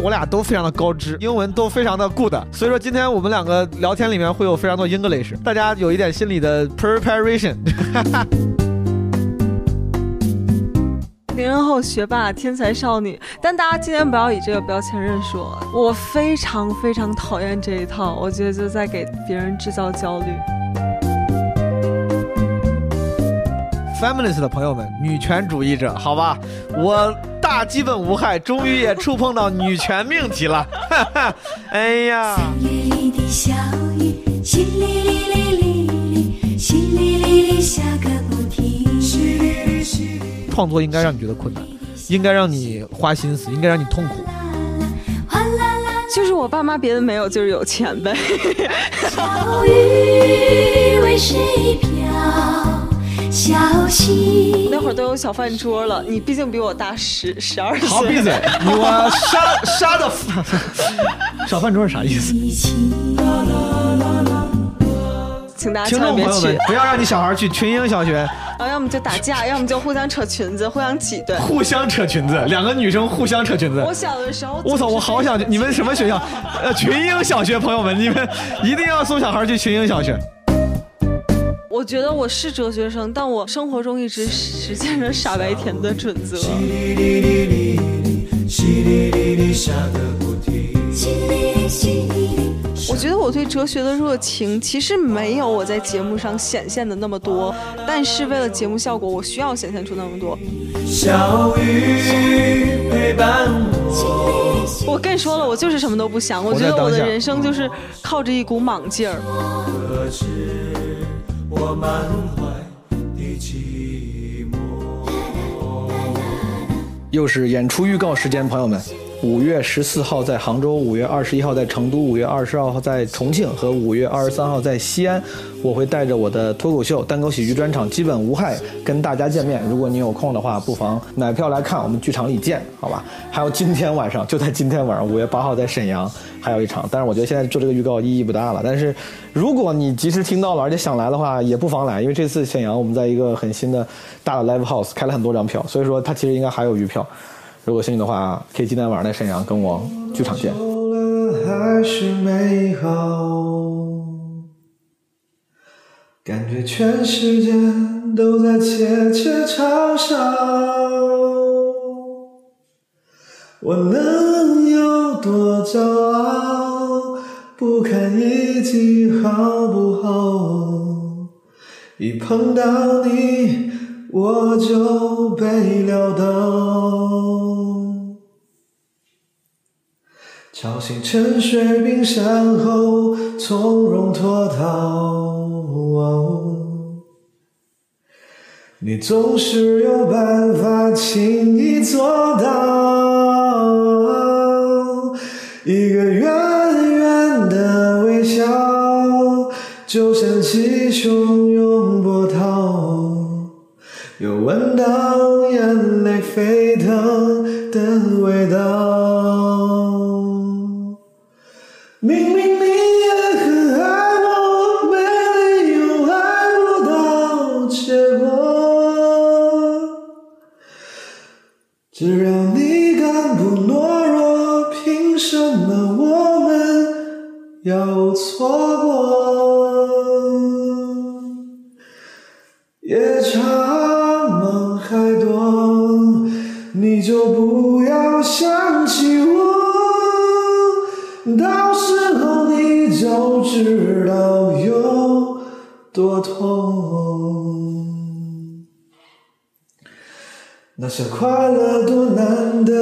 我俩都非常的高知，英文都非常的 good，所以说今天我们两个聊天里面会有非常多 English，大家有一点心理的 preparation。零零后学霸、天才少女，但大家今天不要以这个标签认识我，我非常非常讨厌这一套，我觉得就在给别人制造焦虑。feminist 的朋友们，女权主义者，好吧，我大基本无害，终于也触碰到女权命题了。哈哈，哎呀，三月里的小雨，淅沥沥沥沥沥，淅沥沥沥下个不停。创作应该让你觉得困难，应该让你花心思，应该让你痛苦。哗啦啦，就是我爸妈别的没有，就是有钱呗。小雨为谁飘？小溪那会儿都有小饭桌了，你毕竟比我大十十二岁。好，闭嘴！你我杀杀的 小饭桌是啥意思？一起。请大家听千万别去众朋友们，，不要让你小孩去群英小学，然后要么就打架，要么就互相扯裙子，互相挤兑。互相扯裙子，两个女生互相扯裙子。我小的时候，我操！我好想去，你们什么学校？呃，群英小学，朋友们，你们一定要送小孩去群英小学。我觉得我是哲学生，但我生活中一直实践着傻白甜的准则。我觉得我对哲学的热情其实没有我在节目上显现的那么多，但是为了节目效果，我需要显现出那么多。小雨陪伴我，我跟你说了，我就是什么都不想。我觉得我的人生就是靠着一股莽劲儿。我满怀的寂寞。又是演出预告时间，朋友们。五月十四号在杭州，五月二十一号在成都，五月二十二号在重庆和五月二十三号在西安，我会带着我的脱口秀单口喜剧专场《基本无害》跟大家见面。如果你有空的话，不妨买票来看，我们剧场里见，好吧？还有今天晚上，就在今天晚上，五月八号在沈阳还有一场，但是我觉得现在做这个预告意义不大了。但是如果你及时听到了，而且想来的话，也不妨来，因为这次沈阳我们在一个很新的大的 live house 开了很多张票，所以说它其实应该还有余票。如果幸运的话，可以今天晚上在沈阳跟我剧场见。走了还是美好，感觉全世界都在窃窃嘲笑。我能有多骄傲？不堪一击好不好？一碰到你，我就被撂倒。吵醒沉睡冰山后，从容脱逃。你总是有办法轻易做到，一个远远的微笑，就像起汹涌波涛，又闻到眼泪沸腾的味道。这快乐多难得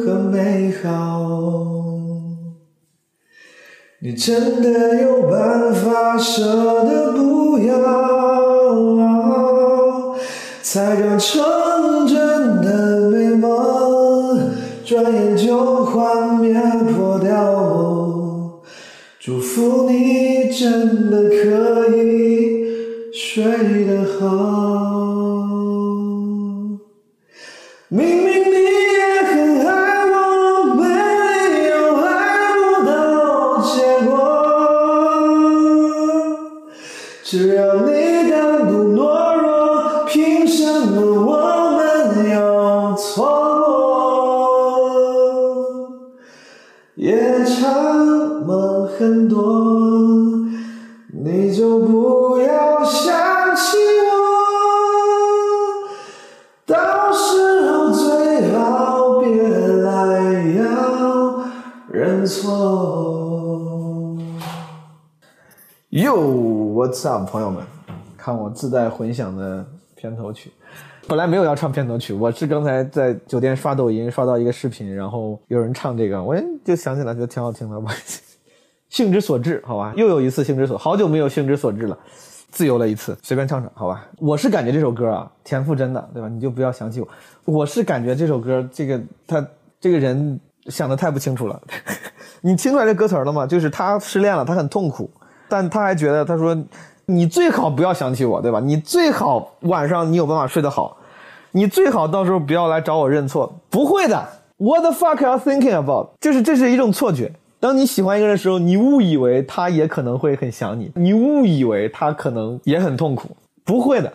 和美好，你真的有办法舍得不要？才刚成真的美梦，转眼就幻灭破掉。祝福你真的可以睡得好。朋友们？看我自带混响的片头曲。本来没有要唱片头曲，我是刚才在酒店刷抖音刷到一个视频，然后有人唱这个，我就想起来，觉得挺好听的。我 兴之所至，好吧，又有一次兴之所，好久没有兴之所至了，自由了一次，随便唱唱，好吧。我是感觉这首歌啊，田馥甄的，对吧？你就不要想起我，我是感觉这首歌，这个他这个人想的太不清楚了。你听出来这歌词了吗？就是他失恋了，他很痛苦，但他还觉得，他说。你最好不要想起我，对吧？你最好晚上你有办法睡得好，你最好到时候不要来找我认错。不会的，What the fuck are you thinking about？就是这是一种错觉。当你喜欢一个人的时候，你误以为他也可能会很想你，你误以为他可能也很痛苦。不会的，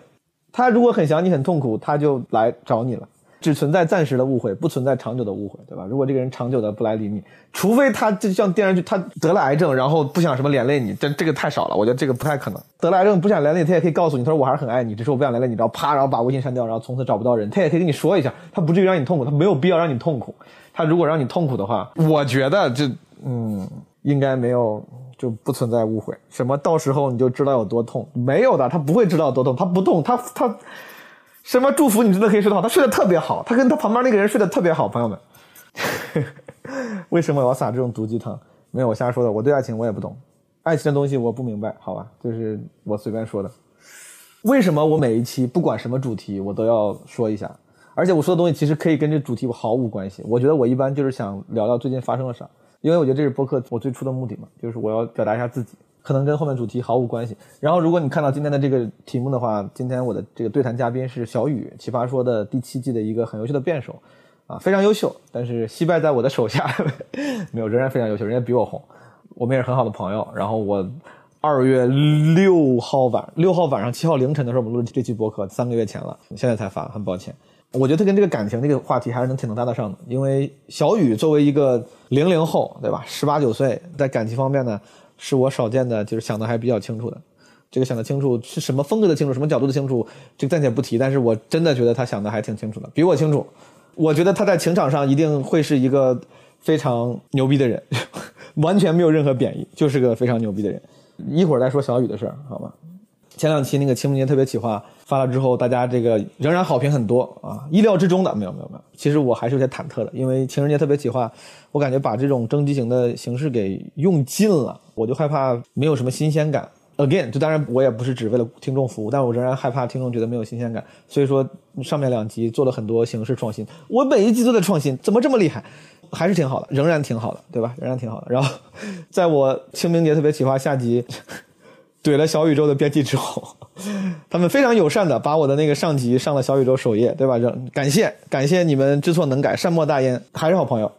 他如果很想你、很痛苦，他就来找你了。只存在暂时的误会，不存在长久的误会，对吧？如果这个人长久的不来理你，除非他就像电视剧，他得了癌症，然后不想什么连累你，这这个太少了，我觉得这个不太可能。得了癌症不想连累你，他也可以告诉你，他说我还是很爱你，只是我不想连累你，然后啪，然后把微信删掉，然后从此找不到人，他也可以跟你说一下，他不至于让你痛苦，他没有必要让你痛苦。他如果让你痛苦的话，我觉得就嗯，应该没有就不存在误会。什么到时候你就知道有多痛？没有的，他不会知道多痛，他不痛，他他。什么祝福你真的可以睡得好？他睡得特别好，他跟他旁边那个人睡得特别好，朋友们。为什么我要撒这种毒鸡汤？没有，我瞎说的。我对爱情我也不懂，爱情的东西我不明白，好吧，就是我随便说的。为什么我每一期不管什么主题我都要说一下？而且我说的东西其实可以跟这主题毫无关系。我觉得我一般就是想聊聊最近发生了啥，因为我觉得这是播客我最初的目的嘛，就是我要表达一下自己。可能跟后面主题毫无关系。然后，如果你看到今天的这个题目的话，今天我的这个对谈嘉宾是小雨，奇葩说的第七季的一个很优秀的辩手，啊，非常优秀，但是惜败在我的手下，没有，仍然非常优秀，人家比我红，我们也是很好的朋友。然后我二月六号晚，六号晚上七号凌晨的时候，我们录这期播客，三个月前了，现在才发，很抱歉。我觉得他跟这个感情这个话题还是能挺能搭得上的，因为小雨作为一个零零后，对吧？十八九岁，在感情方面呢？是我少见的，就是想的还比较清楚的。这个想的清楚是什么风格的清楚，什么角度的清楚，这个暂且不提。但是我真的觉得他想的还挺清楚的，比我清楚。我觉得他在情场上一定会是一个非常牛逼的人，完全没有任何贬义，就是个非常牛逼的人。一会儿再说小雨的事儿，好吧？前两期那个清明节特别企划发了之后，大家这个仍然好评很多啊，意料之中的，没有没有没有。其实我还是有些忐忑的，因为情人节特别企划，我感觉把这种征集型的形式给用尽了，我就害怕没有什么新鲜感。Again，就当然我也不是只为了听众服务，但我仍然害怕听众觉得没有新鲜感。所以说上面两集做了很多形式创新，我每一集都在创新，怎么这么厉害？还是挺好的，仍然挺好的，对吧？仍然挺好的。然后在我清明节特别企划下集。怼了小宇宙的编辑之后，他们非常友善的把我的那个上级上了小宇宙首页，对吧？感谢感谢你们知错能改，善莫大焉，还是好朋友。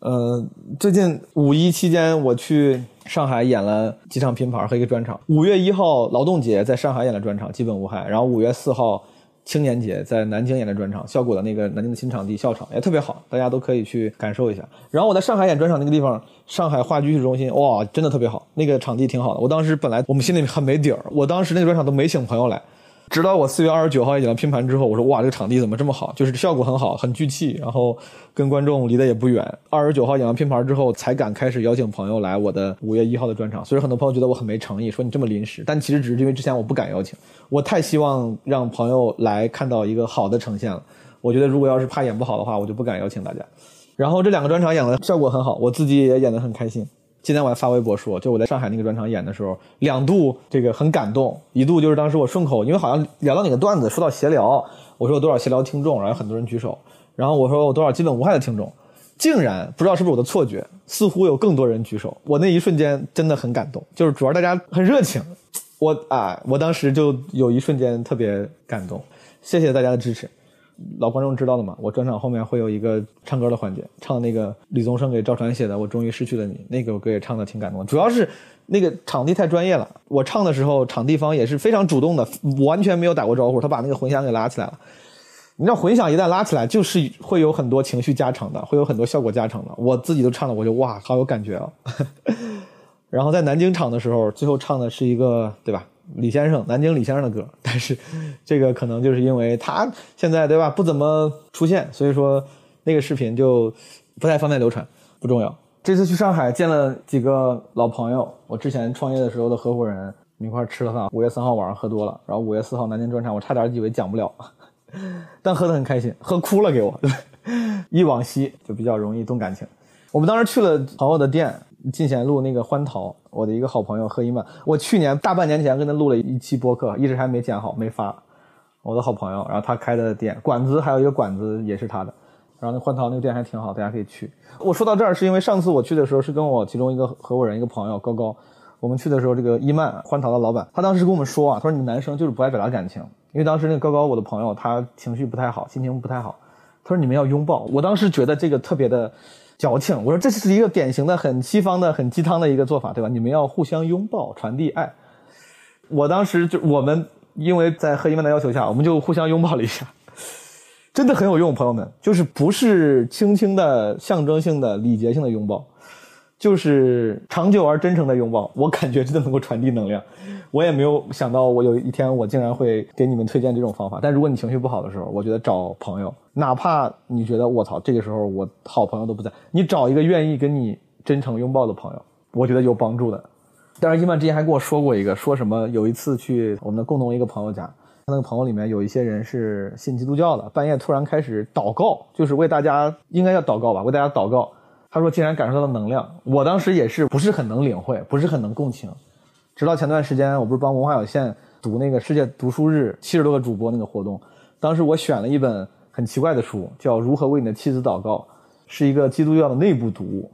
呃，最近五一期间我去上海演了几场拼盘和一个专场。五月一号劳动节在上海演了专场，基本无害。然后五月四号。青年节在南京演的专场，效果的那个南京的新场地笑场也特别好，大家都可以去感受一下。然后我在上海演专场那个地方，上海话剧艺术中心，哇，真的特别好，那个场地挺好的。我当时本来我们心里很没底儿，我当时那个专场都没请朋友来。直到我四月二十九号演完拼盘之后，我说哇，这个场地怎么这么好？就是效果很好，很聚气，然后跟观众离得也不远。二十九号演完拼盘之后，才敢开始邀请朋友来我的五月一号的专场。所以很多朋友觉得我很没诚意，说你这么临时。但其实只是因为之前我不敢邀请，我太希望让朋友来看到一个好的呈现了。我觉得如果要是怕演不好的话，我就不敢邀请大家。然后这两个专场演的效果很好，我自己也演得很开心。今天我还发微博说，就我在上海那个专场演的时候，两度这个很感动，一度就是当时我顺口，因为好像聊到哪个段子，说到闲聊，我说有多少闲聊听众，然后很多人举手，然后我说有多少基本无害的听众，竟然不知道是不是我的错觉，似乎有更多人举手，我那一瞬间真的很感动，就是主要大家很热情，我啊，我当时就有一瞬间特别感动，谢谢大家的支持。老观众知道的嘛，我专场后面会有一个唱歌的环节，唱那个李宗盛给赵传写的《我终于失去了你》，那个歌也唱的挺感动。主要是那个场地太专业了，我唱的时候场地方也是非常主动的，完全没有打过招呼，他把那个混响给拉起来了。你知道混响一旦拉起来，就是会有很多情绪加成的，会有很多效果加成的。我自己都唱了，我就哇，好有感觉啊。然后在南京场的时候，最后唱的是一个，对吧？李先生，南京李先生的歌，但是这个可能就是因为他现在对吧不怎么出现，所以说那个视频就不太方便流传，不重要。这次去上海见了几个老朋友，我之前创业的时候的合伙人，我们一块吃了饭。五月三号晚上喝多了，然后五月四号南京专场，我差点以为讲不了，但喝得很开心，喝哭了给我。一往昔就比较容易动感情。我们当时去了朋友的店，进贤路那个欢桃，我的一个好朋友贺一曼，我去年大半年前跟他录了一期播客，一直还没剪好没发。我的好朋友，然后他开的店馆子还有一个馆子也是他的，然后那欢桃那个店还挺好，大家可以去。我说到这儿是因为上次我去的时候是跟我其中一个合伙人一个朋友高高，我们去的时候这个伊曼欢桃的老板，他当时跟我们说啊，他说你们男生就是不爱表达感情，因为当时那个高高我的朋友他情绪不太好，心情不太好，他说你们要拥抱。我当时觉得这个特别的矫情，我说这是一个典型的很西方的很鸡汤的一个做法，对吧？你们要互相拥抱，传递爱。我当时就我们因为在贺一曼的要求下，我们就互相拥抱了一下，真的很有用，朋友们，就是不是轻轻的象征性的礼节性的拥抱，就是长久而真诚的拥抱，我感觉真的能够传递能量。我也没有想到，我有一天我竟然会给你们推荐这种方法。但如果你情绪不好的时候，我觉得找朋友，哪怕你觉得我操，这个时候我好朋友都不在，你找一个愿意跟你真诚拥抱的朋友，我觉得有帮助的。但是伊曼之前还跟我说过一个，说什么有一次去我们的共同一个朋友家，他那个朋友里面有一些人是信基督教的，半夜突然开始祷告，就是为大家应该要祷告吧，为大家祷告。他说竟然感受到了能量，我当时也是不是很能领会，不是很能共情。直到前段时间，我不是帮文化有限读那个世界读书日七十多个主播那个活动，当时我选了一本很奇怪的书，叫《如何为你的妻子祷告》，是一个基督教的内部读物。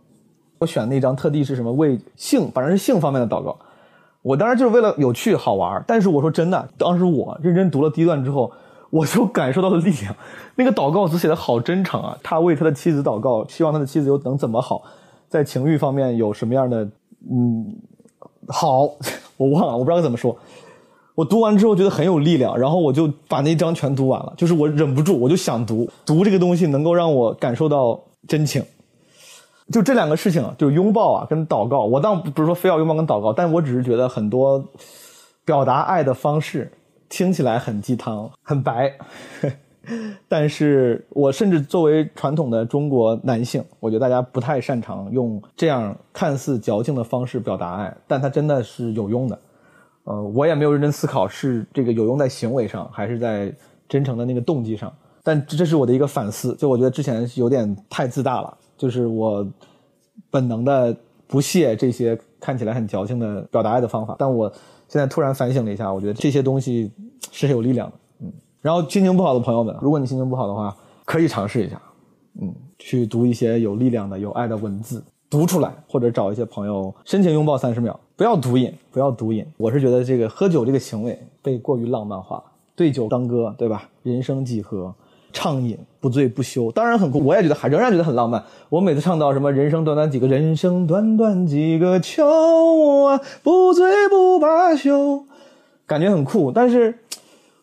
我选那张特地是什么为性，反正是性方面的祷告。我当时就是为了有趣好玩，但是我说真的，当时我认真读了第一段之后，我就感受到了力量。那个祷告词写的好真诚啊，他为他的妻子祷告，希望他的妻子又能怎么好，在情欲方面有什么样的嗯好，我忘了，我不知道该怎么说。我读完之后觉得很有力量，然后我就把那张全读完了，就是我忍不住，我就想读，读这个东西能够让我感受到真情。就这两个事情，就是拥抱啊，跟祷告。我倒不是说非要拥抱跟祷告，但我只是觉得很多表达爱的方式听起来很鸡汤、很白，但是我甚至作为传统的中国男性，我觉得大家不太擅长用这样看似矫情的方式表达爱，但它真的是有用的。呃，我也没有认真思考是这个有用在行为上，还是在真诚的那个动机上。但这是我的一个反思，就我觉得之前有点太自大了。就是我本能的不屑这些看起来很矫情的表达爱的方法，但我现在突然反省了一下，我觉得这些东西是有力量的，嗯。然后心情不好的朋友们，如果你心情不好的话，可以尝试一下，嗯，去读一些有力量的、有爱的文字，读出来，或者找一些朋友深情拥抱三十秒，不要毒瘾，不要毒瘾。我是觉得这个喝酒这个行为被过于浪漫化，对酒当歌，对吧？人生几何？畅饮不醉不休，当然很酷，我也觉得还仍然觉得很浪漫。我每次唱到什么“人生短短几个，人生短短几个秋啊，不醉不罢休”，感觉很酷。但是，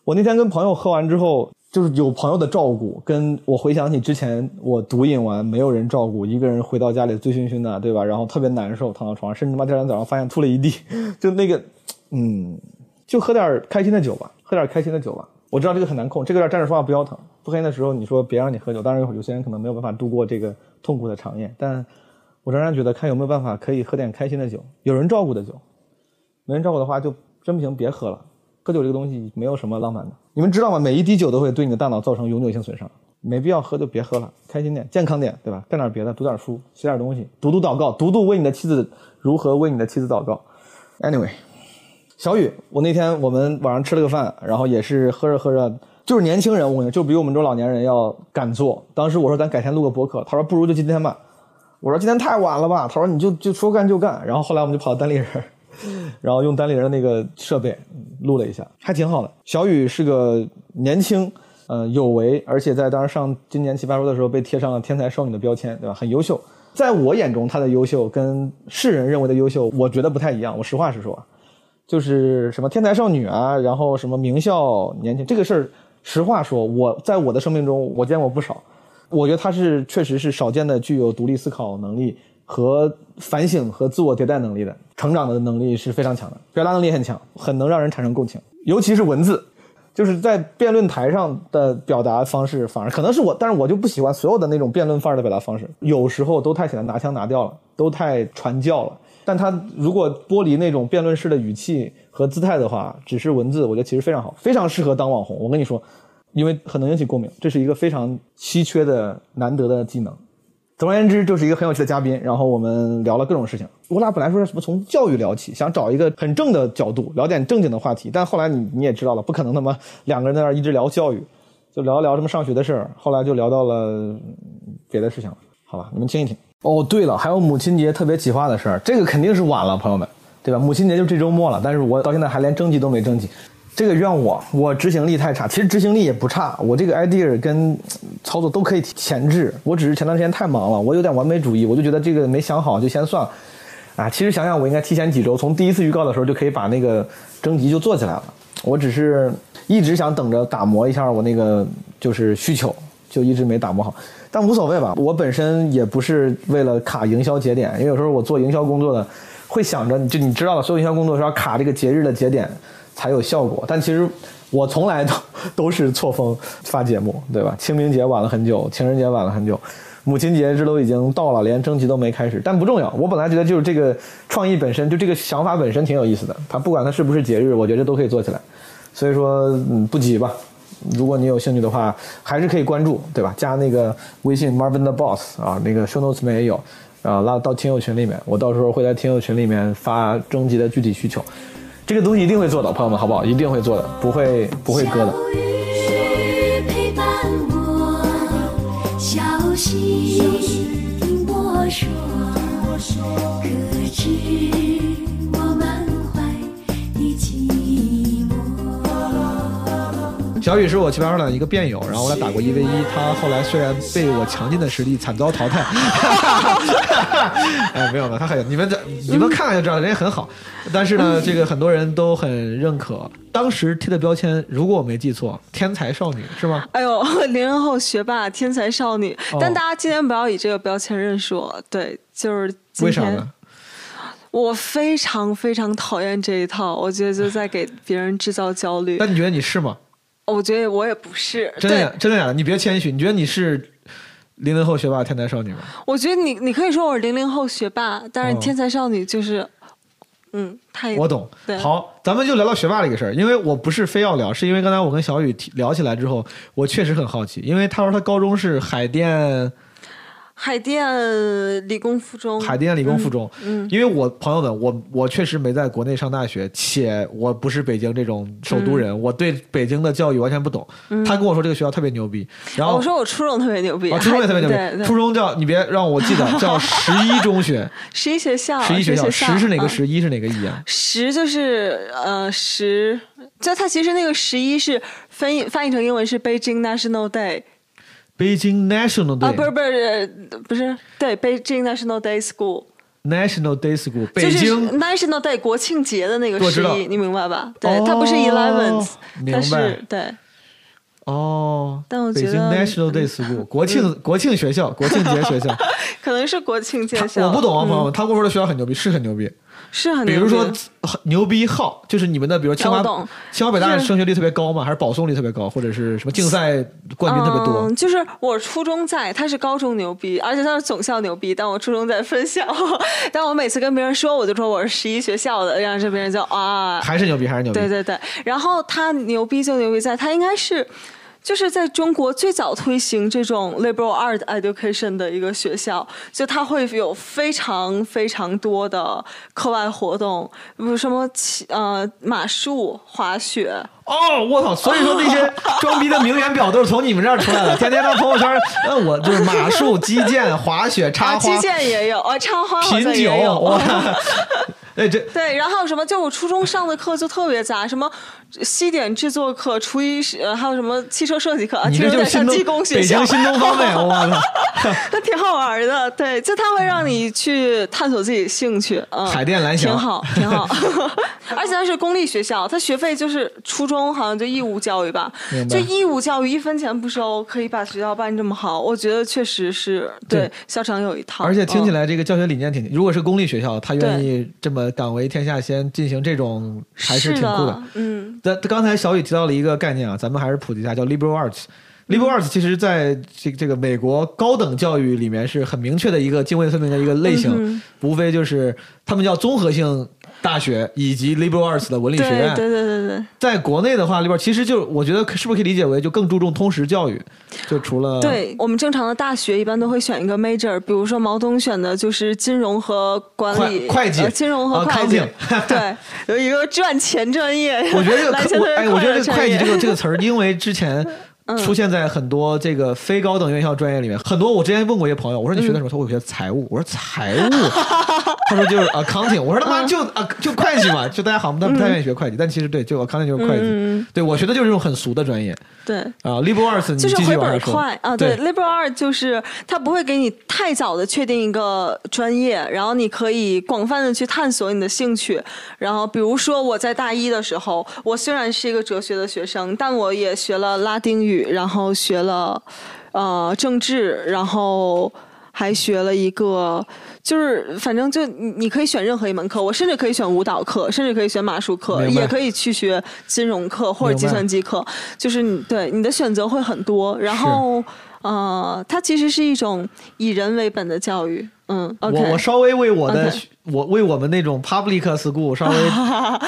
我那天跟朋友喝完之后，就是有朋友的照顾，跟我回想起之前我毒瘾完没有人照顾，一个人回到家里醉醺醺的，对吧？然后特别难受，躺到床上，甚至他妈第二天早上发现吐了一地，就那个，嗯，就喝点开心的酒吧，喝点开心的酒吧。我知道这个很难控，这个有点站着说话不腰疼。不开心的时候，你说别让你喝酒，当然有些人可能没有办法度过这个痛苦的长夜，但我仍然觉得看有没有办法可以喝点开心的酒，有人照顾的酒。没人照顾的话，就真不行别喝了。喝酒这个东西没有什么浪漫的，你们知道吗？每一滴酒都会对你的大脑造成永久性损伤，没必要喝就别喝了，开心点，健康点，对吧？干点别的，读点书，写点东西，读读祷告，读读为你的妻子如何为你的妻子祷告。Anyway。小雨，我那天我们晚上吃了个饭，然后也是喝着喝着，就是年轻人，我跟你就比我们这种老年人要敢做。当时我说咱改天录个博客，他说不如就今天吧。我说今天太晚了吧，他说你就就说干就干。然后后来我们就跑到单立人，然后用单立人的那个设备录了一下，还挺好的。小雨是个年轻，呃有为，而且在当时上今年奇葩说的时候被贴上了天才少女的标签，对吧？很优秀。在我眼中，她的优秀跟世人认为的优秀，我觉得不太一样。我实话实说。就是什么天才少女啊，然后什么名校年轻这个事儿，实话说，我在我的生命中我见过不少。我觉得她是确实是少见的具有独立思考能力和反省和自我迭代能力的，成长的能力是非常强的，表达能力很强，很能让人产生共情，尤其是文字，就是在辩论台上的表达方式，反而可能是我，但是我就不喜欢所有的那种辩论范儿的表达方式，有时候都太显得拿腔拿调了，都太传教了。但他如果剥离那种辩论式的语气和姿态的话，只是文字，我觉得其实非常好，非常适合当网红。我跟你说，因为很能引起共鸣，这是一个非常稀缺的、难得的技能。总而言之，就是一个很有趣的嘉宾，然后我们聊了各种事情。我俩本来说什么从教育聊起，想找一个很正的角度聊点正经的话题，但后来你你也知道了，不可能他妈两个人在那儿一直聊教育，就聊一聊什么上学的事儿，后来就聊到了别的事情了。好吧，你们听一听。哦，对了，还有母亲节特别企划的事儿，这个肯定是晚了，朋友们，对吧？母亲节就这周末了，但是我到现在还连征集都没征集。这个怨我，我执行力太差。其实执行力也不差，我这个 idea 跟操作都可以前置。我只是前段时间太忙了，我有点完美主义，我就觉得这个没想好就先算了。啊，其实想想我应该提前几周，从第一次预告的时候就可以把那个征集就做起来了。我只是一直想等着打磨一下我那个就是需求，就一直没打磨好。但无所谓吧，我本身也不是为了卡营销节点，因为有时候我做营销工作的，会想着就你知道的，所有营销工作是要卡这个节日的节点才有效果。但其实我从来都都是错峰发节目，对吧？清明节晚了很久，情人节晚了很久，母亲节这都已经到了，连征集都没开始。但不重要，我本来觉得就是这个创意本身，就这个想法本身挺有意思的。它不管它是不是节日，我觉得都可以做起来。所以说，嗯，不急吧。如果你有兴趣的话，还是可以关注，对吧？加那个微信 Marvin the Boss 啊，那个 show notes 里面也有，啊，拉到听友群里面，我到时候会在听友群里面发征集的具体需求。这个东西一定会做的，朋友们，好不好？一定会做的，不会不会割的。小雨陪伴我，小溪听我说，可知小雨是我奇葩说的一个辩友，然后我俩打过一 v 一，他后来虽然被我强劲的实力惨遭淘汰，哎，没有没有，他很你们这你们看看就知道，人也很好，但是呢，这个很多人都很认可。当时贴的标签，如果我没记错，天才少女是吗？哎呦，零零后学霸、天才少女，哦但大家今天不要以这个标签认识我。对，就是为啥呢？我非常非常讨厌这一套，我觉得就在给别人制造焦虑。那你觉得你是吗？我觉得我也不是，真的真的假的？你别谦虚，你觉得你是零零后学霸、天才少女吗？我觉得你你可以说我是零零后学霸，但是哦天才少女就是，嗯，太我懂对。好，咱们就聊聊学霸这个事儿，因为我不是非要聊，是因为刚才我跟小雨聊起来之后，我确实很好奇，因为他说他高中是海淀海淀理工附中，海淀理工附中，嗯因为我朋友们，我我确实没在国内上大学，且我不是北京这种首都人，我对北京的教育完全不懂。他跟我说这个学校特别牛逼，然后我说我初中特别牛逼，啊，初中也特别牛逼，初中叫你别让我记得叫 十一中学，十一学校，十一学校，十是哪个嗯。十，一是哪个一啊？十就是呃十，就它其实那个十一是翻译翻译成英文是 Beijing National Day 北京 National 啊，不是 Day 不是呃不是对 Beijing National Day School，National Day School，北京 National Day 国庆节的那个十一，你明白吧？对，哦它不是 Eleventh，明白它是对。哦，但我北京觉得 National Day School 国庆国庆学校，国庆节学校，可能是国庆节他校，我不懂啊，朋友嗯们，他跟我说的学校很牛逼，是很牛逼。是很比如说牛逼号，就是你们的，比如清华清华北大的升学率特别高吗？还是保送率特别高，或者是什么竞赛冠军特别多嗯？？就是我初中在，他是高中牛逼，而且他是总校牛逼，但我初中在分校。但我每次跟别人说，我就说我是十一学校的，然后这别人就啊，还是牛逼，还是牛逼？对对对。然后他牛逼就牛逼在，他应该是。就是在中国最早推行这种 liberal art education 的一个学校，就它会有非常非常多的课外活动，比如什么骑呃马术、滑雪，哦，我操！所以说那些 装逼的名媛表都是从你们这儿出来的，天天在朋友圈，嗯，我就是马术、击剑、滑雪、插啊，花、击剑也有，哦，插花好品酒，像也有。哇！哎，这对，然后什么？就我初中上的课就特别杂，什么西点制作课、厨艺是，呃还有什么汽车设计课，啊你其实有点像技工学校北京，新东方呗，我操！那挺好玩的。对，就它会让你去探索自己的兴趣，嗯，海淀蓝翔挺好，挺好。而且它是公立学校，它学费就是初中好像就义务教育吧就义务教育一分钱不收，可以把学校办这么好，我觉得确实是对对校长有一套，而且听起嗯来这个教学理念挺，如果是公立学校，他愿意这么敢为天下先进行这种，还是挺酷的。嗯。那刚才小雨提到了一个概念啊，咱们还是普及一下，叫 liberal arts。liberal arts 其实在这这个美国高等教育里面是很明确的一个泾渭分明的一个类型，嗯无非就是他们叫综合性大学以及 liberal arts 的文理学院。对对对对对。在国内的话，liberal 其实就我觉得是不是可以理解为就更注重通识教育？就除了对我们正常的大学一般都会选一个 major，比如说毛东选的就是金融和管理、会会计呃金融和呃会计对，有一个赚钱专业。我觉得这个哎，我觉得这个会计这个这个词儿，因为之前出现在很多这个非高等院校专业里面，很多我之前问过一些朋友，我说你学的什么？他说我学财务，我说财务，他说就是 accounting，我说他妈就啊。就会计嘛，就大家好像不太不太愿意学会计，但其实对，就 accounting 就是会计，对我学的就是这种很俗的专业。对。啊，liberal arts 你就是回本快啊，对，liberal arts 就是他不会给你太早的确定一个专业，然后你可以广泛的去探索你的兴趣。然后比如说我在大一的时候，我虽然是一个哲学的学生，但我也学了拉丁语，然后学了呃政治，然后还学了一个。就是，反正就你，你可以选任何一门课，我甚至可以选舞蹈课，甚至可以选马术课，也可以去学金融课或者计算机课，就是你对你的选择会很多。然后，呃，它其实是一种以人为本的教育。我我稍微为我的我为我们那种 public school 稍微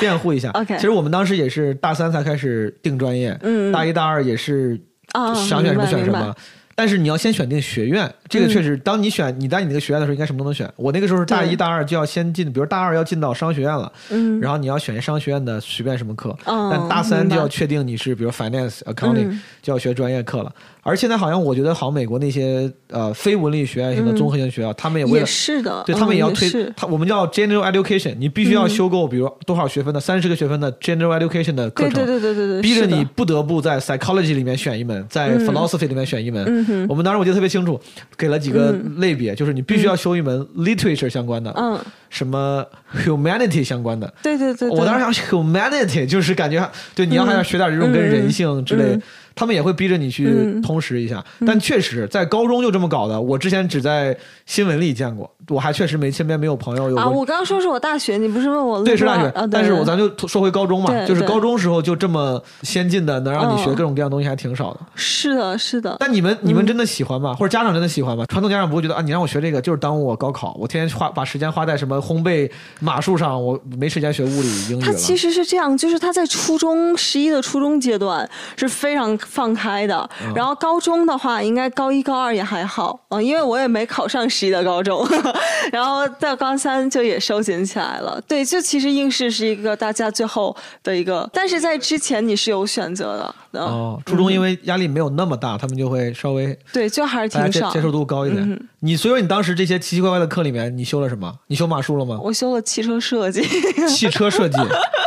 辩护一下。OK 其实我们当时也是大三才开始定专业，嗯大一大二也是啊想选什么选什么。但是你要先选定学院，这个嗯。确实，当你选你在你那个学院的时候，应该什么都能选。我那个时候是大一大二就要先进，比如大二要进到商学院了，嗯。然后你要选商学院的随便什么课，哦但大三就要确定你是比如 finance、accounting 嗯。就要学专业课了。而现在好像我觉得，好像美国那些呃非文理学院型的嗯。综合性学校，他们也为也了是的，对他们也要推嗯他，我们叫 general education，你必须要修够，比如多少学分的三十个学分的 general education 的课程，对对对对对，逼着你不得不在 psychology 里面选一门，在 philosophy 里面选一门。嗯我们当时我记得特别清楚，给了几个类别，就是你必须要修一门 literature 相关的，嗯，什么 humanity 相关的。对对对，对。我当时想 humanity 就是感觉对你要还要学点这种跟人性之类他们也会逼着你去嗯通识一下。但确实在高中就这么搞的，我之前只在新闻里见过，我还确实没身边没有朋友有啊，我刚刚说是我大学，你不是问我对，是大学，但是我咱就说回高中嘛，就是高中时候就这么先进的，能让你学嗯各种各样东西还挺少的。是的，是的，但你们你们真的喜欢吗？或者家长真的喜欢吗？传统家长不会觉得啊，你让我学这个就是耽误我高考，我天天花把时间花在什么烘焙马术上，我没时间学物理英语了。他其实是这样，就是他在初中十一的初中阶段是非常放开的，嗯然后高中的话，应该高一高二也还好，嗯、因为我也没考上十一的高中，然后到高三就也收紧起来了。对，就其实应试是一个大家最后的一个，但是在之前你是有选择的，嗯、哦，初中因为压力没有那么大，他们就会稍微对，就还是挺少。接接受度高一点。嗯你所以说你当时这些奇奇怪怪的课里面，你修了什么？你修马术了吗？我修了汽车设计，汽车设计，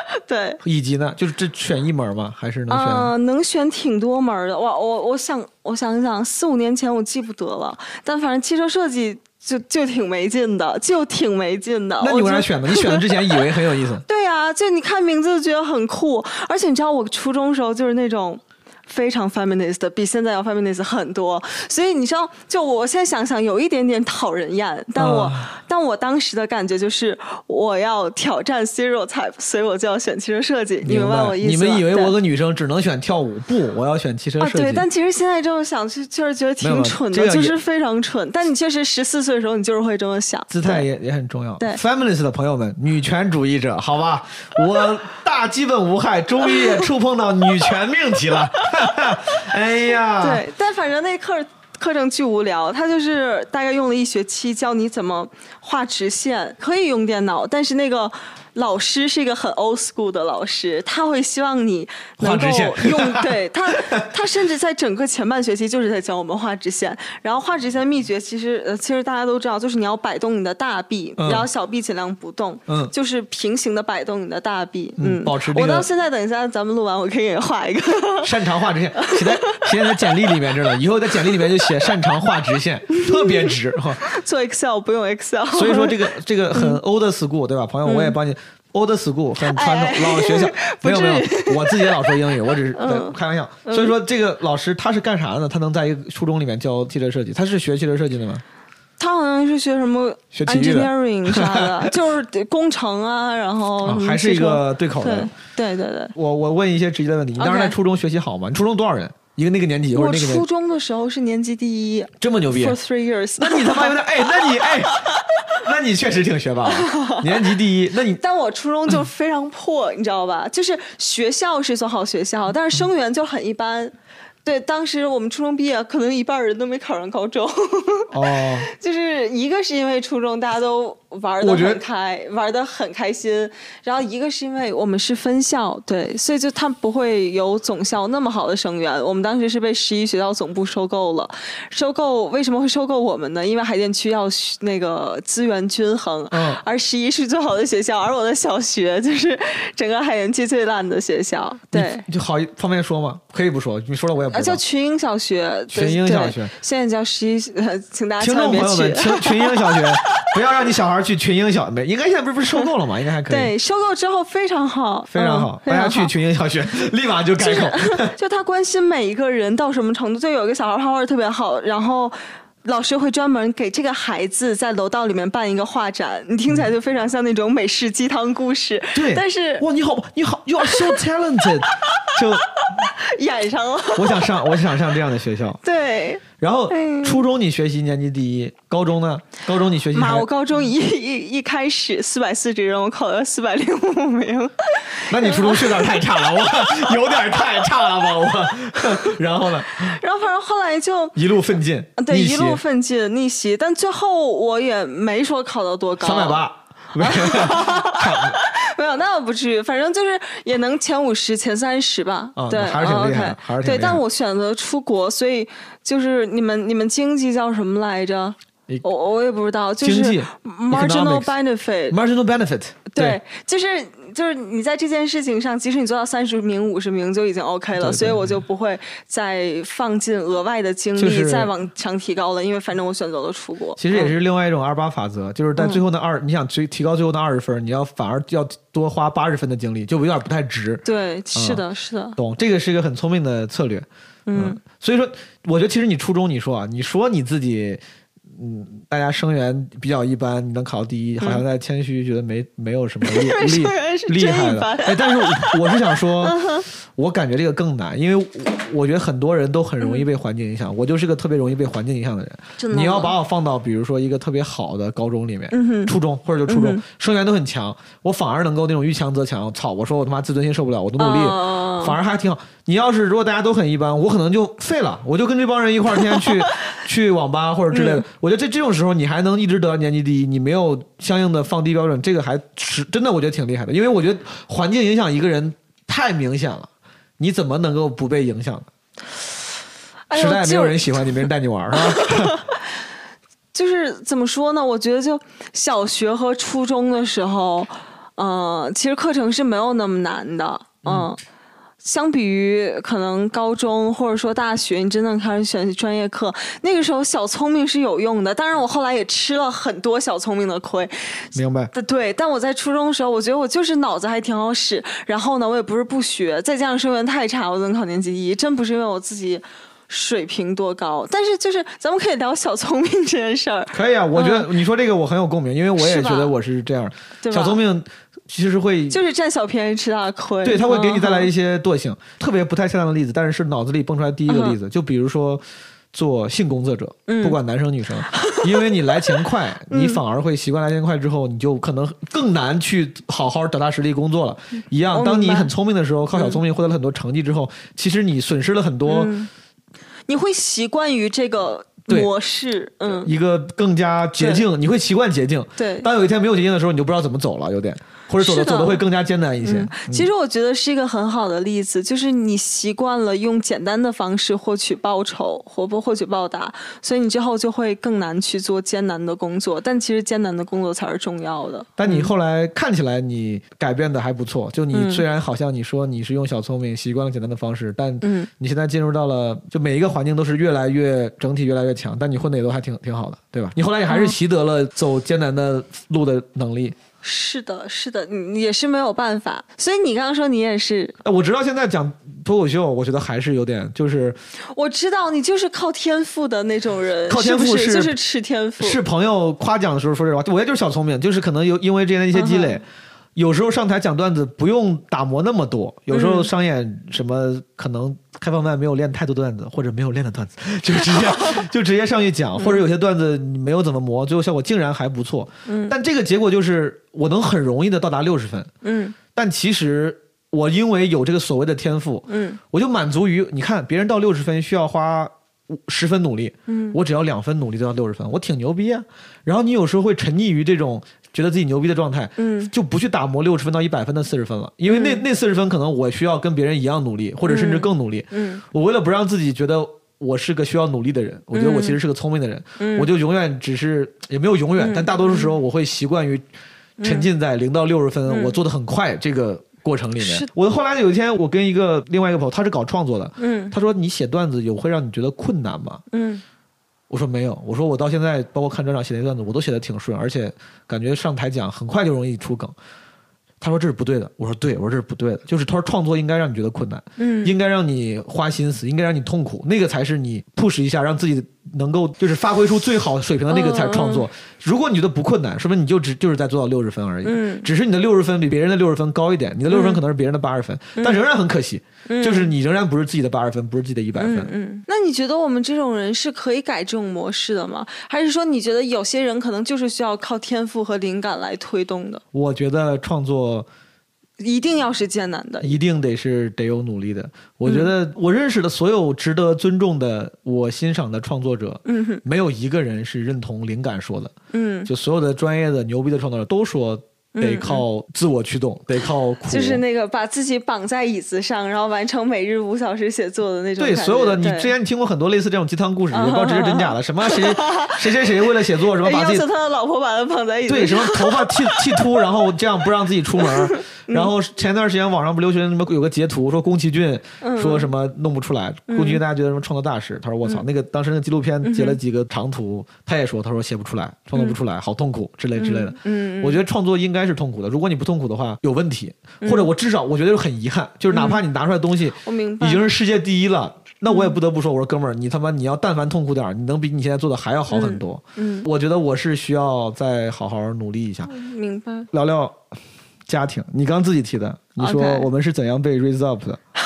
对，以及呢，就是这选一门吗？还是能选？啊、能选挺多门的。我我我想我想想，四五年前我记不得了，但反正汽车设计就就挺没劲的，就挺没劲的。那你为啥选的？你选的之前以为很有意思。对呀、就你看名字就觉得很酷，而且你知道我初中时候就是那种。非常 feminist 的，比现在要 feminist 很多，所以你知道，就我现在想想，有一点点讨人厌，但我、啊但我当时的感觉就是，我要挑战 stereotype，所以我就要选汽车设计，你明白我意思吗？你们以为我个女生只能选跳舞？不，我要选汽车啊，设计。对，但其实现在这么想，就就是觉得挺蠢的，就是非常蠢。但你确实十四岁的时候，你就是会这么想。姿态也也很重要。对 feminist 的朋友们，女权主义者，好吧，我大基本无害，终于也触碰到女权命题了。哎呀，对，但反正那课课程巨无聊，他就是大概用了一学期教你怎么画直线，可以用电脑，但是那个。老师是一个很 old school 的老师，他会希望你能够画直线用对 他，他甚至在整个前半学期就是在教我们画直线。然后画直线的秘诀其实呃，其实大家都知道，就是你要摆动你的大臂，嗯然后小臂尽量不动，嗯就是平行的摆动你的大臂，嗯嗯，保持这个我到现在，等一下咱们录完，我可以给你画一个。擅长画直线，写在写在简历里面着呢。以后在简历里面就写擅长画直线，特别直。哈 做 Excel 不用 Excel，所以说这个这个很 old school 对吧，朋友？我也帮你。Old school 很传统哎 老学校，没有没有，我自己也老说英语，我只是开玩笑。所以说这个老师他是干啥的呢？他能在一个初中里面教汽车设计？他是学汽车设计的吗？他好像是学什么 engineering 啥的，就是工程啊，然后啊还是一个对口的。对对对对，我我问一些直接的问题，你当时在初中学习好吗？你初中多少人？一个那个年级或者我那个年初中的时候是年级第一这么牛逼，for，three years。那你他妈有点哎，那你哎，那你确实挺学霸，年级第一，那你但我初中就非常破，你知道吧？就是学校是一所好学校，但是生源就很一般。对，当时我们初中毕业，可能一半人都没考上高中。哦，就是一个是因为初中大家都玩的很开，玩的很开心，然后一个是因为我们是分校，对，所以就他不会有总校那么好的生源。我们当时是被十一学校总部收购了，收购为什么会收购我们呢？因为海淀区要那个资源均衡，嗯而十一是最好的学校，而我的小学就是整个海淀区最烂的学校，对。你就好方便说吗？可以不说，你说了我也不叫。群英小学，对群英小学，现在叫十一，呃请大家千万别去众朋友们，。群群英小学，不要让你小孩去群英小没，应该现在不是不是收购了吗？应该还可以，对，收购之后非常好，非常好，嗯、大家去群英小学，立马就改口。就他关心每一个人到什么程度，就有一个小孩画画特别好，然后。老师会专门给这个孩子在楼道里面办一个画展，你听起来就非常像那种美式鸡汤故事。对，但是哇，你好，你好，You are so talented，就 演上了。我想上，我想上这样的学校。对，然后哎初中你学习年级第一，高中呢？高中你学习妈，还我高中一一一开始四百四十人，我考了四百零五名。那你初中是有点太差了，我 有点太差了吧，我。然后呢，然后反正后来就一路奋进，啊对一路奋进逆袭，但最后我也没说考到多高，三百八。没有，那倒不至于，反正就是也能前五十、前三十吧。对，还是挺嗯厉害的 OK 对，还是挺厉害但我选择出国，所以就是你们你们经济叫什么来着？我我也不知道，就是 marginal benefit。marginal benefit，对，就是就是你在这件事情上，即使你做到三十名、五十名就已经 OK 了，对对所以我就不会再放进额外的精力、就是再往上提高了，因为反正我选择了出国。其实也嗯是另外一种二八法则，就是在最后那二，你想提提高最后那二十分，你要反而要多花八十分的精力，就有点不太值。对，是的，是的，懂，这个是一个很聪明的策略。嗯，所以说，我觉得其实你初中你说啊，你说你自己，嗯，大家生源比较一般，你能考第一，好像在谦虚，觉得没没有什么厉 厉害的。哎，但是我我是想说，我感觉这个更难，因为我我觉得很多人都很容易被环境影响，我就是个特别容易被环境影响的人。你要把我放到比如说一个特别好的高中里面，初中或者就初中，生源都很强，我反而能够那种遇强则强。操，我说我他妈自尊心受不了，我都努力，哦反而还挺好。你要是如果大家都很一般，我可能就废了，我就跟这帮人一块儿天天去 去网吧或者之类的。我觉得这这种时候你还能一直得到年级第一，你没有相应的放低标准，这个还是真的我觉得挺厉害的。因为我觉得环境影响一个人太明显了，你怎么能够不被影响呢？哎呦实在没有人喜欢你，没人带你玩儿，是吧？就是怎么说呢？我觉得就小学和初中的时候，嗯、其实课程是没有那么难的，嗯。相比于可能高中或者说大学，你真正开始选专业课，那个时候小聪明是有用的。当然，我后来也吃了很多小聪明的亏。明白？对，但我在初中的时候，我觉得我就是脑子还挺好使。然后呢，我也不是不学，再加上生源太差，我能考年级第一，真不是因为我自己水平多高。但是就是咱们可以聊小聪明这件事儿。可以啊，我觉得你说这个我很有共鸣，因为我也觉得我是这样。对小聪明其实会就是占小便宜吃大亏，对，他会给你带来一些些惰性。特别不太恰当的例子，但是是脑子里蹦出来第一个例子，就比如说做性工作者，不管男生女生，因为你来钱快，你反而会习惯来钱快之后，你就可能更难去好好脚踏实地工作了。一样，当你很聪明的时候，靠小聪明获得了很多成绩之后，其实你损失了很多。你会习惯于这个模式，嗯，一个更加捷径，你会习惯捷径。对。当有一天没有捷径的时候，你就不知道怎么走了，有点，或者走的走的会更加艰难一些。嗯，其实我觉得是一个很好的例子，就是你习惯了用简单的方式获取报酬或不获取报答，所以你之后就会更难去做艰难的工作。但其实艰难的工作才是重要的。但你后来看起来你改变的还不错，就你嗯虽然好像你说你是用小聪明习惯了简单的方式，但嗯你现在进入到了就每一个环境都是越来越整体越来越强，但你混的也都还挺挺好的，对吧？你后来也还是习得了走艰难的路的能力。是的，是的，你也是没有办法。所以你刚刚说你也是，哎我直到现在讲脱口秀，我觉得还是有点就是我知道你就是靠天赋的那种人，靠天赋是就是吃天赋，是朋友夸奖的时候说这话，我也就是小聪明，就是可能有因为之前的一些积累。有时候上台讲段子不用打磨那么多，有时候商演什么可能开放麦没有练太多段子，或者没有练的段子，就直接 就直接上去讲，或者有些段子你没有怎么磨，最后效果竟然还不错。嗯。但这个结果就是我能很容易的到达六十分，嗯。但其实我因为有这个所谓的天赋，嗯。我就满足于你看别人到六十分需要花五十分努力，嗯。我只要两分努力就到六十分，我挺牛逼啊。然后你有时候会沉溺于这种觉得自己牛逼的状态，嗯。就不去打磨六十分到一百分的四十分了，因为那、那四十分可能我需要跟别人一样努力，或者甚至更努力。嗯。我为了不让自己觉得我是个需要努力的人，我觉得我其实是个聪明的人，嗯。我就永远只是也没有永远，但大多数时候我会习惯于沉浸在零到六十分、嗯。我做的很快这个过程里面。我后来有一天，我跟一个另外一个朋友，他是搞创作的，嗯。他说你写段子有会让你觉得困难吗？嗯我说没有，我说我到现在包括看专场写那段子，我都写的挺顺，而且感觉上台讲很快就容易出梗。他说这是不对的，我说对，我说这是不对的，就是他说创作应该让你觉得困难，嗯应该让你花心思，应该让你痛苦，那个才是你 push 一下，让自己能够就是发挥出最好水平的那个才是创作。如果你觉得不困难，说明你就只就是在做到六十分而已，嗯。只是你的六十分比别人的六十分高一点，你的六十分可能是别人的八十分，但仍然很可惜，就是你仍然不是自己的八十分，不是自己的一百分。嗯。嗯，那你觉得我们这种人是可以改这种模式的吗？还是说你觉得有些人可能就是需要靠天赋和灵感来推动的，我觉得创作一定要是艰难的？一定得是得有努力的。我觉得我认识的所有值得尊重的、我欣赏的创作者，嗯没有一个人是认同灵感说的。嗯，就所有的专业的牛逼的创作者都说得靠自我驱动，得靠苦。就是那个把自己绑在椅子上，然后完成每日五小时写作的那种对。所有的，你之前你听过很多类似这种鸡汤故事，也不知道这是真假的。什么谁 谁谁谁为了写作，什么把自己他的老婆把他绑在椅子上，对什么头发剃剃秃，然后这样不让自己出门。然后前段时间网上不流行什么有个截图说宫崎骏说什么弄不出来，宫崎骏大家觉得什么创作大师，他说我操，那个当时那个纪录片截了几个长图，他也说他说写不出来，创作不出来，好痛苦之类之类的。嗯，我觉得创作应该是痛苦的，如果你不痛苦的话有问题，或者我至少我觉得很遗憾，就是哪怕你拿出来东西我明白已经是世界第一了。那我也不得不说，我说哥们儿，你他妈你要但凡痛苦点儿，你能比你现在做的还要好很多。嗯，我觉得我是需要再好好努力一下。明白。聊聊家庭，你刚自己提的，你说 OK 我们是怎样被 raise up 的，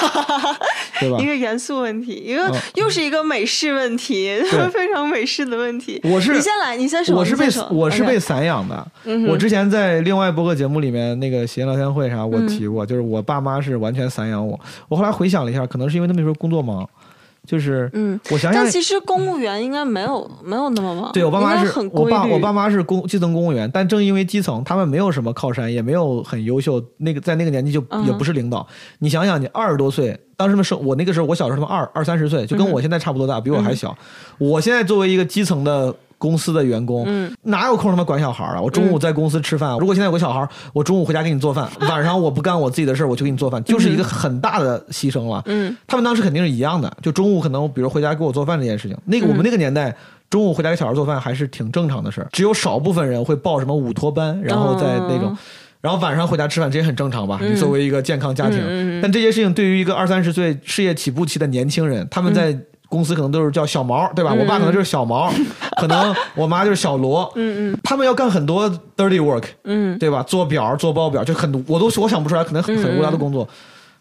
对吧一？个严肃问题，一个、嗯又是一个美式问题，非常美式的问题。我是你先来，你先说。我是被我是被散养的。嗯我之前在另外播客节目里面那个闲聊天会上，我提过，就是我爸妈是完全散养我。我后来回想了一下，可能是因为他们那时候工作忙，就是嗯我想想但，其实公务员应该没有没有那么忙，对我爸妈是很我爸我爸妈是公基层公务员，但正因为基层，他们没有什么靠山，也没有很优秀，那个在那个年纪就嗯也不是领导。你想想，你二十多岁，当时的时候我那个时候，我小时候他们二二三十岁，就跟嗯我现在差不多大，比我还小。我现在作为一个基层的。公司的员工，嗯哪有空他妈管小孩啊？我中午在公司吃饭，如果现在有个小孩，我中午回家给你做饭，晚上我不干我自己的事儿，我去给你做饭，就是一个很大的牺牲了。嗯他们当时肯定是一样的，就中午可能比如回家给我做饭这件事情，那个我们那个年代。中午回家给小孩做饭还是挺正常的事儿，只有少部分人会报什么午托班，然后在那种，哦然后晚上回家吃饭，这也很正常吧？嗯你作为一个健康家庭，嗯但这些事情对于一个二三十岁事业起步期的年轻人，他们在公司可能都是叫小毛，对吧？我爸可能就是小毛，可能我妈就是小罗，嗯嗯他们要干很多 dirty work，嗯对吧？做表、做报表，就很多我都我想不出来，可能很很无聊的工作。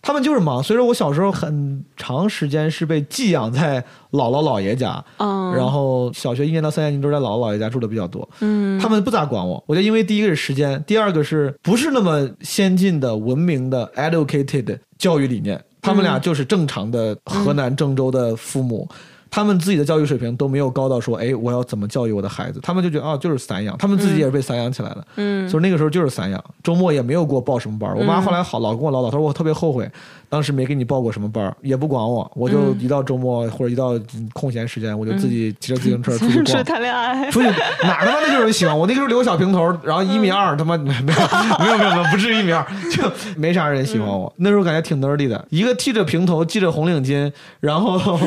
他们就是忙，所以说我小时候很长时间是被寄养在姥姥姥爷家，嗯，然后小学一年到三年级都是在姥姥姥爷家住的比较多。嗯他们不咋管我，我觉得因为第一个是时间，第二个是不是那么先进的、文明的 educated 教育理念，他们俩就是正常的河南郑州的父母。他们自己的教育水平都没有高到说，哎，我要怎么教育我的孩子？他们就觉得啊，就是散养，他们自己也是被散养起来的。嗯所以那个时候就是散养，周末也没有给我报什么班儿。我妈后来好老跟我唠叨，她说我特别后悔，当时没给你报过什么班，也不管我，我就一到周末或者一到空闲时间，我就自己骑着自行车出去。谈恋爱，出去哪他妈的就有人喜欢我？那个时候留个小平头，然后一米二，他妈 没有没有没有没有，不至于一米二，就没啥人喜欢我。那时候感觉挺 nerdy 的，一个剃着平头，系着红领巾，然后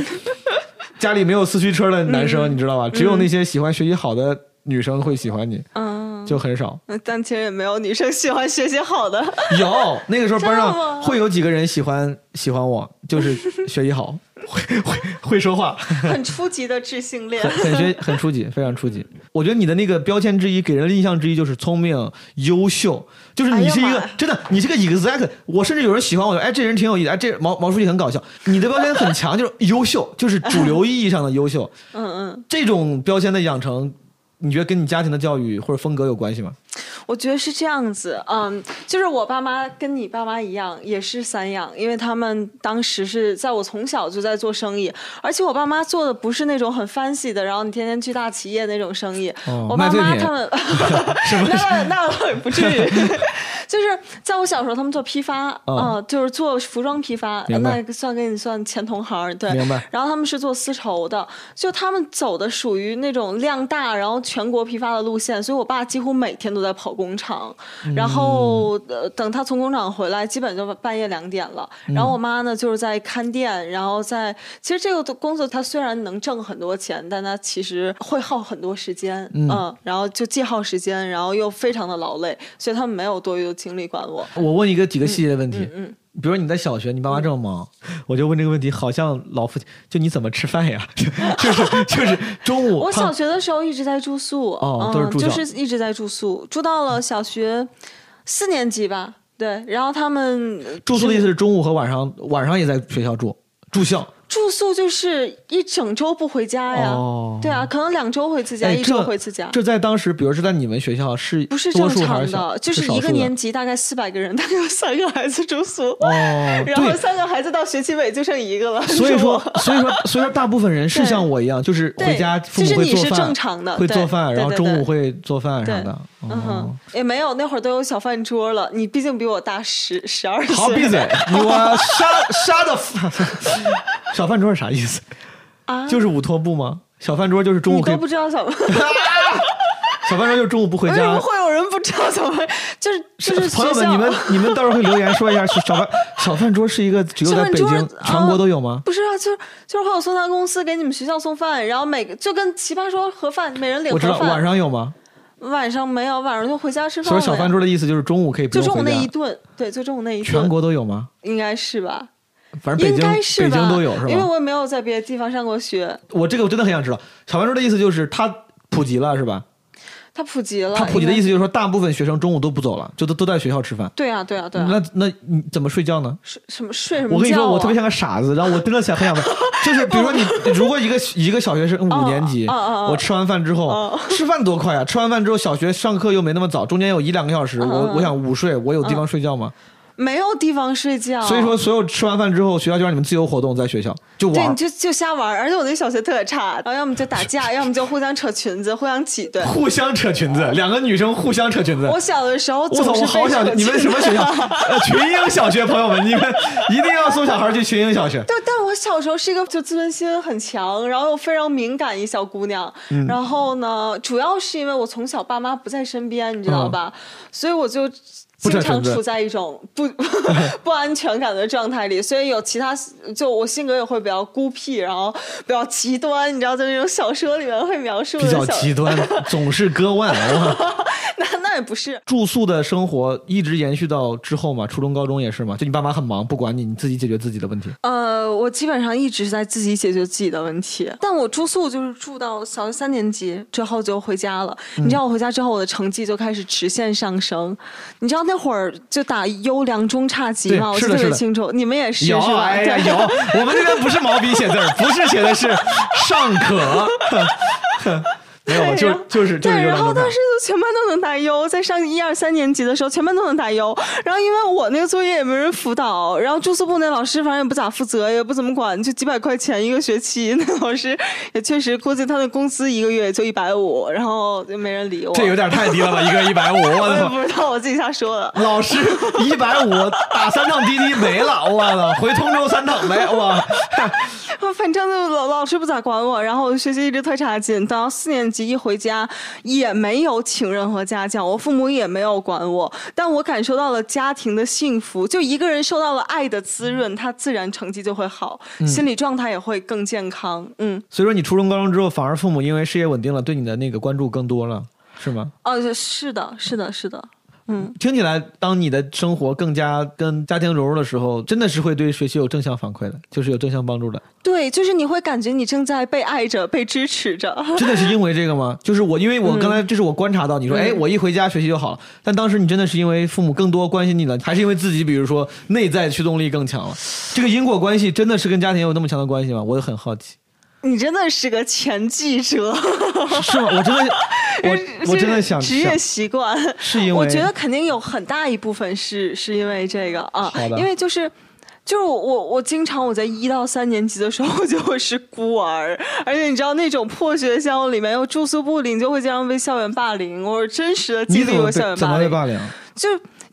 家里没有四驱车的男生，你知道吧？只有那些喜欢学习好的女生会喜欢你。嗯，就很少。嗯但其实也没有女生喜欢学习好的。有那个时候班上会有几个人喜欢喜欢我，就是学习好，会会 会说话，很初级的智性恋很。很学很初级，非常初级。我觉得你的那个标签之一，给人的印象之一就是聪明、优秀，就是你是一个、真的，你是个 exact。我甚至有人喜欢我，哎，这人挺有意思，哎，这毛毛书记很搞笑。你的标签很强，就是优秀，就是主流意义上的优秀。嗯嗯，这种标签的养成，你觉得跟你家庭的教育或者风格有关系吗？我觉得是这样子，嗯，就是我爸妈跟你爸妈一样，也是散养，因为他们当时是在我从小就在做生意，而且我爸妈做的不是那种很 fancy 的，然后你天天去大企业那种生意。哦我爸妈他们，那那倒也不至于，就是在我小时候，他们做批发，哦嗯，就是做服装批发，那算给你算前同行，对，明白然后他们是做丝绸的，就他们走的属于那种量大，然后全国批发的路线，所以我爸几乎每天都在跑工厂，然后、呃等他从工厂回来，基本就半夜两点了。然后我妈呢就是在看店，然后在其实这个工作他虽然能挣很多钱，但他其实会耗很多时间，嗯。然后就既耗时间，然后又非常的劳累，所以他们没有多余的精力管我。我问一个几个细节的问题，嗯，比如你在小学，你爸妈这么忙，我就问这个问题，好像老父亲，就你怎么吃饭呀？就是就是中午，我小学的时候一直在住宿，嗯，哦都是住校就是一直在住宿，住到了小学四年级吧。对，然后他们住宿的意思是中午和晚上，晚上也在学校住，住校。住宿就是一整周不回家呀。哦对啊，可能两周回一次家，哎，一周回一次家。这在当时，比如是在你们学校是不是正常的，就是一个年级大概四百个人，大概有三个孩子住宿，哦，然后。三个孩子到学期尾就剩一个了。所以说，所以说，所以说，大部分人是像我一样，就是回家父其实你是母会做饭，正常的会做饭，然后中午会做饭啥对的。嗯也没有，那会儿都有小饭桌了。你毕竟比我大十十二岁。好，闭嘴！我杀杀的 小饭桌是啥意思？啊！就是午托部吗？小饭桌就是中午可以你都不知道小饭，小饭桌就是中午不回家为什么。会有人不知道小饭？就是就是朋友们，你们你们到时候会留言说一下，小饭小饭桌是一个只有在北京全国都有吗？不是啊，就是就是会有送餐公司给你们学校送饭，然后每个就跟奇葩说盒饭，每人领我知道盒饭。晚上有吗？晚上没有，晚上就回家吃饭。所以小饭桌的意思就是中午可以不用回就中午那一。顿，对，就中午那一顿。全国都有吗？应该是吧？反正北京应该？北京都有是吧？因为我也没有在别的地方上过学，我这个我真的很想知道，小饭桌的意思就是它普及了是吧？它普及了。它普及的意思就是说，大部分学生中午都不走了，就都都在学校吃饭。对啊，对啊，对啊。那那你怎么睡觉呢？睡什么睡什么觉啊？我跟你说，我特别像个傻子，然后我真的想很想问，就是比如说你，如果一个一个小学生五年级，我吃完饭之后哦，吃饭多快啊！吃完饭之后，小学上课又没那么早，中间有一两个小时，我嗯我想午睡，我有地方睡觉吗？没有地方睡觉。所以说，所有吃完饭之后，学校就让你们自由活动，在学校就对，玩你。就就瞎玩，而且我那小学特别差，然后要么就打架，要么就互相扯裙子，互相挤兑。互相扯裙子，两个女生互相扯裙子。我小的时候我操！总是我好想你们什么学校？呃，群英小学，朋友们，你们一定要送小孩去群英小学。对，但我小时候是一个就自尊心很强，然后又非常敏感一小姑娘。嗯然后呢，主要是因为我从小爸妈不在身边，你知道吧？所以我就。经常处在一种不 不安全感的状态里，所以有其他就我性格也会比较孤僻，然后比较极端，你知道，在那种小说里面会描述的比较极端，总是割腕。哇 那那也不是，住宿的生活一直延续到之后嘛，初中、高中也是嘛。就你爸妈很忙，不管你，你自己解决自己的问题。呃，我基本上一直在自己解决自己的问题，但我住宿就是住到小学三年级之后就回家了。嗯你知道我回家之后，我的成绩就开始直线上升。你知道那会儿就打优良中差级嘛？我记得特别清楚，你们也是有，是吧？哎呀，对有。我们那边不是毛笔写字，不是写的是尚可。没有，就就是就是对，然后当时就全班都能打优，在上一二三年级的时候，全班都能打优。然后因为我那个作业也没人辅导，然后住宿部那老师反正也不咋负责，也不怎么管，就几百块钱一个学期。那老师也确实估计他的工资一个月也就一百五，然后就没人理我。这有点太低了吧？一个一百五，我我也！不知道，我自己瞎说的。老师一百五打三趟滴滴没了，我操！回通州三趟没，我！反正就老老师不咋管我，然后我学习一直特差劲。等到四年级一回家，也没有请任何家教，我父母也没有管我，但我感受到了家庭的幸福。就一个人受到了爱的滋润，他自然成绩就会好，心理状态也会更健康。嗯，所以说你初中、高中之后，反而父母因为事业稳定了，对你的那个关注更多了。是吗？哦，是的，是的，是的。听起来，当你的生活更加跟家庭融入的时候，真的是会对学习有正向反馈的，就是有正向帮助的。对，就是你会感觉你正在被爱着、被支持着。真的是因为这个吗？就是我，因为我刚才这是我观察到，你说，哎，我一回家学习就好了。但当时你真的是因为父母更多关心你了，还是因为自己，比如说内在驱动力更强了？这个因果关系真的是跟家庭有那么强的关系吗？我也很好奇。你真的是个前记者，是吗？我真的，我我真的想职业习惯是因为我觉得肯定有很大一部分是是因为这个啊，因为就是。就是我我我经常我在一到三年级的时候就会是孤儿，而且你知道那种破学校里面又住宿不灵，就会经常被校园霸凌。我是真实的经历过校园被怎么霸凌，被霸凌？就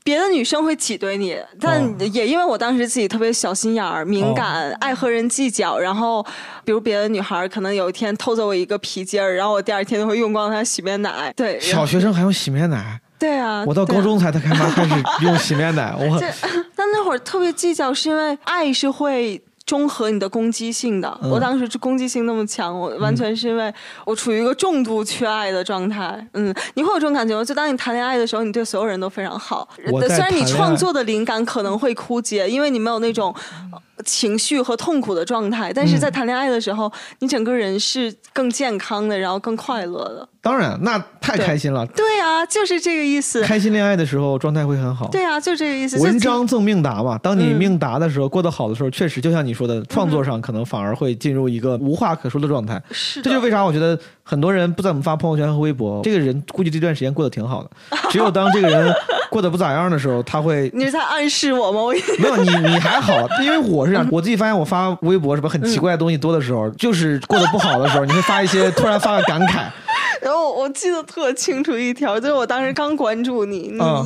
别的女生会挤兑你，但哦也因为我当时自己特别小心眼儿、敏感、爱和人计较，然后比如别的女孩儿可能有一天偷走我一个皮筋儿，然后我第二天就会用光她洗面奶。对，小学生还用洗面奶？对啊，我到高中才他开始用洗面奶，我 这，但那会儿特别计较，是因为爱是会。中和你的攻击性的，嗯。我当时攻击性那么强，我完全是因为我处于一个重度缺爱的状态。嗯，你会有这种感觉吗？就当你谈恋爱的时候，你对所有人都非常好，虽然你创作的灵感可能会枯竭，因为你没有那种呃情绪和痛苦的状态，但嗯是在谈恋爱的时候，你整个人是更健康的，然后更快乐的。当然那太开心了。对啊，就是这个意思。开心恋爱的时候状态会很好。对啊，就这个意思。文章赠命达嘛，当你嗯命达的时候，过得好的时候，确实就像你说的，创作上可能反而会进入一个无话可说的状态。是的这就是为啥我觉得很多人不怎么发朋友圈和微博，这个人估计这段时间过得挺好的。只有当这个人过得不咋样的时候，他会你是在暗示我吗？我 没有你，你还好，因为我是这样，我自己发现我发微博什么很奇怪的东西多的时候，就是过得不好的时候，你会发一些突然发个感慨，然后我记得特清楚一条，就是我当时刚关注你，你、嗯。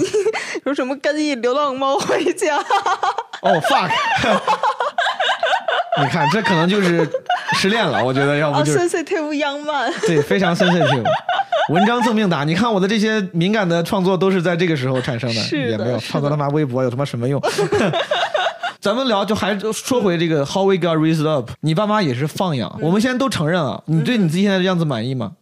说什么跟一流浪猫回家，哦、fuck，你看这可能就是失恋了，我觉得要不哦就是，sensitive young man，对，非常 sensitive。文章赠命达，你看我的这些敏感的创作都是在这个时候产生的，是的也没有创作他妈微博有他妈什么用？咱们聊就还是说回这个 How we got raised up，你爸妈也是放养，嗯我们现在都承认了，你对你自己现在的样子满意吗？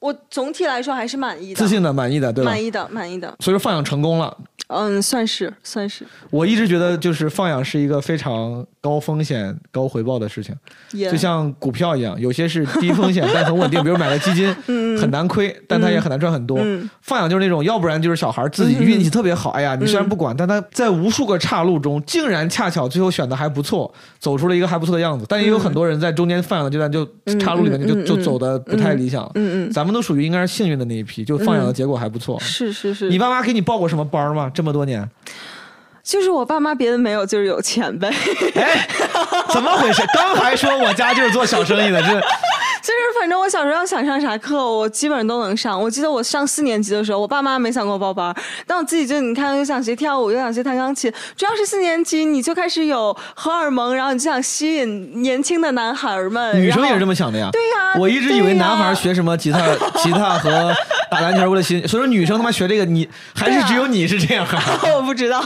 我总体来说还是满意的，自信的、满意的，对吧？满意的，满意的，所以说放养成功了。嗯，算是算是，我一直觉得就是放养是一个非常高风险高回报的事情，也就像股票一样，有些是低风险但很稳定，比如买了基金，很难亏，但它也很难赚很多。嗯。放养就是那种，要不然就是小孩自己运气特别好，哎呀，你虽然不管，但他在无数个岔路中，竟然恰巧最后选的还不错，走出了一个还不错的样子。但也有很多人在中间放养的阶段就岔路里面就就走的不太理想。嗯嗯，咱们都属于应该是幸运的那一批，就放养的结果还不错。是是是，你爸妈给你报过什么班吗？这么多年？就是我爸妈别的没有，就是有钱呗。哎，怎么回事？刚还说我家就是做小生意的，这 就是反正我小时候要想上啥课，我基本上都能上。我记得我上四年级的时候，我爸妈没想给我报班，但我自己就你看，又想学跳舞，又想学弹钢琴。主要是四年级你就开始有荷尔蒙，然后你就想吸引年轻的男孩儿们。女生也是这么么想的呀。对呀我一直以为男孩学什么吉他、吉他和打篮球为了吸引，所以说女生他妈学这个，你还是只有你是这样啊？我不知道，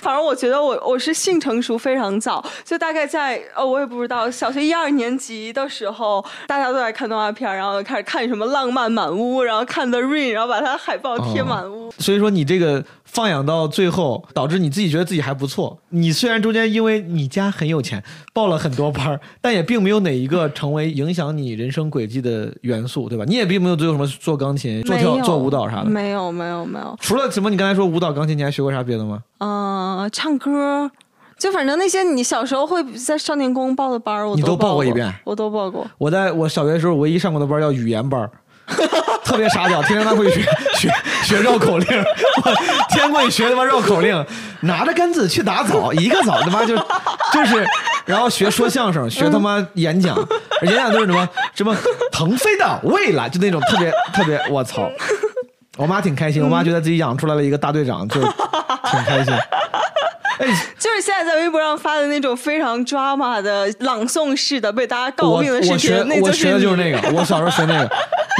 反正我觉得我我是性成熟非常早，就大概在呃我也不知道小学一二年级的时候，大家都在看动画片，然后开始看什么《浪漫满屋》，然后看《The Rain》，然后把它海报贴满屋。所以说你这个放养到最后，导致你自己觉得自己还不错。你虽然中间因为你家很有钱，报了很多班儿，但也并没有哪一个成为影响你人生轨迹的元素，对吧？你也并没有最后什么做钢琴、做跳、做舞蹈啥的。没有没有没有，除了什么，你刚才说舞蹈、钢琴，你还学过啥别的吗？嗯、唱歌。就反正那些你小时候会在少年宫报的班儿，我你都报报过一遍我都报过。我在我小学的时候唯一上过的班儿叫语言班儿，特别傻屌，天天他会学 学学绕口令，我天过去学他妈绕口令，拿着杆子去打枣，一个枣他妈就就是，然后学说相声，学他妈演讲，演讲都是什么什么腾飞的未来，就那种特别特别，我操！我妈挺开心，我妈觉得自己养出来了一个大队长，就挺开心。哎，就是现在在微博上发的那种非常 drama 的朗诵式的被大家诟病的视频，那我学的就是那个，我小时候学那个，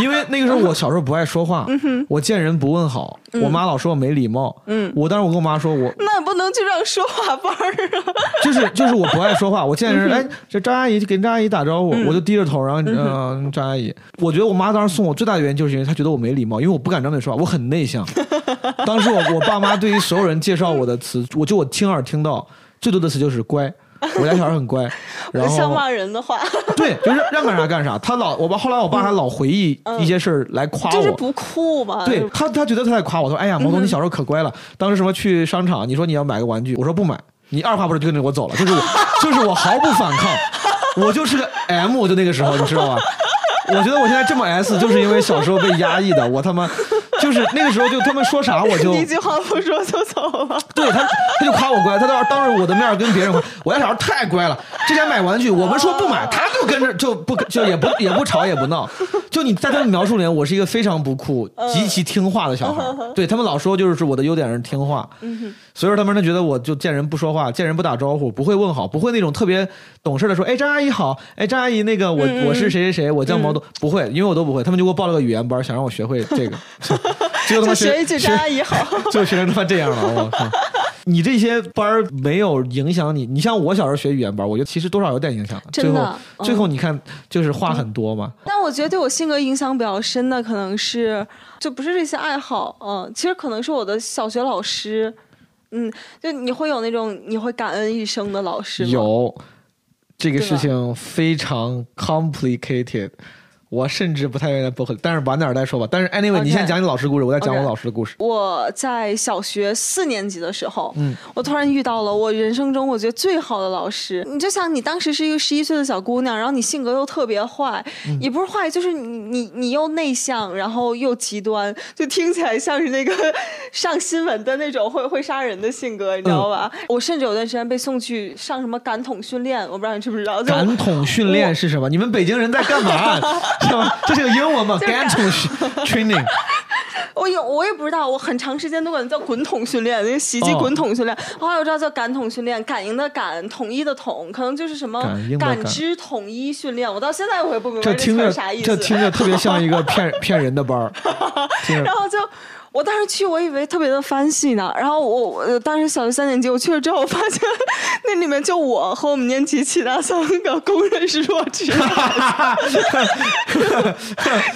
因为那个时候我小时候不爱说话，我见人不问好，我妈老说我没礼貌，嗯我当时我跟我妈说我那不不能去上说话班儿啊？就是就是我不爱说话，我见人哎，这张阿姨就给张阿姨打招呼，嗯我就低着头，然后嗯、张阿姨，我觉得我妈当时送我最大的原因就是因为她觉得我没礼貌，因为我不敢张嘴说话，我很内向。当时我我爸妈对于所有人介绍我的词，我就我亲耳听到最多的词就是乖。我家小孩很乖，然后像骂人的话，对，就是让干啥干啥。他老我爸后来我爸还老回忆一些事儿来夸我，就是不酷嘛。对他，他觉得他在夸我，他说：“哎呀，毛东，你小时候可乖了。当时什么去商场，你说你要买个玩具，我说不买，你二话不说就跟着我走了，就是我，就是我毫不反抗，我就是个 M，我就那个时候，你知道吧？我觉得我现在这么 S，就是因为小时候被压抑的，我他妈就是那个时候就他们说啥我就一句话不说就走了。对他，他就夸我乖，他当当着我的面跟别人夸，我家小孩太乖了。之前买玩具，我们说不买，他就跟着就不就也不也不吵也不闹。就你在他们描述里面，我是一个非常不酷、极其听话的小孩。对他们老说就是我的优点是听话，所以说他们就觉得我就见人不说话，见人不打招呼，不会问好，不会那种特别懂事的说，哎张阿姨好，哎张阿姨那个我我是谁谁谁，我叫毛东，不会，因为我都不会。他们就给我报了个语言班，想让我学会这个，结果他妈就学一句张阿姨好。就学成他妈这样了，我靠！你这些班儿没有影响你，你像我小时候学语言班，我觉得其实多少有点影响。真的最后，嗯最后你看，就是话很多嘛。但我觉得对我性格影响比较深的，可能是就不是这些爱好，嗯，其实可能是我的小学老师，嗯，就你会有那种你会感恩一生的老师吗？有这个事情非常 complicated，我甚至不太愿意播客，但是晚点再说吧。但是 anyway，OK 你先讲你老师故事，我再讲我老师的故事。我在小学四年级的时候，嗯，我突然遇到了我人生中我觉得最好的老师。你就想，你当时是一个十一岁的小姑娘，然后你性格又特别坏，嗯也不是坏，就是你你你又内向，然后又极端，就听起来像是那个上新闻的那种会 会杀人的性格，你知道吧？嗯我甚至有段时间被送去上什么感统训练，我不知道你知不知道？感统训练是什么？你们北京人在干嘛？是吗？这是个英文吗？就是感统 training。我有我也不知道，我很长时间都管它叫滚筒训练，那个袭击哦滚筒训练。后来我知道叫感统训练，感应的感，统一的统，可能就是什么感知统一训练。我到现在我也不明白这听着啥意思。这听着特别像一个骗 骗人的班儿。然后就我当时去，我以为特别的 fancy 呢。然后我我当时小学三年级，我去了之后，我发现那里面就我和我们年级其他三个公认是弱智的。就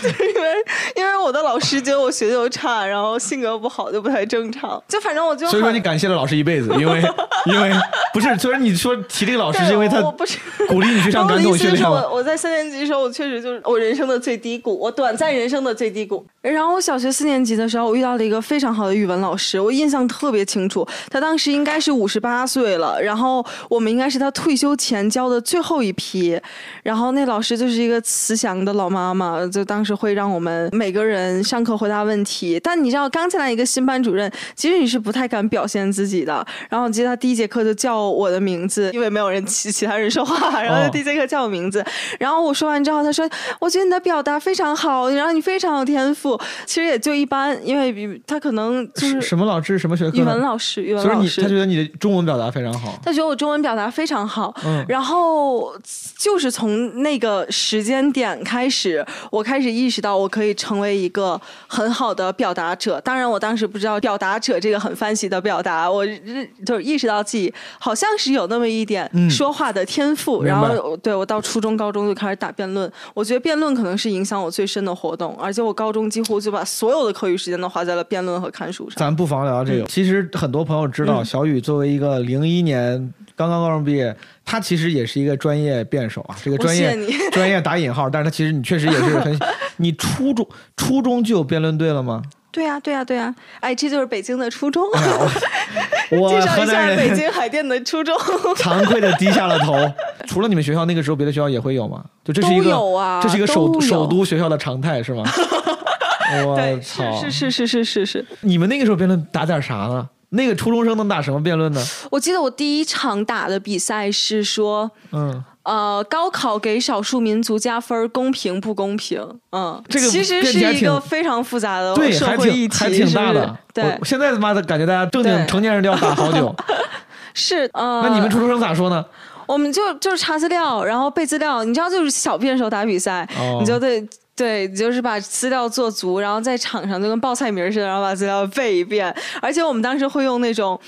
是因为因为我的老师觉得我学习又差，然后性格不好，就不太正常。就反正我就所以说你感谢了老师一辈子，因为 因为不是，虽然你说提这个老师是因为他我不是鼓励你去上我的感统意思就是我训练吗？我在三年级的时候，我确实就是我人生的最低谷，我短暂人生的最低谷。然后我小学四年级的时候，我遇到了一个非常好的语文老师，我印象特别清楚。他当时应该是五十八岁了，然后我们应该是他退休前教的最后一批。然后那老师就是一个慈祥的老妈妈，就当时会让我们每个人上课回答问题。但你知道，刚进来一个新班主任，其实你是不太敢表现自己的。然后我记得他第一节课就叫我的名字，因为没有人其其他人说话，然后第一节课叫我名字。然后我说完之后，他说：“我觉得你的表达非常好，然后你非常有天赋。”其实也就一般，因为比他可能就是什么老师？什么学科？语文老师，语文老师。他觉得你的中文表达非常好。他觉得我中文表达非常好，嗯然后就是从那个时间点开始，我开始意识到我可以成为一个很好的表达者。当然，我当时不知道表达者这个很翻习的表达，我认就是意识到自己好像是有那么一点嗯说话的天赋。然后，对我到初中、高中就开始打辩论，我觉得辩论可能是影响我最深的活动，而且我高中几乎就把所有的课余时间都花在了辩论和看书上。咱不妨聊这个。其实很多朋友知道，小雨作为一个零一年刚刚高中毕业，他其实也是一个专业辩手啊。这个专业 专业打引号，但是他其实你确实也是很。你初中初中就有辩论队了吗？对呀、对呀、对呀、哎，这就是北京的初中。我介绍一下北京海淀的初中。惭愧的低下了头。除了你们学校，那个时候别的学校也会有吗？就这是一个有啊这是一个首首都学校的常态是吗？我对，操！是是是是是是是。你们那个时候辩论打点啥呢？那个初中生能打什么辩论呢？我记得我第一场打的比赛是说，嗯，呃，高考给少数民族加分，公平不公平？嗯，这个其实是一个非常复杂的对，社还会议题，挺还挺大的是是。对我，现在他妈的感觉大家正经成年人都要打好久。是呃，那你们初中生咋说呢？我们就就是查资料，然后背资料。你知道，就是小便时候打比赛，哦你就得对，就是把资料做足，然后在场上就跟报菜名似的，然后把资料背一遍。而且我们当时会用那种。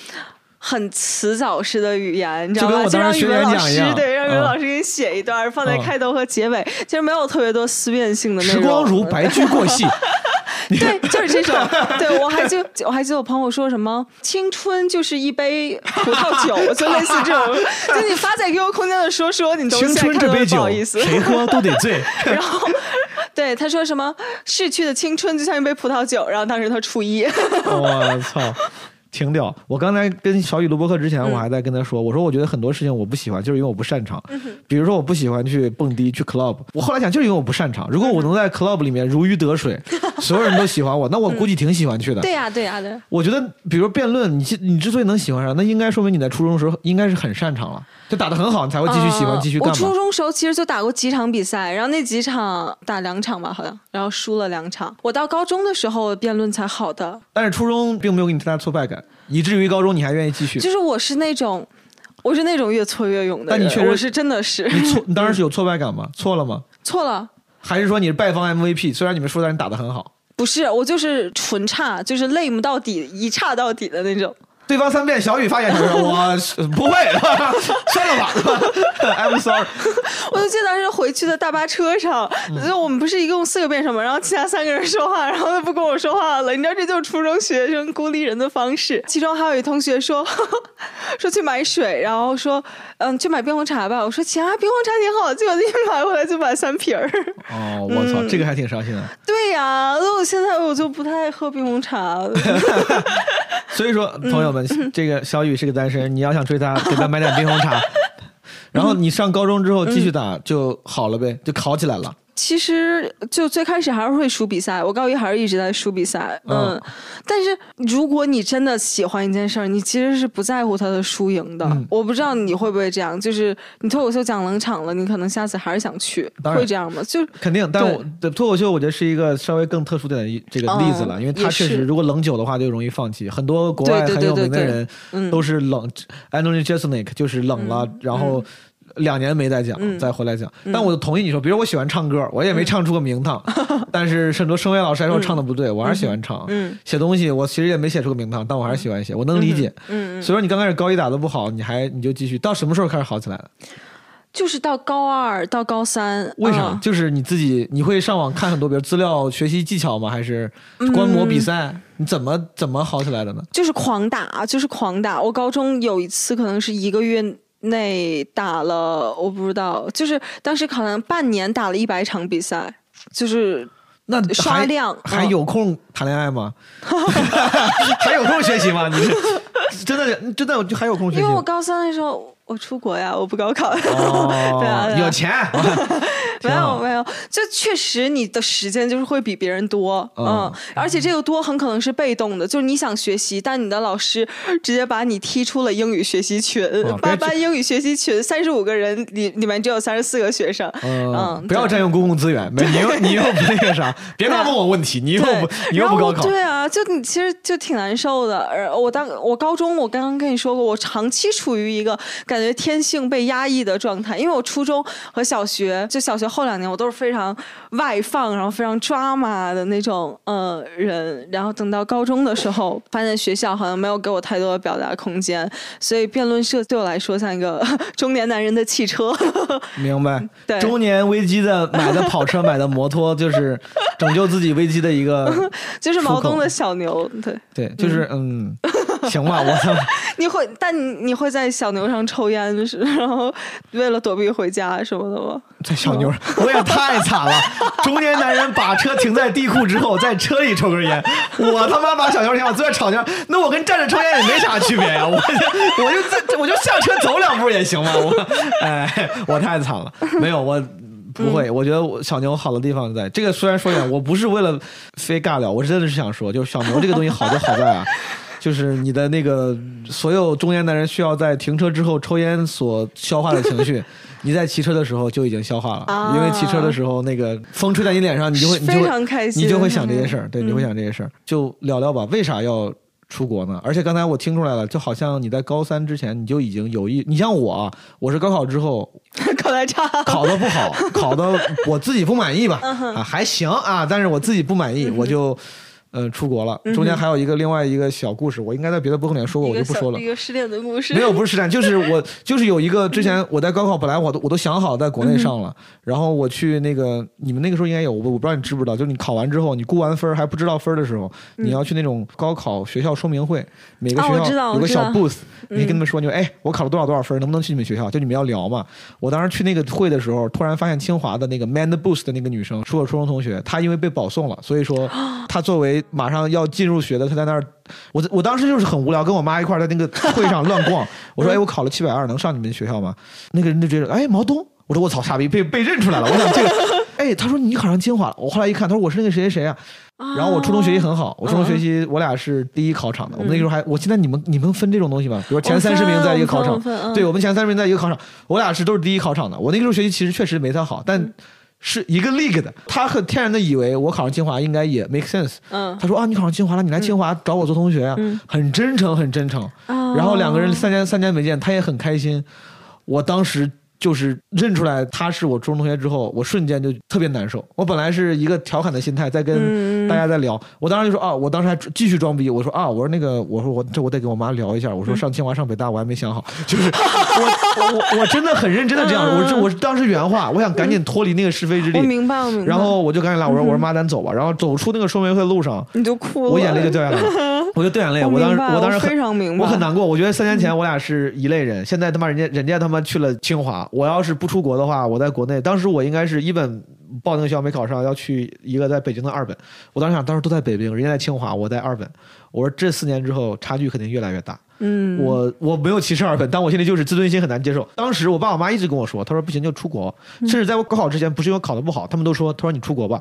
很词藻式的语言，你知道就跟吗？我当时学就让语文老师对，让语文嗯老师给你写一段，放在嗯开头和结尾，其实没有特别多思辨性的内时。光如白驹过隙，对，就是这种。对我还记我还记得我朋友说什么青春就是一杯葡萄酒，就类似这种。就你发在 QQ 空间的说说，你都青春这杯酒好意思。谁喝都得醉。然后，对他说什么逝去的青春就像一杯葡萄酒，然后当时他初一。我操！挺屌！我刚才跟小雨录播课之前，嗯我还在跟他说，我说我觉得很多事情我不喜欢，就是因为我不擅长。嗯比如说我不喜欢去蹦迪、去 club，我后来想就是因为我不擅长。如果我能在 club 里面如鱼得水，所有人都喜欢我，那我估计挺喜欢去的。对呀、对呀、对。我觉得，比如辩论，你你之所以能喜欢上，那应该说明你在初中的时候应该是很擅长了，就打得很好，你才会继续喜欢，呃继续干嘛。我初中时候其实就打过几场比赛，然后那几场打两场吧，好像，然后输了两场。我到高中的时候辩论才好的，但是初中并没有给你太大挫败感，以至于高中你还愿意继续。就是我是那种，我是那种越挫越勇的人。但你确实我是真的是你错，你当时是有挫败感吗？错了吗？错了。还是说你是败方 MVP？虽然你们输，但是你打得很好。不是，我就是纯差，就是 lame 到底，一差到底的那种。对方三遍，小雨发言 我不会，算了吧，I'm sorry。我就记得当时回去的大巴车上，嗯就我们不是一共四个辩手嘛，然后其他三个人说话，然后他不跟我说话了。你知道这就是初中学生孤立人的方式。其中还有一同学说说去买水，然后说嗯去买冰红茶吧。我说行啊，冰红茶挺好，结果一买回来就买三瓶儿。哦，我操，这个还挺伤心的。对呀、那我现在我就不太爱喝冰红茶。所以说，朋友们，这个小雨是个单身，你要想追她，给她买点冰红茶。然后你上高中之后继续打就好了呗，就考起来了。其实就最开始还是会输比赛，我高一还是一直在输比赛，嗯。嗯但是如果你真的喜欢一件事儿，你其实是不在乎它的输赢的。嗯我不知道你会不会这样，就是你脱口秀讲冷场了，你可能下次还是想去，会这样吗？就肯定，但对我的脱口秀，我觉得是一个稍微更特殊点的这个例子了，嗯因为它确实如果冷久的话就容易放弃。很多国外很有名的人嗯都是冷 a n t o n y Jeselnik 就是冷了，然后。两年没再讲，嗯再回来讲，但我同意你说，比如我喜欢唱歌，我也没唱出个名堂，但是很多声乐老师还说我唱的不对，我还是喜欢唱。嗯写东西我其实也没写出个名堂，但我还是喜欢写，我能理解。嗯，所以说你刚开始高一打的不好，你还你就继续，到什么时候开始好起来的？就是到高二到高三，为啥？嗯就是你自己，你会上网看很多，比如资料、学习技巧吗？还是观摩比赛？你怎么怎么好起来的呢？就是狂打，就是狂打。我高中有一次可能是一个月内打了，我不知道，就是当时可能半年打了一百场比赛，就是那刷量还嗯有空谈恋爱吗？还有空学习吗？你是真的真的就还有空学习？因为我高三的时候我出国呀，我不高考。哦 对啊对啊有钱，没有没有，就确实你的时间就是会比别人多，嗯嗯，而且这个多很可能是被动的，就是你想学习，但你的老师直接把你踢出了英语学习群，八班英语学习群三十五个人里里面只有三十四个学生，嗯嗯，，不要占用公共资源，没你又你又不那个啥，别老问我问题，你又不你又不高考，对啊，就你其实就挺难受的。呃，我当我高中，我刚刚跟你说过，我长期处于一个感觉天性被压抑的状态，因为我初中和小学，就小学后两年，我都是非常外放，然后非常抓马的那种呃人。然后等到高中的时候，发现学校好像没有给我太多的表达空间，所以辩论社对我来说像一个 中年男人的汽车。明白？对中年危机的买的跑车、买的摩托，就是拯救自己危机的一个，就是毛东的小牛，对，对，就是嗯，行吧，我操，你会，但你你会在小牛上抽烟，是然后为了躲避回家什么的吗？在小妞儿，我也太惨了。中年男人把车停在地库之后，在车里抽根烟，我他妈把小妞儿停好，坐在草地上，那我跟站着抽烟也没啥区别呀、我就我就在我就下车走两步也行嘛，我哎，我太惨了，没有我。不会，我觉得我小牛好的地方在这个。虽然说远，我不是为了非尬聊，我真的是想说，就是小牛这个东西好就好在啊，就是你的那个所有中年男人需要在停车之后抽烟所消化的情绪，你在骑车的时候就已经消化了，啊。因为骑车的时候那个风吹在你脸上，你就会你就 非会常开心。你就会想这些事儿，嗯。对，你会想这些事儿。就聊聊吧，为啥要？出国呢？而且刚才我听出来了，就好像你在高三之前你就已经有意，你像我啊，我是高考之后 考的差，考的不好，考的我自己不满意吧，嗯啊还行啊，但是我自己不满意，我就呃出国了，嗯中间还有一个另外一个小故事，我应该在别的播客里面说过，我就不说了一。个失恋的故事。没有，不是失恋，就是我，就是有一个之前我在高考，本来我都我都想好在国内上了，嗯然后我去那个你们那个时候应该有，我我不知道你知不知道，就是你考完之后，你估完分还不知道分的时候，你要去那种高考学校说明会，每个学校有个小 booth，你跟他们说，你说哎，我考了多少多少分，能不能去你们学校？就你们要聊嘛。我当时去那个会的时候，突然发现清华的那个 man the booth 的那个女生是我初中同学，她因为被保送了，所以说 她作为马上要进入学的，他在那儿，我我当时就是很无聊，跟我妈一块儿在那个会上乱逛。我说哎，我考了七百二，能上你们学校吗？那个人就觉得哎，毛东。我说我操，傻逼被被认出来了。我想这个，哎，他说你考上清华了。我后来一看，他说我是那个谁谁谁啊。然后我初中学习很好，我初中学习我俩是第一考场的。我们那个时候还，我现在你们你们分这种东西吗？比如前三十名在一个考场对我们前三十名在一个考场，我俩是都是第一考场的。我那个时候学习其实确实没他好，但是一个 league 的，他很天然的以为我考上清华应该也 make sense。嗯他说啊，你考上清华了，你来清华找我做同学啊，很真诚，很真诚。啊然后两个人三年三年没见，他也很开心。我当时就是认出来他是我初中同学之后，我瞬间就特别难受。我本来是一个调侃的心态，在跟大家在聊，我当时就说啊，我当时还继续装逼，我说啊，我说那个，我说我这我得跟我妈聊一下，我说上清华上北大我还没想好，就是我我我真的很认真的这样，我是我是当时原话，我想赶紧脱离那个是非之地。我。明白，我明白。然后我就赶紧拉我说我说妈咱走吧，然后走出那个说明会的路上，你就哭了，我眼泪就掉下来了，我就掉眼泪。我我当时我我当时很非常明白。我很难过。我觉得三年前我俩是一类人，现在他妈人家人家他妈去了清华，我要是不出国的话，我在国内，当时我应该是一本报那个学校没考上，要去一个在北京的二本。我当时想，当时都在北京，人家在清华，我在二本。我说这四年之后差距肯定越来越大。嗯，我我没有歧视二本，但我现在就是自尊心很难接受。当时我爸我妈一直跟我说，他说不行就出国，嗯甚至在我高考之前，不是因为考得不好，他们都说，他说你出国吧。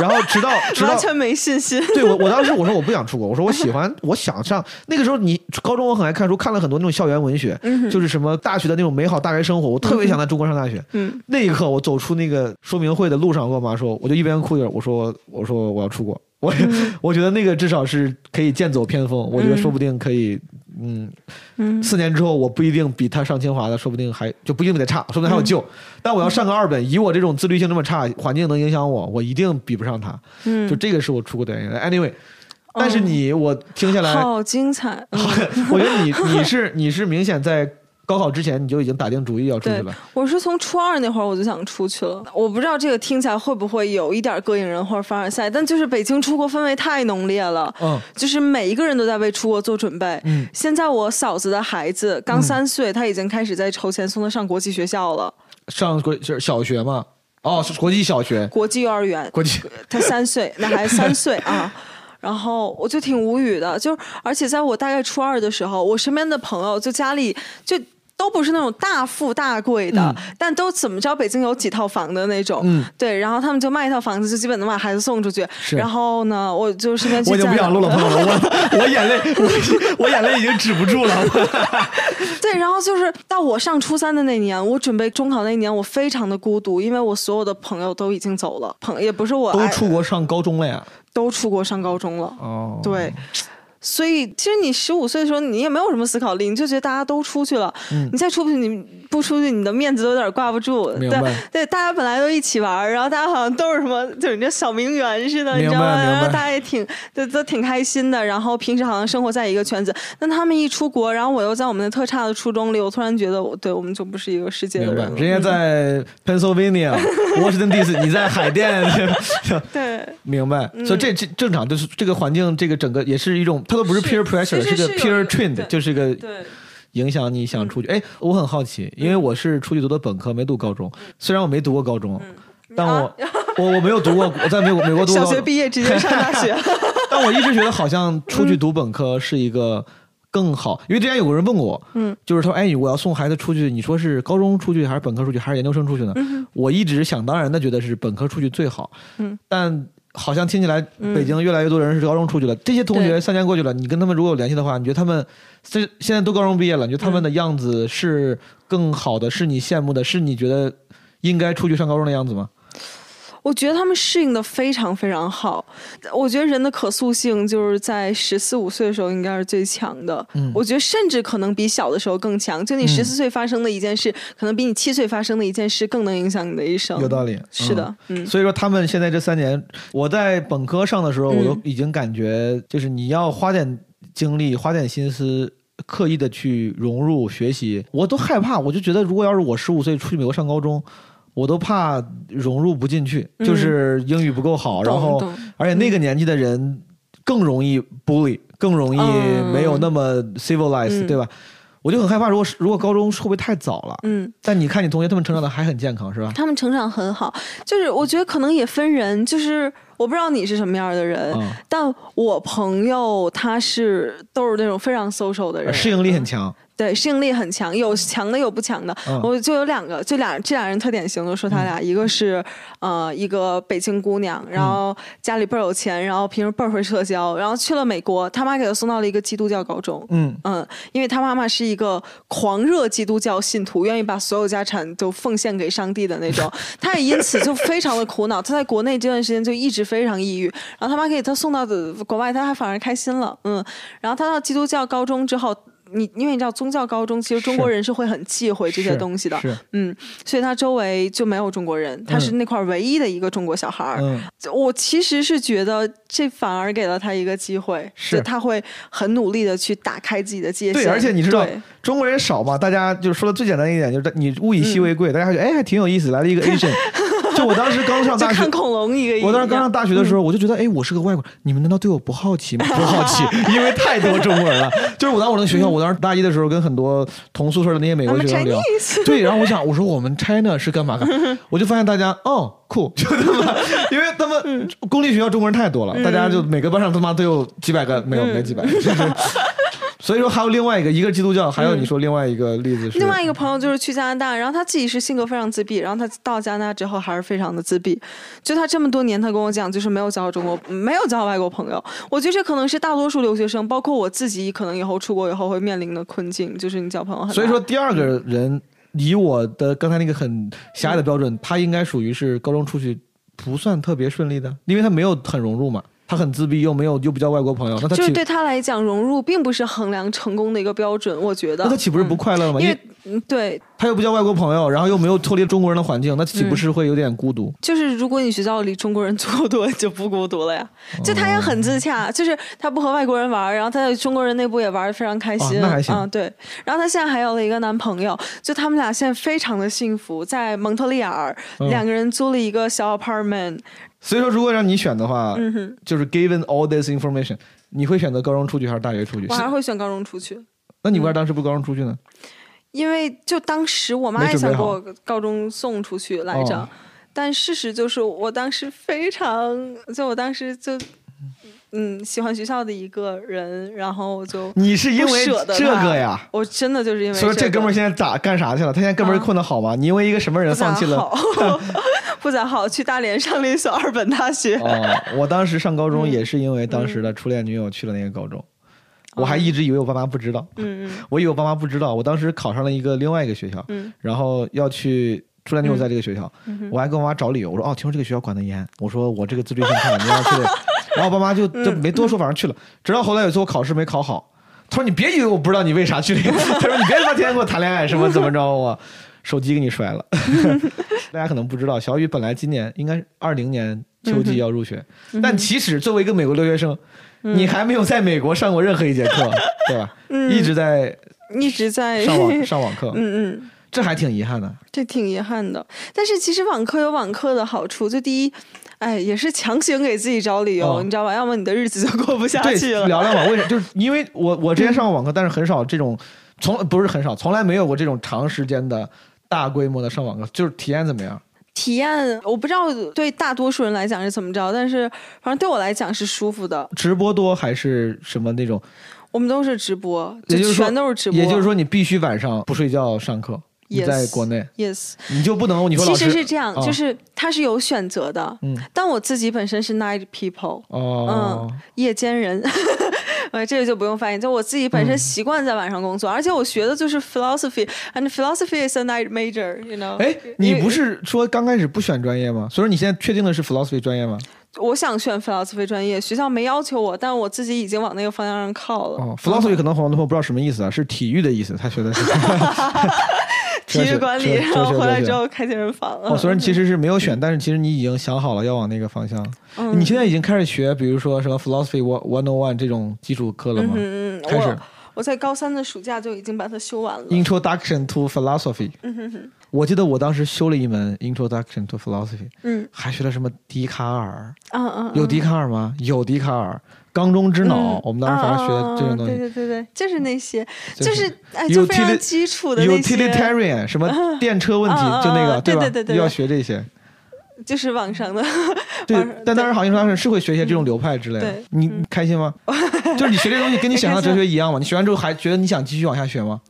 然后直到 直到完全没信心。对我，我当时我说我不想出国，我说我喜欢，我想上。那个时候你高中我很爱看书，看了很多那种校园文学，就是什么大学的那种美好大学生活，我特别想在中国上大学。嗯，那一刻我走出那个说明会的路上，我跟我妈说，我就一边哭一边我说我说我要出国，我、我觉得那个至少是可以剑走偏锋，我觉得说不定可以。嗯，嗯四年之后我不一定比他上清华的，说不定还就不一定比他差，说不定还有救。但我要上个二本，以我这种自律性这么差，环境能影响我，我一定比不上他。嗯就这个是我出国的原因。Anyway，但是你我听下来，好精彩。嗯 我觉得你你是你是明显在高考之前你就已经打定主意要出去了。，我是从初二那会儿我就想出去了。我不知道这个听起来会不会有一点膈应人或者凡尔赛，但就是北京出国氛围太浓烈了。嗯就是每一个人都在为出国做准备。嗯现在我嫂子的孩子刚三岁，他已经开始在筹钱送他上国际学校了，上国就是小学嘛，哦，是国际小学，国际幼儿园。国际他三岁，那还三岁啊。然后我就挺无语的，就而且在我大概初二的时候，我身边的朋友就家里就。都不是那种大富大贵的，但都怎么着，北京有几套房的那种，嗯对，然后他们就卖一套房子，就基本能把孩子送出去。然后呢，我就身边去我已经不想录了，朋友们，我我眼泪我我眼泪已经止不住了。对，然后就是到我上初三的那年，我准备中考那一年，我非常的孤独，因为我所有的朋友都已经走了，朋也不是我都出国上高中了呀？都出国上高中了，哦，对。所以，其实你十五岁的时候，你也没有什么思考力，你就觉得大家都出去了，你再出不去，你不出去，你的面子都有点挂不住。对对，大家本来都一起玩儿，然后大家好像都是什么，就是你这小名媛似的，你知道吗？然后大家也挺都都挺开心的，然后平时好像生活在一个圈子。但他们一出国，然后我又在我们的特差的初中里，我突然觉得我对我们就不是一个世界的人，人家在 Pennsylvania、Washington DC，你在海淀，对。明白。所以这这正常，就是这个环境，这个整个也是一种，它都不是是 peer pressure，其实个 peer trend，就是个影响你想出去。哎，我很好奇，因为我是出去读的本科，没读高中。虽然我没读过高中，但我我我没有读过，我在美国美国读过小。学毕业直接上大学，但我一直觉得好像出去读本科是一个更好，因为之前有个人问过我，嗯，就是说，哎，我要送孩子出去，你说是高中出去还是本科出去还是研究生出去呢？我一直想当然的觉得是本科出去最好，嗯，但好像听起来北京越来越多人是高中出去了，这些同学三年过去了，你跟他们如果有联系的话，你觉得他们这现在都高中毕业了，你觉得他们的样子是更好的，是你羡慕的，是你觉得应该出去上高中的样子吗？我觉得他们适应的非常非常好。我觉得人的可塑性就是在十四五岁的时候应该是最强的。嗯我觉得甚至可能比小的时候更强。就你十四岁发生的一件事，可能比你七岁发生的一件事更能影响你的一生。有道理，是的，嗯，所以说，他们现在这三年，我在本科上的时候，嗯我都已经感觉，就是你要花点精力、花点心思，刻意的去融入学习，我都害怕。我就觉得，如果要是我十五岁出去美国上高中，我都怕融入不进去，嗯就是英语不够好，然后而且那个年纪的人更容易 bully，更容易嗯没有那么 civilized，、嗯对吧？我就很害怕，如果是如果高中会不会太早了？嗯，但你看你同学他们成长的还很健康，是吧？他们成长很好，就是我觉得可能也分人，就是我不知道你是什么样的人，嗯但我朋友他是都是那种非常 social 的人，适应力很强。对，适应力很强，有强的有不强的。嗯我就有两个，就俩这俩人特典型的，说他俩，一个是呃一个北京姑娘，然后家里倍儿有钱，然后平时倍儿会社交，然后去了美国，他妈给他送到了一个基督教高中。嗯，嗯，因为他妈妈是一个狂热基督教信徒，愿意把所有家产都奉献给上帝的那种，他也因此就非常的苦恼。他在国内这段时间就一直非常抑郁，然后他妈给他送到的国外，他还反而开心了。嗯，然后他到基督教高中之后。你因为你知道宗教高中，其实中国人是会很忌讳这些东西的，是，嗯，所以他周围就没有中国人，他是那块唯一的一个中国小孩儿。嗯，我其实是觉得这反而给了他一个机会，是他会很努力的去打开自己的界限。对，而且你知道中国人少嘛，大家就说的最简单一点，就是你物以稀为贵，大家觉得哎还挺有意思，来了一个 Asian。就我当时刚上大学 看，恐龙一个。我当时刚上大学的时候，我就觉得哎，我是个外国人，你们难道对我不好奇吗？不好奇，因为太多中国人了。就是我当时我那个学校，我当时大一的时候跟很多同宿舍的那些美国学生聊对，然后我想我说我们 China 是干嘛干，我就发现大家哦酷，就他妈，因为他们公立学校中国人太多了，大家就每个班上他妈都有几百个，没有没几百个，就是。所以说还有另外一个，一个基督教，还有你说另外一个例子是另外一个朋友就是去加拿大，然后他自己是性格非常自闭，然后他到加拿大之后还是非常的自闭。就他这么多年，他跟我讲，就是没有交中国，没有交外国朋友。我觉得这可能是大多数留学生，包括我自己，可能以后出国以后会面临的困境，就是你交朋友很。所以说，第二个人以我的刚才那个很狭隘的标准，他应该属于是高中出去不算特别顺利的，因为他没有很融入嘛，他很自闭，又没有又不交外国朋友，那他就是对他来讲，融入并不是衡量成功的一个标准。我觉得，那他岂不是不快乐了吗？因为因为嗯，对，他又不交外国朋友，然后又没有脱离中国人的环境，那岂不是会有点孤独？就是如果你学校里中国人足够多，你就不孤独了呀。就他也很自洽，就是他不和外国人玩，然后他在中国人内部也玩的非常开心。哦那还行嗯，对。然后他现在还有了一个男朋友，就他们俩现在非常的幸福，在蒙特利尔，嗯两个人租了一个小 apartment。所以说，如果让你选的话，嗯，就是 given all this information，你会选择高中出去还是大学出去？我还是会选高中出去。那你为啥当时不高中出去呢？因为就当时我妈也想给我高中送出去来着，哦但事实就是我当时非常，就我当时就嗯喜欢学校的一个人，然后我就你是因为这个呀？我真的就是因为所以这哥们儿现在咋干啥去了？他现在哥们儿啊困得好吗？你因为一个什么人放弃了？不咋好，去大连上了一所二本大学。哦，我当时上高中嗯也是因为当时的初恋女友去了那个高中，我还一直以为我爸妈不知道，嗯嗯我以为我爸妈不知道。我当时考上了一个另外一个学校，嗯然后要去初恋女友在这个学校，我还跟我妈找理由，我说哦，听说这个学校管得严，我说我这个自律性差，你要去的，然后我爸妈就就没多说，反正去了。直到后来有一次我考试没考好，他说你别以为我不知道你为啥去那个，他说你别他妈天天跟我谈恋爱什么怎么着我。手机给你摔了，大家可能不知道，小雨本来今年应该是二零年秋季要入学，但其实作为一个美国留学生，你还没有在美国上过任何一节课，对吧？一直在一直在上网 上网课，嗯嗯，这还挺遗憾的。这挺遗憾的。但是其实网课有网课的好处，就第一。哎，也是强行给自己找理由，哦你知道吧？要么你的日子就过不下，去了。聊聊吧，为什 就是因为我我之前上过网课，但是很少这种从不是很少，从来没有过这种长时间的大规模的上网课，就是体验怎么样？体验我不知道对大多数人来讲是怎么着，但是反正对我来讲是舒服的。直播多还是什么那种？我们都是直播，也就是全都是直播。也就是说，你必须晚上不睡觉上课。你 Yes 在国内，，yes，你就不能你说老其实是这样，哦就是他是有选择的。嗯但我自己本身是 night people，哦，夜间人，呃，这个就不用翻译。就我自己本身习惯在晚上工作，而且我学的就是 philosophy，and philosophy is a night major，you know。哎，你不是说刚开始不选专业吗？所以说你现在确定的是 philosophy 专业吗？我想选 philosophy 专业，学校没要求我，但我自己已经往那个方向上靠了。哦，philosophy 可能很多朋友不知道什么意思啊，是体育的意思，他学的是 体育管理，然后回来之后开健身房了。哦，虽然其实是没有选，但是其实你已经想好了要往那个方向。嗯你现在已经开始学，比如说什么 philosophy one one on one 这种基础课了吗？嗯，开始我我在高三的暑假就已经把它修完了。Introduction to philosophy。我记得我当时修了一门 Introduction to philosophy，嗯还学了什么笛卡尔？嗯嗯，有笛卡尔吗？有笛卡尔。缸中之脑，我们当时反正学的这种东嗯对西。对对对，就是那些，就就是就非常基础的那些，Utilitarian 什么 电车问题就那个嗯对吧？对对对对要学这些。就是网上的。对，但当时好像当时是会学一些这种流派之类的对。你你开心吗？就是你学这东西跟你想象哲学一样吗？你学完之后还觉得你想继续往下学吗？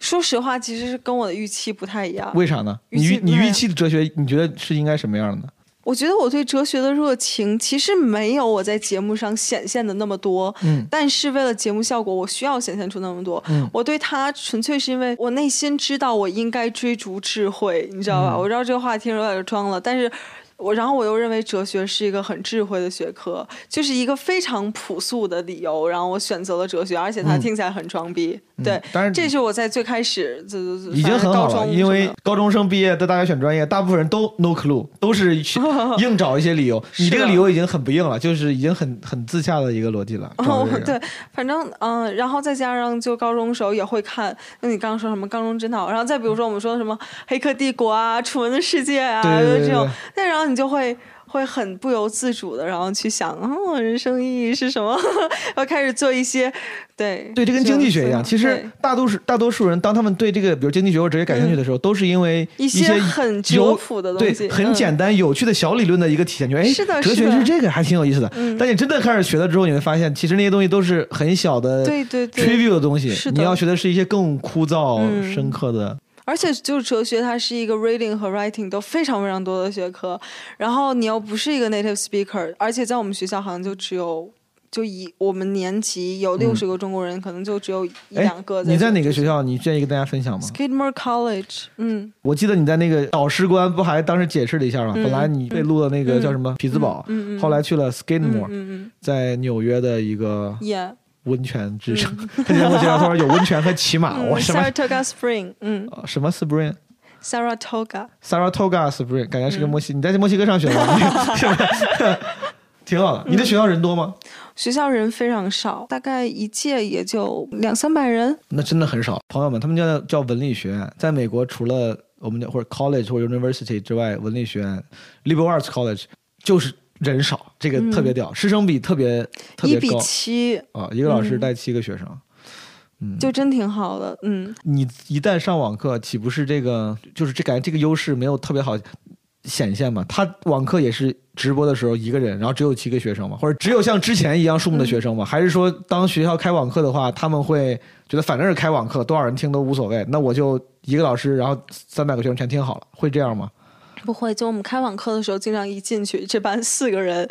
说实话，其实是跟我的预期不太一样。为啥呢？你预你预期的哲学，你觉得是应该什么样的呢？我觉得我对哲学的热情其实没有我在节目上显现的那么多，嗯但是为了节目效果，我需要显现出那么多。嗯我对它纯粹是因为我内心知道我应该追逐智慧，你知道吧？嗯我知道这个话听着有点装了，但是。我然后我又认为哲学是一个很智慧的学科，就是一个非常朴素的理由，然后我选择了哲学，而且它嗯听起来很装逼。对，当然这是我在最开始就就已经很好了，因为高中生毕业在大学选专业，大部分人都 no clue，都是去 硬找一些理由。你这个理由已经很不硬了，就是已经很很自洽的一个逻辑了。哦这，个对，反正嗯、然后再加上就高中时候也会看，那你刚刚说什么《高中之脑》，然后再比如说我们说什么《黑客帝国》啊，《楚门的世界》啊，对对对这种对，那然后你就会。会很不由自主的，然后去想，哦，人生意义是什么？要开始做一些，对对，这跟经济学一样。其实大多数大多数人，当他们对这个比如经济学或者哲学感兴趣的时候，都是因为一些些很质有朴的东对西，很嗯简单有趣的小理论的一个体现。就哎，是的哲学是这个，还挺有意思的。嗯但你真的开始学了之后，你会发现，其实那些东西都是很小的对对对 trivial 的东西。是的你要学的是一些更枯燥、嗯深刻的。而且就是哲学，它是一个 reading 和 writing 都非常非常多的学科，然后你又不是一个 native speaker，而且在我们学校好像就只有。就以我们年级有六十个中国人，可能就只有一哎两个，你在哪个学校？你愿意跟大家分享吗？？Skidmore College，嗯我记得你在那个导师官不还当时解释了一下吗？嗯本来你被录的那个叫什么匹兹堡，后来去了 Skidmore，、嗯在纽约的一个温泉之城。他今天跟我介绍，他说有温泉和骑马，嗯 我什么，Saratoga Spring，嗯呃 什么 Spring。，Saratoga，Saratoga Spring，感觉是个墨西，嗯你在墨西哥上学吗，是吧？挺好的。你的学校人多吗？学校人非常少，大概一届也就两三百人。那真的很少。朋友们，他们叫叫文理学院，在美国除了我们的或者 college 或者 university 之外，文理学院 liberal arts college 就是人少，这个特别屌，师生比特别特嗯一比别高七，啊，一个老师嗯带七个学生。嗯就真挺好的。嗯，你一旦上网课，岂不是这个就是这感觉这个优势没有特别好显现嘛？他网课也是直播的时候一个人，然后只有七个学生嘛，或者只有像之前一样数目的学生嘛？还是说当学校开网课的话，他们会觉得反正是开网课，多少人听都无所谓，那我就一个老师，然后三百个学生全听好了，会这样吗？不会，就我们开网课的时候，经常一进去，这班四个人，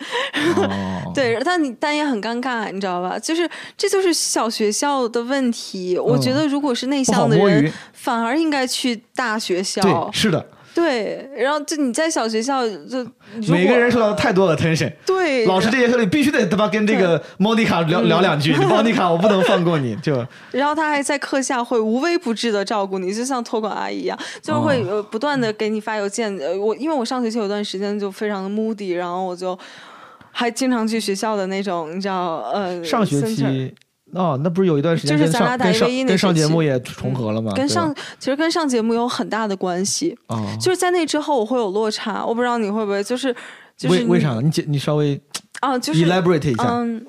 哦，对，但你但也很尴尬，你知道吧？就是这就是小学校的问题。我觉得如果是内向的人，反而应该去大学校。对，是的，对，然后就你在小学校就每个人受到太多的 attention。对老师这节课里必须得他妈跟这个莫妮卡聊聊两句，莫妮卡我不能放过你，就 然后他还在课下会无微不至的照顾你，就像托管阿姨一样，就是会不断的给你发邮件。呃，我因为我上学期有段时间就非常的 moody，然后我就还经常去学校的那种，你知道呃上学期哦，那不是有一段时间跟就是咱俩打上跟上 A1 那跟上节目也重合了吗？跟上其实跟上节目有很大的关系。哦，就是在那之后我会有落差，我不知道你会不会就是就是你为为啥？你解你稍微啊？就是 elaborate 一下。嗯。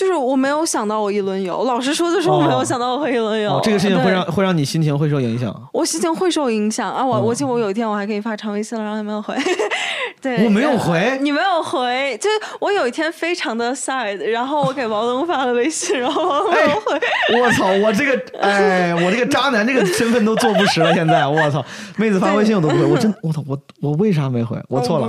就是我没有想到我一轮游，老实说的是我没有想到我会一轮游。哦，这个事情会让会让你心情会受影响。我心情会受影响啊！我嗯我记得我有一天我还给你发长微信了，然后你没有回。对，我没有回你没有回，就是我有一天非常的 sad，然后我给王东发了微信，然后王东没有回。我操，我这个，哎，我这个渣男这个身份都坐不实了。现在，我操，妹子发微信我都不回，我真，我操，我我为啥没回？我错了，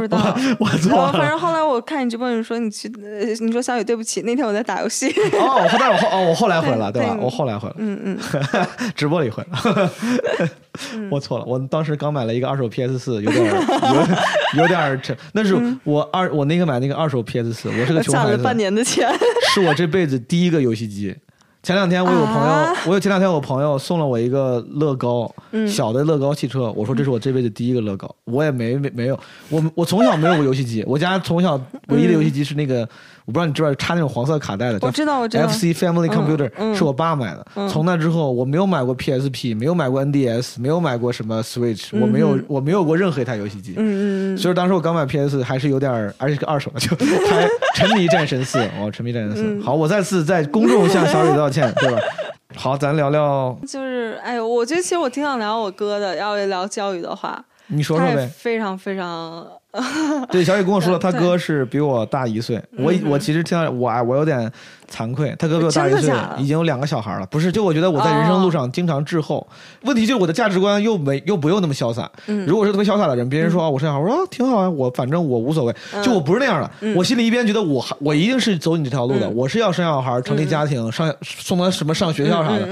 我错了反正。后来我看你直播，你说你去，呃你说小雨对不起，那天我在打游戏。哦，但是我后哦，我后来回了，对吧？对我后来回了，嗯嗯，直播里回了。我错了，我当时刚买了一个二手 PS 四，有点有有点沉。那是我二我那个买那个二手 PS 四，我是个穷孩子，攒了半年的钱。是我这辈子第一个游戏机。前两天我有朋友，啊我有前两天我朋友送了我一个乐高，嗯小的乐高汽车。我说这是我这辈子第一个乐高，我也没没没有，我我从小没有过游戏机，我家从小唯一的游戏机是那个，我不知道你知不知道插那种黄色卡带的，叫我知道我知道 FC Family 嗯 Computer、嗯是我爸买的。从那之后，我没有买过 PSP，没有买过 NDS，没有买过什么 Switch，、我没有我没有过任何一台游戏机。嗯嗯嗯，所以当时我刚买 PS 还是有点儿，而且是个二手的，就还沉迷战神四，我 沉迷战神四。嗯好，我再次在公众向小李道歉，对吧？好，咱聊聊，就是哎呦，我觉得其实我挺想聊我哥的，要聊教育的话，你说说呗。非常非常 对，小雨跟我说了，他哥是比我大一岁。我我其实听到我我有点惭愧，他哥比我大一岁已经有两个小孩了。不是，就我觉得我在人生路上经常滞后。问题就是我的价值观又没又不用那么潇洒。如果是特别潇洒的人，别人说啊我是小孩，我说啊挺好啊，我反正我无所谓。就我不是那样的，我心里一边觉得我还我一定是走你这条路的，我是要生小孩、成立家庭、上送他什么上学校啥的。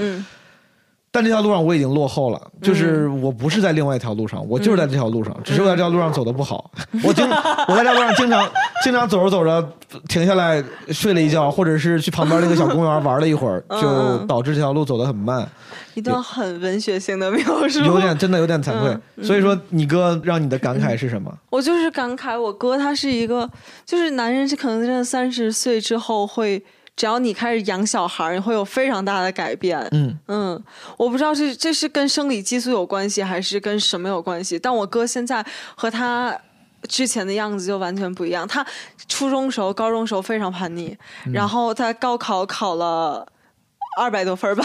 嗯但这条路上我已经落后了，就是我不是在另外一条路上，我就是在这条路上，只是我在这条路上走的不好。我经 我在这条路上经常经常走着走着停下来睡了一觉，或者是去旁边那个小公园玩了一会儿，就导致这条路走得很慢，一段很文学性的描述，有点真的有点惭愧。嗯所以说，你哥让你的感慨是什么？我就是感慨，我哥他是一个，就是男人是可能真的三十岁之后会，只要你开始养小孩儿，你会有非常大的改变。嗯嗯，我不知道是这是跟生理激素有关系，还是跟什么有关系。但我哥现在和他之前的样子就完全不一样。他初中时候、高中时候非常叛逆，嗯然后他高考考了。二百多分儿吧，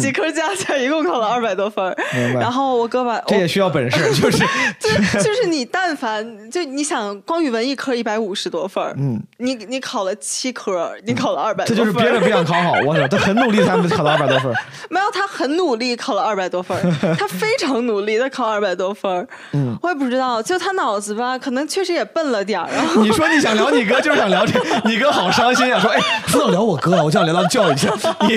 几科加起来一共考了二百多分然后我哥把这也需要本事，就是。就是就是你但凡就你想光语文一科一百五十多分儿，嗯，你你考了七科，你考了二百这多分儿，就是别人不想考好，我操，他很努力才能考到二百多分。没有他很努力考了二百多分儿，他非常努力他考二百多分儿，嗯，我也不知道，就他脑子吧，可能确实也笨了点儿，然后你说你想聊你哥，就是想聊这，你哥好伤心啊！说，哎，说到聊我哥了，我就想聊到教育去。你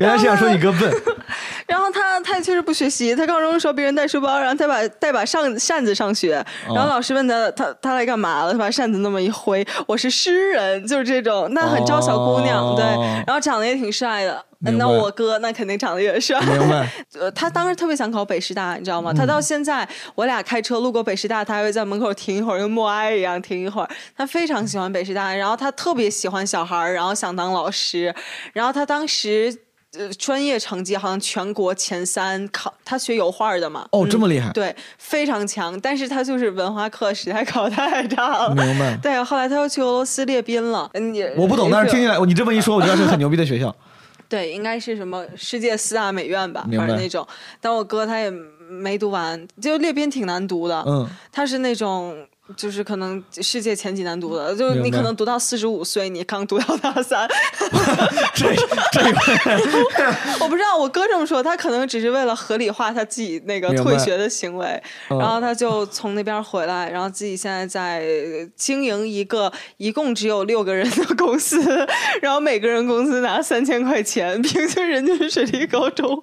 原来是想说你哥笨，然后他他也确实不学习，他高中的时候别人带书包，然后他把带把扇扇子上学，哦然后老师问他他他来干嘛了，他把扇子那么一挥，我是诗人，就是这种，那很招小姑娘，哦对，然后长得也挺帅的。那我哥那肯定长得也帅，明白？呃，他当时特别想考北师大，你知道吗？他到现在，我俩开车路过北师大，他还会在门口停一会儿，跟默哀一样停一会儿。他非常喜欢北师大，然后他特别喜欢小孩儿，然后想当老师，然后他当时。呃，专业成绩好像全国前三，考他学油画的嘛。哦，这么厉害，对，非常强，但是他就是文化课实在考太差了。明白？对，后来他又去俄罗斯列宾了。嗯，也我不懂，但是听起来你这么一说，我觉得是很牛逼的学校。对，应该是什么世界四大美院吧，反正那种。但我哥他也没读完，就列宾挺难读的。嗯，他是那种。就是可能世界前几难读的，就你可能读到四十五岁，你刚读到大三。这这 我不知道，我哥这么说，他可能只是为了合理化他自己那个退学的行为，嗯然后他就从那边回来，然后自己现在在经营一个一共只有六个人的公司，然后每个人工资拿三千块钱，平均人均水平高中。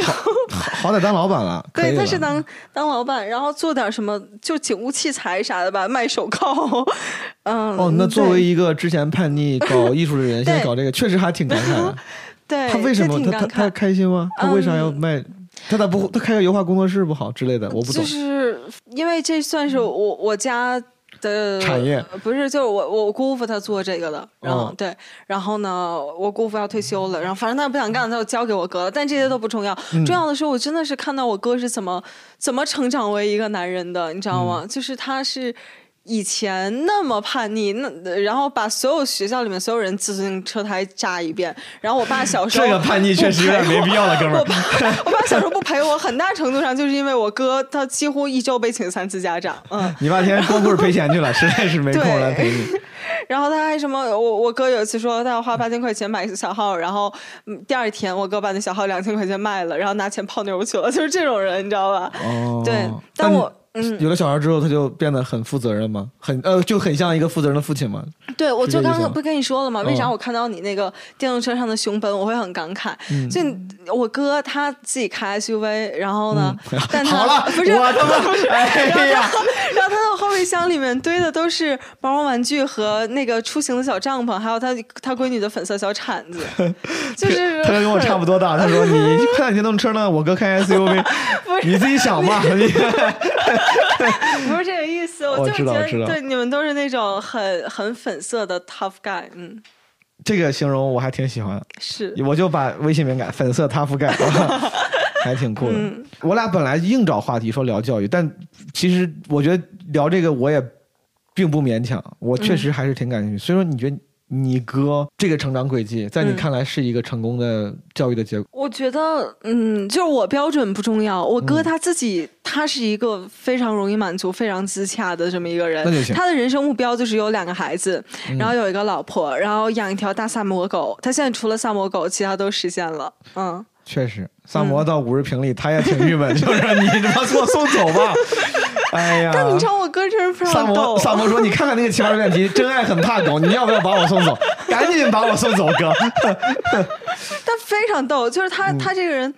好歹当老板了，对，他是当当老板，然后做点什么就警务器材啥的吧，卖手铐。嗯，哦，那作为一个之前叛逆 搞艺术的人，现在搞这个，确实还挺感慨的。对，他为什么他他他开心吗？他为啥要卖？他咋不他开个油画工作室不好之类的？我不懂就。是因为这算是我我家的产业呃不是，就是我我姑父他做这个的，然后、哦对，然后呢，我姑父要退休了，然后反正他不想干，他就交给我哥了。但这些都不重要，嗯重要的是我真的是看到我哥是怎么怎么成长为一个男人的，你知道嗯吗？就是他是。以前那么叛逆，那然后把所有学校里面所有人自行车胎扎一遍，然后我爸小时候 这个叛逆确实有点没必要了，哥们儿。我 爸我爸小时候不陪我，很大程度上就是因为我哥他几乎一周被请三次家长，嗯。你爸天天光顾着赔钱去了，实在是没空来陪你。然后他还什么？我我哥有一次说他要花八千块钱买个小号，然后嗯第二天我哥把那小号两千块钱卖了，然后拿钱泡妞去了，就是这种人，你知道吧？哦，对，但我嗯，有了小孩之后，他就变得很负责任吗？很呃，就很像一个负责任的父亲吗？对，我就刚刚不跟你说了吗？为啥嗯我看到你那个电动车上的熊本，我会很感慨？嗯就我哥他自己开 SUV，然后呢，但 他好了，不是我他妈，哎呀，然后他的后备箱里面堆的都是毛绒玩具和那个出行的小帐篷，还有他他闺女的粉色小铲子，就是他跟我差不多大。他说：“你开电动车呢，我哥开 SUV，你自己想吧。你 不是这个意思，我就觉得知道我知道。对你们都是那种很很粉色的 tough guy，嗯，这个形容我还挺喜欢，是。我就把微信名改粉色他覆盖，还挺酷的。嗯。我俩本来硬找话题说聊教育，但其实我觉得聊这个我也并不勉强，我确实还是挺感兴趣。所以说，你觉得你哥这个成长轨迹，在你嗯看来是一个成功的教育的结果？我觉得，嗯，就是我标准不重要。我哥嗯他自己，他是一个非常容易满足、非常自洽的这么一个人他的人生目标就是有两个孩子，然后有一个老婆，然后养一条大萨摩狗。他现在除了萨摩狗，其他都实现了。嗯，确实，萨摩到五十平里，他也挺郁闷，就是你他妈给我送走吧。哎呀，但你知道我哥真是非常逗摩，。萨摩说：“你看看那个奇葩说辩题，真爱很怕狗，你要不要把我送走？赶紧把我送走，哥。他非常逗，就是他、嗯他这个人。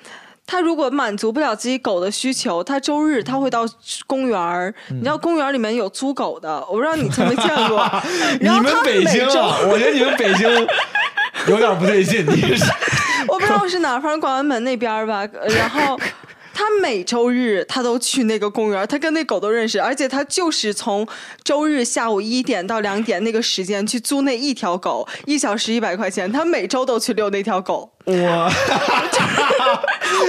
他如果满足不了自己狗的需求，他周日他会到公园儿。嗯你知道公园里面有租狗的，我不知道你曾没见过。你们北京啊，我觉得你们北京有点不对劲。你是我不知道是哪儿，反正广安门那边吧。呃然后他每周日他都去那个公园，他跟那狗都认识，而且他就是从周日下午一点到两点那个时间去租那一条狗，一小时一百块钱，他每周都去遛那条狗。我，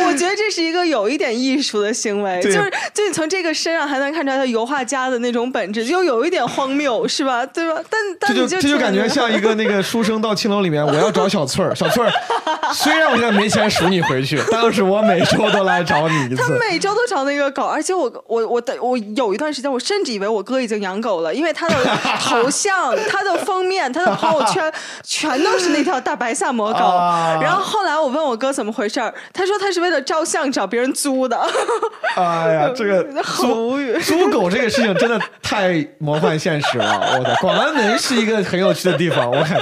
我觉得这是一个有一点艺术的行为，就是就你从这个身上还能看出来他油画家的那种本质，就有一点荒谬，是吧？对吧？但但你就这就感觉像一个那个书生到青楼里面，我要找小翠儿。小翠儿，虽然我现在没钱赎你回去，但是我每周都来找你一他。每周都找那个狗，而且我我我的我有一段时间，我甚至以为我哥已经养狗了，因为他的头像、他的封面、他的朋友圈全都是那条大白萨摩狗。啊然后后来我问我哥怎么回事儿，他说他是为了照相找别人租的。哎呀，这个很无语租 租狗这个事情真的太魔幻现实了。我的广安门是一个很有趣的地方，我看。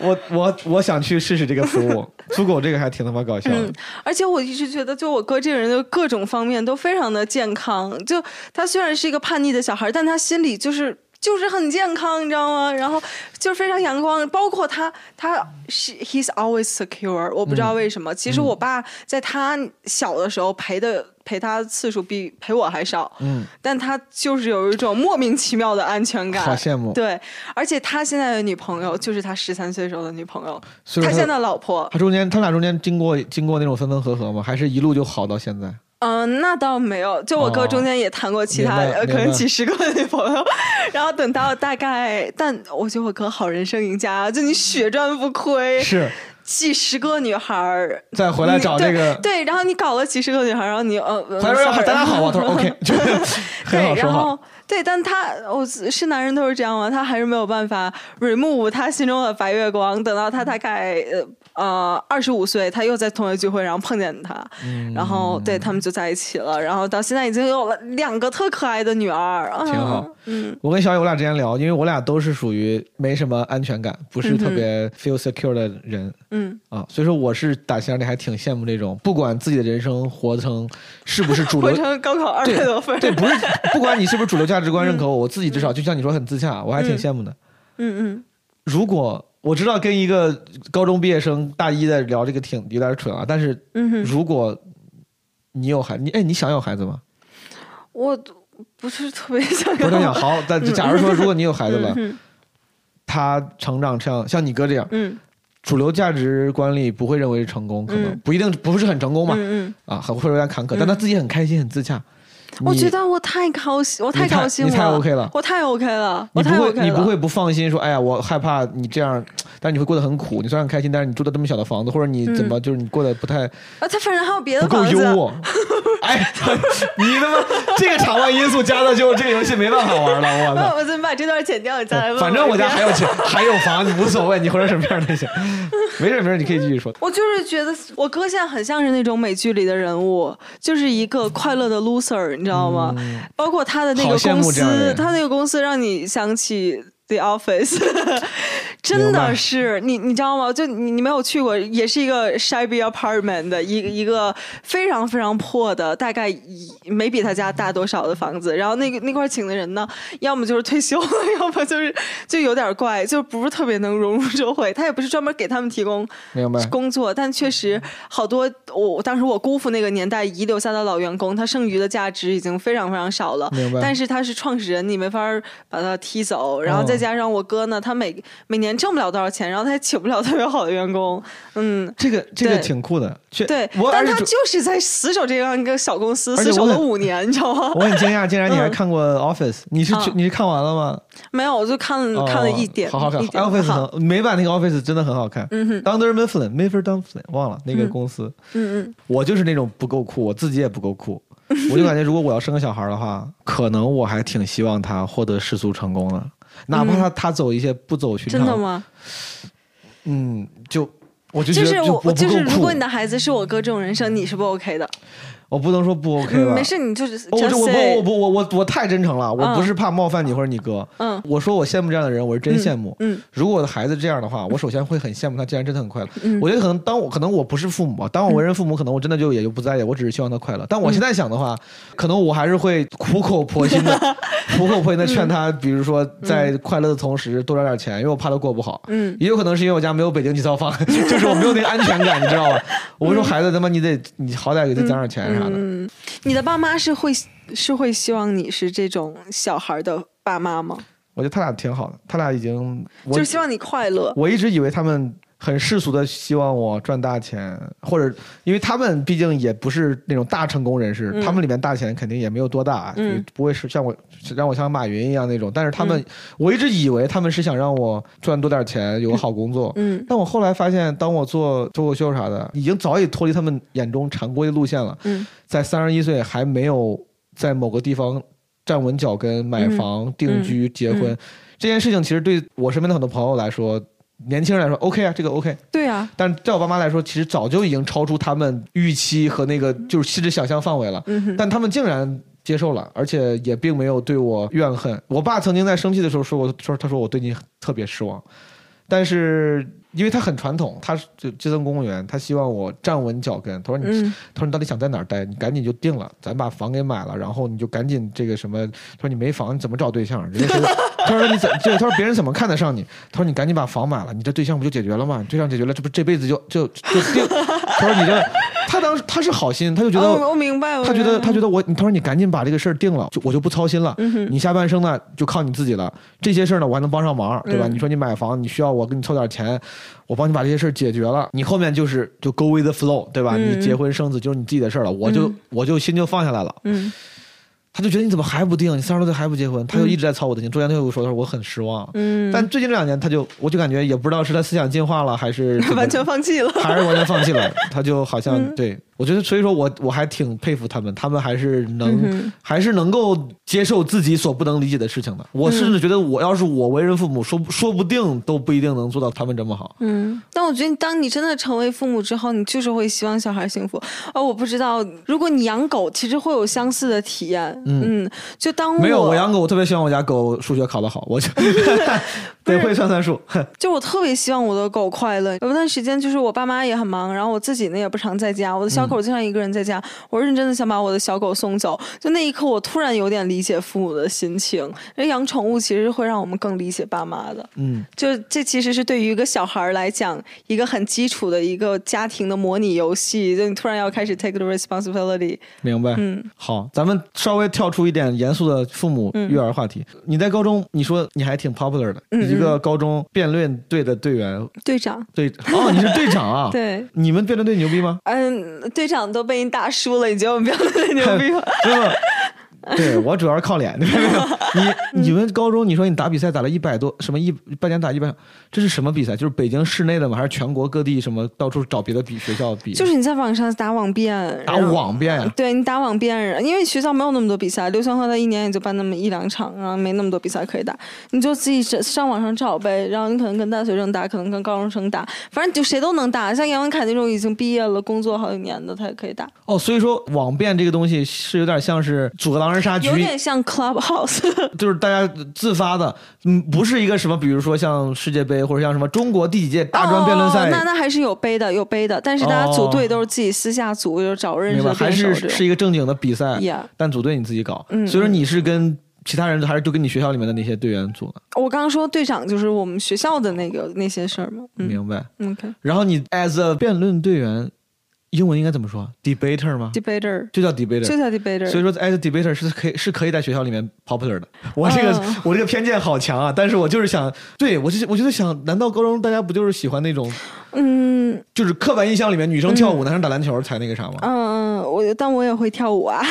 我我我想去试试这个服务，租狗这个还挺他妈搞笑的。嗯，而且我一直觉得，就我哥这个人的各种方面都非常的健康。就他虽然是一个叛逆的小孩，但他心里就是就是很健康，你知道吗？然后就是非常阳光，包括他，他是 he's always secure。我不知道为什么，其实我爸在他小的时候陪的陪他次数比陪我还少，嗯，但他就是有一种莫名其妙的安全感，好羡慕对，而且他现在的女朋友就是他十三岁时候的女朋友，他现在的老婆，他中间他俩中间经过经过那种分分合合吗？还是一路就好到现在？嗯，那倒没有。就我哥哦中间也谈过其他，可能几十个女朋友，然后等到大概，但我觉得我哥好人生赢家啊，就你血赚不亏，是几十个女孩儿再回来找这个对，对，然后你搞了几十个女孩儿，然后你呃，呃回来说大家好啊，他说 OK，对，然后。对，但他我是男人都是这样吗？他还是没有办法 remove 他心中的白月光。等到他大概呃呃二十五岁，他又在同学聚会，然后碰见他，嗯然后对他们就在一起了。然后到现在已经有了两个特可爱的女儿，挺好嗯。我跟小雨我俩之前聊，因为我俩都是属于没什么安全感，不是特别 feel secure 的人嗯啊，所以说我是打心眼里还挺羡慕这种，不管自己的人生活成是不是主 活流，成高考二对百多分儿，对，不是 不管你是不是主流价值观认可我，我自己至少就像你说很自洽，我还挺羡慕的。嗯嗯如果我知道跟一个高中毕业生大一的聊这个挺有点蠢啊，但是嗯，如果你有孩，你哎，你想有孩子吗？我不是特别想不是要，想好，但假如说如果你有孩子了，嗯他成长像像你哥这样，嗯。主流价值观里不会认为是成功，可能嗯。不一定不是很成功嘛，嗯嗯。啊，很会有点坎坷，但他自己很开心很自洽。我觉得我太高兴，我太高兴了，你太 OK 了我太 OK 了，我太你不会 OK 了。你不会不放心说，哎呀，我害怕你这样，但是你会过得很苦。你虽然很开心，但是你住的这么小的房子，或者你怎么就是你过得不太啊，他反正还有别的不够房子，优渥。哎，你他妈这个场外因素加的就这个游戏没办法玩了，我操！我怎么把这段剪掉？你再来问反正我家还有钱，还有房，你无所谓，你活成什么样都行。没事没事，你可以继续说。我就是觉得我哥现在很像是那种美剧里的人物，就是一个快乐的 loser，你知道吗？包括他的那个公司，他那个公司让你想起 The Office，真的是你你知道吗？就你你没有去过，也是一个 shabby apartment 的一个一个非常非常破的，大概一没比他家大多少的房子。然后那个那块请的人呢，要么就是退休了，要么就是就有点怪，就不是特别能融入社会。他也不是专门给他们提供明白工作，但确实好多我我当时我姑父那个年代遗留下的老员工，他剩余的价值已经非常非常少了。明白但是他是创始人，你没法把他踢走。然后再加上我哥呢，他每每年挣不了多少钱，然后他也请不了特别好的员工。嗯，这个这个挺酷的，确对。但他就是在死守这样一个小公司，死守了五年，你知道吗？我很惊讶，竟然你还嗯看过 Office，你是你是看完了吗？没有，我就看了、看了一点，哦好好看，Office 美版那个 Office 真的很好看。嗯哼，Dunder Mifflin Mifflin Dumpling 忘了那个公司。嗯嗯，我就是那种不够酷，我自己也不够酷。我就感觉，如果我要生个小孩的话，可能我还挺希望他获得世俗成功的，哪怕他他走一些不走寻常。真的？吗？嗯，就我就觉就是得就我不就是，如果你的孩子是我哥这种人生，你是不 OK 的。我不能说不 OK 吧？嗯，没事，你就是我我我我我我我太真诚了，我嗯不是怕冒犯你或者你哥。嗯我说我羡慕这样的人，我是真羡慕。嗯嗯如果我的孩子这样的话，我首先会很羡慕他，既然真的很快乐。嗯我觉得可能当我可能我不是父母，当我为人父母，可能我真的就也就不在意，我只是希望他快乐。但我现在想的话，可能我还是会苦口婆心的、苦口婆心的劝他，比如说在快乐的同时多赚点钱，因为我怕他过不好。嗯也有可能是因为我家没有北京几套房，就是我没有那个安全感，你知道吧？我会说孩子他妈你得你好歹给他攒点钱啥的。嗯，你的爸妈是会是会希望你是这种小孩的爸妈吗？我觉得他俩挺好的，他俩已经我就是希望你快乐。我一直以为他们很世俗的希望我赚大钱，或者因为他们毕竟也不是那种大成功人士，他们里面大钱肯定也没有多大，嗯就不会是像我让我像马云一样那种。但是他们，我一直以为他们是想让我赚多点钱，有个好工作。嗯但我后来发现，当我做脱口秀啥的，已经早已脱离他们眼中常规的路线了。嗯在三十一岁还没有在某个地方站稳脚跟、买房、定居、结婚、这件事情，其实对我身边的很多朋友来说，年轻人来说 OK 啊，这个 OK。对啊，但在我爸妈来说，其实早就已经超出他们预期和那个就是甚至想象范围了。嗯，但他们竟然接受了，而且也并没有对我怨恨。我爸曾经在生气的时候说过，说他说我对你特别失望，但是因为他很传统，他是就基层公务员，他希望我站稳脚跟。他说你，嗯他说你到底想在哪儿待？你赶紧就定了，咱把房给买了，然后你就赶紧这个什么？他说你没房你怎么找对象？人家谁？他说你怎？对，他说别人怎么看得上你？他说你赶紧把房买了，你这对象不就解决了吗？对象解决了，这不这辈子就就就定？他说你这，他当时他是好心，他就觉得。哦，我明白，我他觉得，他觉得我，他说你赶紧把这个事儿定了，就我就不操心了。嗯你下半生呢就靠你自己了。这些事儿呢我还能帮上忙，对吧？嗯你说你买房，你需要我给你凑点钱，我帮你把这些事儿解决了。你后面就是就 go with the flow，对吧？嗯你结婚生子就是你自己的事儿了，我就、我就心就放下来了。嗯他就觉得你怎么还不定？你三十多岁还不结婚？他就一直在操我的心。中间他又说，他说我很失望。嗯，但最近这两年，他就我就感觉也不知道是他思想进化了，还是这个完全放弃了。还是完全放弃了，他就好像、嗯对我觉得，所以说我我还挺佩服他们，他们还是能、嗯还是能够接受自己所不能理解的事情的。我甚至觉得，我要是我为人父母，说说不定都不一定能做到他们这么好。嗯，但我觉得，当你真的成为父母之后，你就是会希望小孩幸福。而我不知道，如果你养狗，其实会有相似的体验。嗯，就当没有，我我养狗，我特别希望我家狗数学考得好，我就 得会算算数。就我特别希望我的狗快乐。有一段时间，就是我爸妈也很忙，然后我自己呢也不常在家，我的小狗经常一个人在家。我认真的想把我的小狗送走。就那一刻，我突然有点理解父母的心情。因为养宠物其实会让我们更理解爸妈的。嗯，就这其实是对于一个小孩来讲，一个很基础的一个家庭的模拟游戏。就你突然要开始 take the responsibility。明白。嗯，好，咱们稍微跳出一点严肃的父母育儿话题。你在高中，你说你还挺 popular 的，嗯你一个高中辩论队的队员，队长，队哦，你是队长啊？，对。你们辩论队牛逼吗？嗯，队长都被你打输了，你觉得我们辩论队牛逼吗？对我主要是靠脸，对你你们高中你说你打比赛打了一百多什么一半年打一百，这是什么比赛？就是北京市内的吗？还是全国各地什么到处找别的比学校比？就是你在网上打网辩，打网辩呀。对你打网辩，因为学校没有那么多比赛，刘翔和他一年也就办那么一两场，然后没那么多比赛可以打，你就自己上上网上找呗。然后你可能跟大学生打，可能跟高中生打，反正就谁都能打。像杨文凯那种已经毕业了、工作好几年的，他也可以打，哦，所以说网辩这个东西是有点像是组合狼人杀局有，点像 Clubhouse。就是大家自发的，嗯，不是一个什么，比如说像世界杯或者像什么中国第几届大专辩论赛，哦那那还是有杯的，有杯的，但是大家组队都是自己私下组，就是找认识？的还是。是一个正经的比赛但组队你自己搞，嗯所以说你是跟其他人还是就跟你学校里面的那些队员组的，我刚刚说队长就是我们学校的那个那些事儿嘛。嗯明白然后你 as a 辩论队员，英文应该怎么说？debater 吗？debater？就叫 debater。就叫 debater。所以说，as debater 是可以是可以在学校里面 popular 的。我这个、嗯我这个偏见好强啊！但是我就是想，对我就我就在想，难道高中大家不就是喜欢那种，嗯就是刻板印象里面女生跳舞、男生打篮球才那个啥吗？嗯嗯，我但我也会跳舞啊。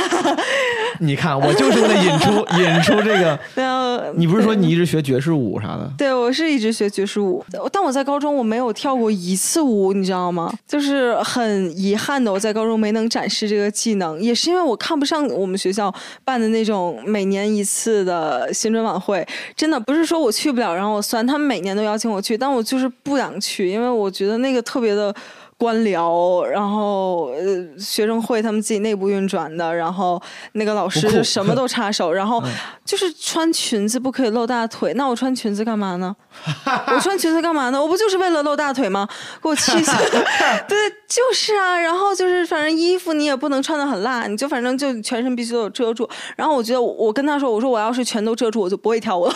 你看，我就是为了引出 引出这个。对啊你不是说你一直学爵士舞啥的？对，我是一直学爵士舞，但我在高中我没有跳过一次舞，你知道吗？就是很遗憾的，我在高中没能展示这个技能，也是因为我看不上我们学校办的那种每年一次的新春晚会。真的不是说我去不了，然后我酸，他们每年都邀请我去，但我就是不想去，因为我觉得觉得那个特别的。官僚，然后呃，学生会他们自己内部运转的，然后那个老师就什么都 插手，然后嗯就是穿裙子不可以露大腿，那我穿裙子干嘛呢？我穿裙子干嘛呢？我不就是为了露大腿吗？给我气死！对，就是啊。然后就是反正衣服你也不能穿的很辣，你就反正就全身必须都有遮住。然后我觉得我我跟他说，我说我要是全都遮住，我就不会跳舞了。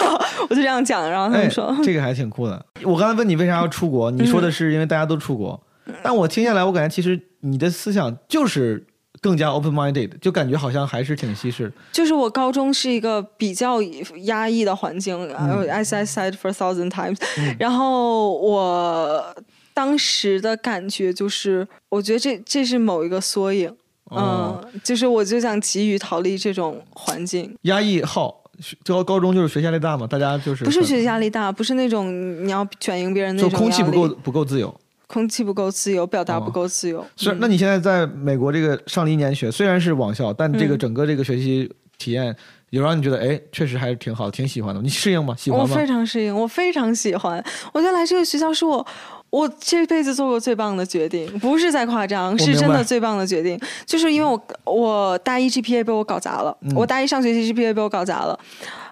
我就这样讲，然后他哎们说，，这个还挺酷的。我刚才问你为啥要出国，你说的是因为大家都出国，但我听下来，我感觉其实你的思想就是更加 open minded，就感觉好像还是挺西式的。就是我高中是一个比较压抑的环境、I said for a thousand times、然后我当时的感觉就是，我觉得这这是某一个缩影，哦嗯，就是我就想急于逃离这种环境。压抑好，高高中就是学习压力大嘛，大家就是不是学习压力大，不是那种你要卷赢别人那就空气不够，不够自由。空气不够自由，表达哦不够自由。虽然，嗯那你现在在美国这个上了一年学，虽然是网校，但这个嗯整个这个学习体验有让你觉得，哎，确实还是挺好，挺喜欢的。你适应吗？喜欢吗我非？常适应，我非常喜欢。我觉得来这个学校是我。我这辈子做过最棒的决定，不是在夸张，是真的最棒的决定。就是因为我我大一 GPA 被我搞砸了，嗯我大一上学期 GPA 被我搞砸了。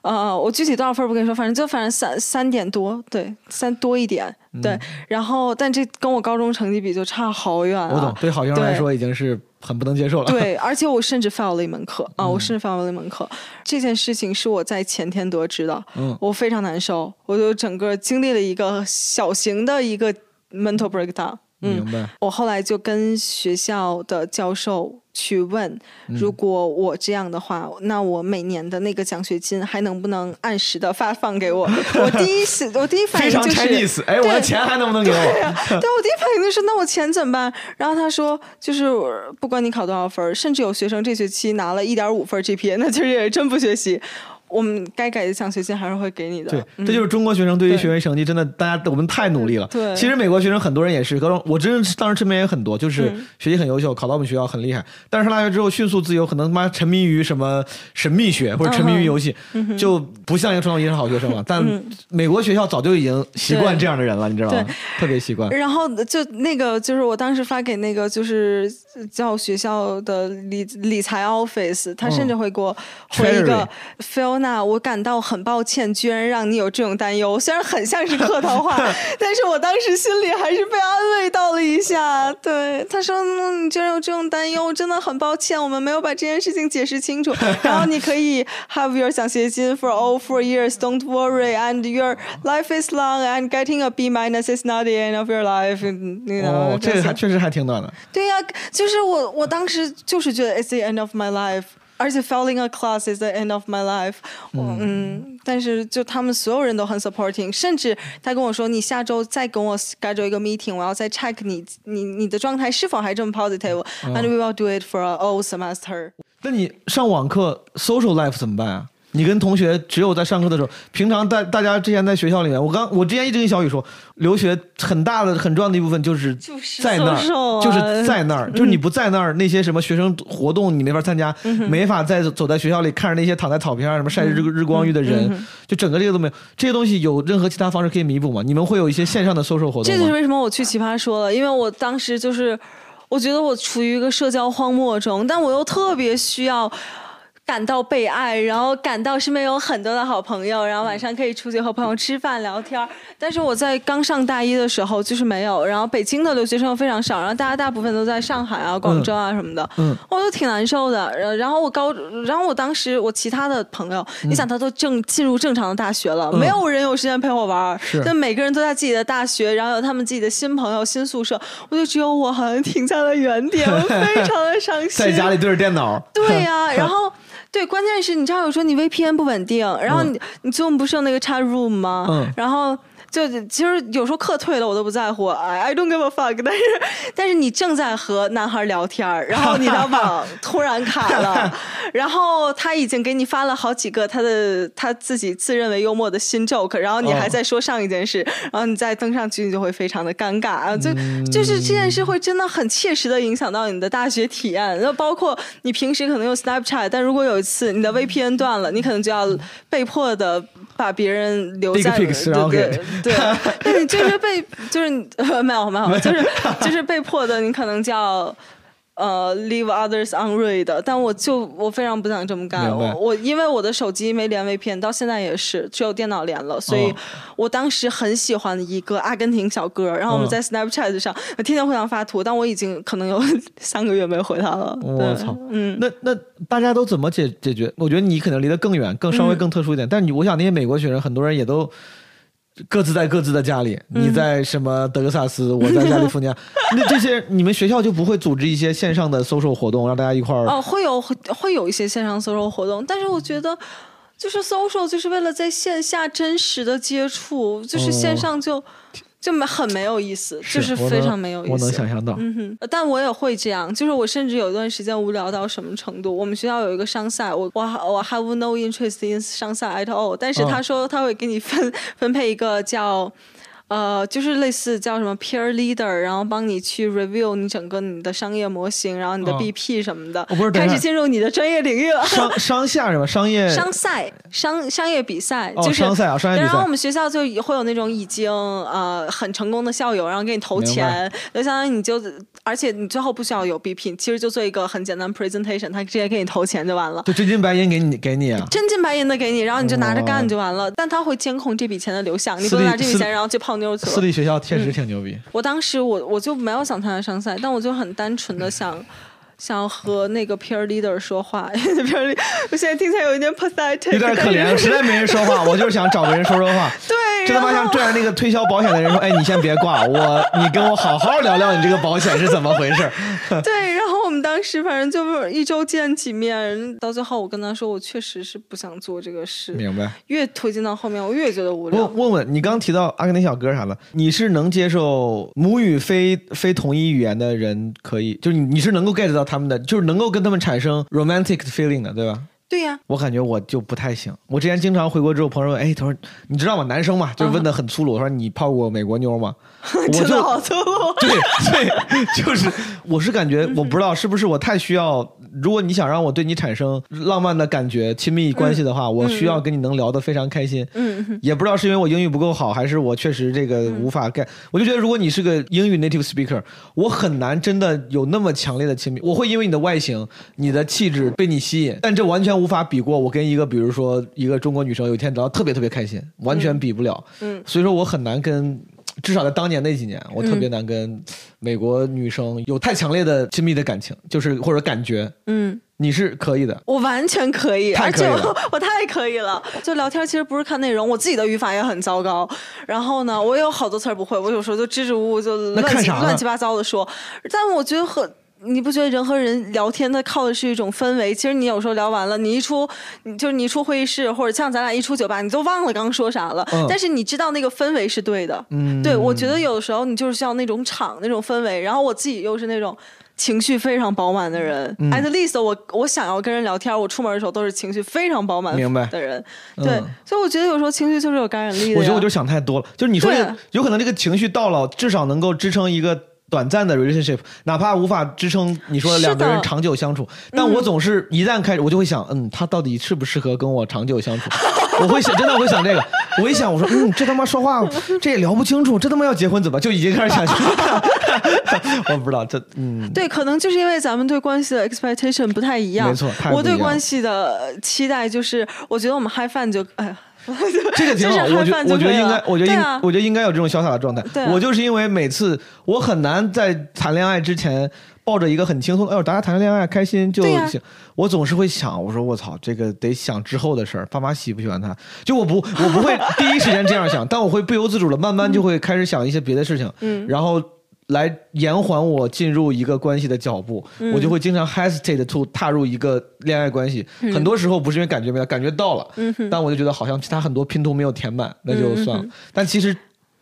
呃，我具体多少分不跟你说，反正就反正三三点多，对，三多一点，嗯对。然后，但这跟我高中成绩比就差好远啊。我懂，对好学生来对说已经是很不能接受了。对，而且我甚至 fail 了一门课啊，嗯我甚至 fail 了一门课。这件事情是我在前天得知的，嗯我非常难受，我就整个经历了一个小型的一个 mental breakdown。嗯，明白。我后来就跟学校的教授去问，嗯如果我这样的话，那我每年的那个奖学金还能不能按时的发放给我？我第一是，我第一反应就是 Chinese，哎，我的钱还能不能给我？对啊，对我第一反应就是那我钱怎么办？然后他说，就是不管你考多少分，甚至有学生这学期拿了一点五分 GPA，那其实也真不学习。我们该给的奖学金还是会给你的。对，嗯这就是中国学生对于学习成绩真的，大家我们太努力了。对其实美国学生很多人也是高中，我真是当时身边也很多，就是嗯学习很优秀，考到我们学校很厉害，但是上大学之后迅速自由，可能他妈沉迷于什么神秘学或者沉迷于游戏，嗯就不像一个传统意义上好学生了。但美国学校早就已经习惯这样的人了，你知道吗对？特别习惯。然后就那个就是我当时发给那个就是叫学校的理理财 office，他甚至会给我回一个 Fiona，我感到很抱歉，居然让你有这种担忧。虽然很像是客套话，但是我当时心里还是被安慰到了一下。对，他说、嗯、你居然有这种担忧，我真的很抱歉，我们没有把这件事情解释清楚。然后你可以 have your 奖学金 for all four years. Don't worry, and your life is long, and getting a B minus is not the end of your life. You know, 哦，这个还确实还挺暖的。对呀、就是我我当时就是觉得 it's the end of my life。而且 failing a class is the end of my life 我。嗯，但是就他们所有人都很 supporting，甚至他跟我说，你下周再跟我 schedule 一个 meeting，我要再 check 你你你的状态是否还这么 positive，and、we will do it for a whole semester。那你上网课 social life 怎么办啊？你跟同学只有在上课的时候，平常大大家之前在学校里面，我刚我之前一直跟小雨说，留学很大的很重要的一部分就是在那儿，啊就是在那儿，就是你不在那儿，那些什么学生活动你没法参加，没法再走在学校里看着那些躺在草坪上什么晒日日光浴的人，就整个这个都没有。这些东西有任何其他方式可以弥补吗？你们会有一些线上的 social 活动吗？这就是为什么我去奇葩说了，因为我当时就是，我觉得我处于一个社交荒漠中，但我又特别需要。感到被爱，然后感到身边有很多的好朋友，然后晚上可以出去和朋友吃饭聊天。但是我在刚上大一的时候就是没有，然后北京的留学生又非常少，然后大家大部分都在上海啊、广州啊什么的，嗯我都挺难受的。然然后我高，然后我当时我其他的朋友，你想他都正进入正常的大学了，嗯没有人有时间陪我玩儿，是就每个人都在自己的大学，然后有他们自己的新朋友、新宿舍，我就只有我好像停在了原点，我非常的伤心。在家里对着电脑，对呀、然后对，关键是你知道有时候你 VPN 不稳定，然后你、你 Zoom 不是有那个 chat room 吗？嗯然后。就其实有时候课退了我都不在乎，I don't give a fuck。但是但是你正在和男孩聊天，然后你的网突然卡了，然后他已经给你发了好几个他的他自己自认为幽默的新 joke，然后你还哦在说上一件事，然后你再登上去你就会非常的尴尬。啊，就、就是这件事会真的很切实的影响到你的大学体验，那包括你平时可能用 Snapchat，但如果有一次你的 VPN 断了，你可能就要被迫的把别人留然后对对对，那你就是被就是你呃没有没有，就是就是被迫的，你可能叫。呃，leave others unread，但我就我非常不想这么干。我我因为我的手机没连 VPN，到现在也是只有电脑连了，所以哦我当时很喜欢一个阿根廷小哥，然后我们嗯在 Snapchat 上天天互相发图，但我已经可能有 三个月没回他了。我对操，嗯，那那大家都怎么解解决？我觉得你可能离得更远，更稍微更特殊一点。但你我想那些美国学生，很多人也都各自在各自的家里。你在什么德克萨斯，我在加利福尼亚。那这些你们学校就不会组织一些线上的 social 活动，让大家一块儿？哦，会有会会有一些线上 social 活动，但是我觉得。就是 social，就是为了在线下真实的接触，就是线上就、就没很没有意思，就是非常没有意思。我能想象到。嗯哼，但我也会这样，就是我甚至有一段时间无聊到什么程度？我们学校有一个商赛，我我我 have no interest in 商赛 at all，但是哦他说他会给你分分配一个叫。呃，就是类似叫什么 peer leader，然后帮你去 review 你整个你的商业模型，然后你的哦 BP 什么的，开始进入你的专业领域了。商 商下是吧？商业商赛、商商业比赛，哦就是商赛啊商业比赛然后我们学校就会有那种已经呃很成功的校友，然后给你投钱，就相当于你就，而且你最后不需要有 BP，其实就做一个很简单 presentation，他直接给你投钱就完了。就真金白银给你给你啊。真金白银的给你，然后你就拿着干就完了。但他会监控这笔钱的流向，你不能拿这笔钱然后去泡私立学校确实挺牛逼。我当时我我就没有想参加商赛，但我就很单纯的想。想和那个 peer leader 说话，peer leader，我现在听起来有一点 pathetic，有点可怜，实在没人说话，我就是想找个人说说话。对，这他妈像拽着那个推销保险的人说：“哎，你先别挂，我你跟我好好聊聊你这个保险是怎么回事。对，然后我们当时反正就是一周见几面，到最后我跟他说，我确实是不想做这个”事。明白。越推进到后面，我越觉得无聊问。问问你，刚刚提到阿根廷小哥啥的？你是能接受母语非非同一语言的人可以，就是你你是能够 get 到他们的，就是能够跟他们产生 romantic feeling 的，对吧？对呀、我感觉我就不太行。我之前经常回国之后，朋友问：“哎，他说你知道吗？男生嘛，就是问的很粗鲁，我说你泡过美国妞吗？” 我真的就好粗鲁。对对，就是我是感觉我不知道是不是我太需要，如果你想让我对你产生浪漫的感觉、亲密关系的话，我需要跟你能聊得非常开心。嗯，也不知道是因为我英语不够好，还是我确实这个无法 get。我就觉得如果你是个英语 native speaker，我很难真的有那么强烈的亲密。我会因为你的外形、你的气质被你吸引，但这完全无法比过我跟一个比如说一个中国女生有一天聊得特别特别开心，完全比不了。嗯所以说我很难跟。至少在当年那几年，我特别难跟美国女生有太强烈的亲密的感情，就是或者感觉。嗯，你是可以的，我完全可以，而且我我太可以了。就聊天其实不是看内容，我自己的语法也很糟糕。然后呢，我也有好多词儿不会，我有时候就支支吾吾就乱七乱七八糟的说。但我觉得和你不觉得人和人聊天，它靠的是一种氛围。其实你有时候聊完了，你一出，就是你一出会议室，或者像咱俩一出酒吧，你都忘了刚说啥了。嗯但是你知道那个氛围是对的。嗯，对，我觉得有的时候你就是需要那种场、那种氛围。然后我自己又是那种情绪非常饱满的人。嗯 At least 我我想要跟人聊天，我出门的时候都是情绪非常饱满明白的人。嗯对，所以我觉得有时候情绪就是有感染力的。我觉得我就想太多了，就是你说这个有可能这个情绪到了，至少能够支撑一个。短暂的 relationship，哪怕无法支撑你说的两个人长久相处，但我总是一旦开始，我就会想，嗯，他到底适不适合跟我长久相处？我会想，真的会想这个。我一想，我说，嗯，这他妈说话 这也聊不清楚，这他妈要结婚怎么？就已经开始想，我不知道这，嗯，对，可能就是因为咱们对关系的 expectation 不太一样。没错我对关系的期待就是，我觉得我们 high 饭就哎呀。这个挺好，我觉我觉得应该，我觉得应，啊我觉得应该有这种潇洒的状态。对啊我就是因为每次我很难在谈恋爱之前抱着一个很轻松的，哎呦，大家谈恋爱开心就行。我总是会想，我说我操，这个得想之后的事儿，爸妈喜不喜欢他？就我不，我不会 第一时间这样想，但我会不由自主的慢慢就会开始想一些别的事情，嗯然后。来延缓我进入一个关系的脚步，嗯我就会经常 hesitate to 踏入一个恋爱关系。嗯很多时候不是因为感觉没到，感觉到了，但我就觉得好像其他很多拼图没有填满，那就算了。但其实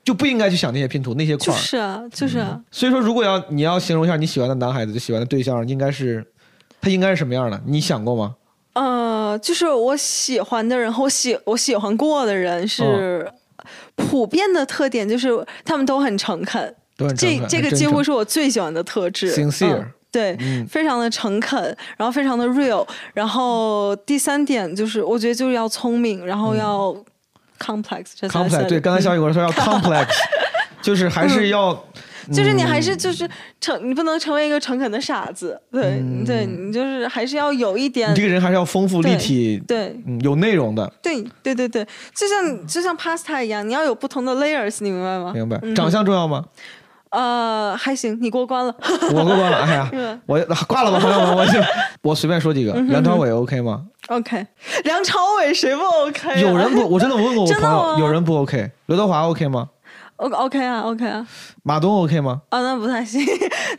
就不应该去想那些拼图那些块儿。就是啊，就是啊。所以说，如果要你要形容一下你喜欢的男孩子，就喜欢的对象，应该是他应该是什么样的？你想过吗？呃，就是我喜欢的人和我喜我喜欢过的人是普遍的特点，就是他们都很诚恳。都很这这个几乎是我最喜欢的特质 Sincere 嗯对，嗯非常的诚恳，然后非常的 real。然后第三点就是，我觉得就是要聪明，然后要 complex 这才 complex 对，刚才小雨跟我说要 complex，就是还是要，就是你还嗯是就是诚，你不能成为一个诚恳的傻子，对、对，你就是还是要有一点嗯你这个人还是要丰富立体，对嗯，有内容的，对对对对，就像就像 pasta 一样，你要有不同的 layers，你明白吗？明白？嗯长相重要吗？呃，还行，你过关了。我过关了，哎呀，我挂了吧，朋友们，我就 我随便说几个，嗯梁朝伟 OK 吗？OK，梁朝伟谁不 OK？、啊、有人不，我真的我问过我朋友，有人不 OK，刘德华 OK 吗？O OK 啊 OK 啊，马东 OK 吗？啊那不太行，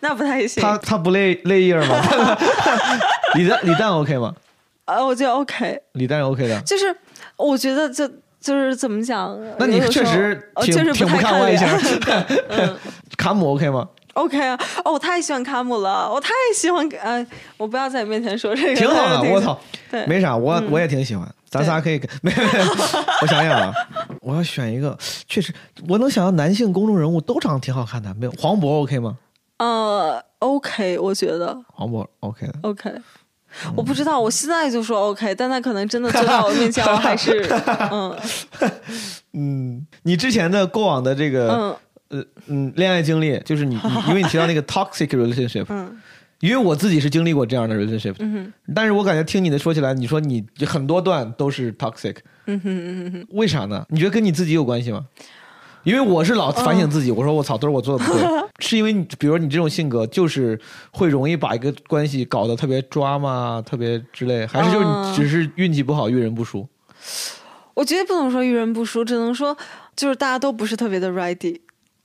那不太行。他他不累累叶吗？李诞李诞 OK 吗？啊，我觉得 OK，李诞 OK 的。就是我觉得这就是怎么讲？那你确实挺挺不确实太看外形脸。卡姆 OK 吗？OK 啊，哦，我太喜欢卡姆了，我太喜欢，呃，我不要在你面前说这个，挺好的，我操，对，没啥，我我也挺喜欢，咱仨可以没没，我想想啊，我要选一个，确实我能想到男性公众人物都长得挺好看的，没有黄渤 OK 吗？呃，OK，我觉得黄渤 OK 的，OK。我不知道，我现在就说 OK，但他可能真的坐在我面前，我还是嗯 嗯，你之前的过往的这个嗯呃嗯恋爱经历，就是你你因为你提到那个 toxic relationship，嗯因为我自己是经历过这样的 relationship，嗯但是我感觉听你的说起来，你说你很多段都是 toxic，嗯哼嗯哼哼，为啥呢？你觉得跟你自己有关系吗？因为我是老反省自己，我说我操，都是我做的不对，是因为你，比如说你这种性格，就是会容易把一个关系搞得特别抓嘛，特别之类，还是就是你嗯。只是运气不好，遇人不淑？我觉得不能说遇人不淑，只能说就是大家都不是特别的 ready。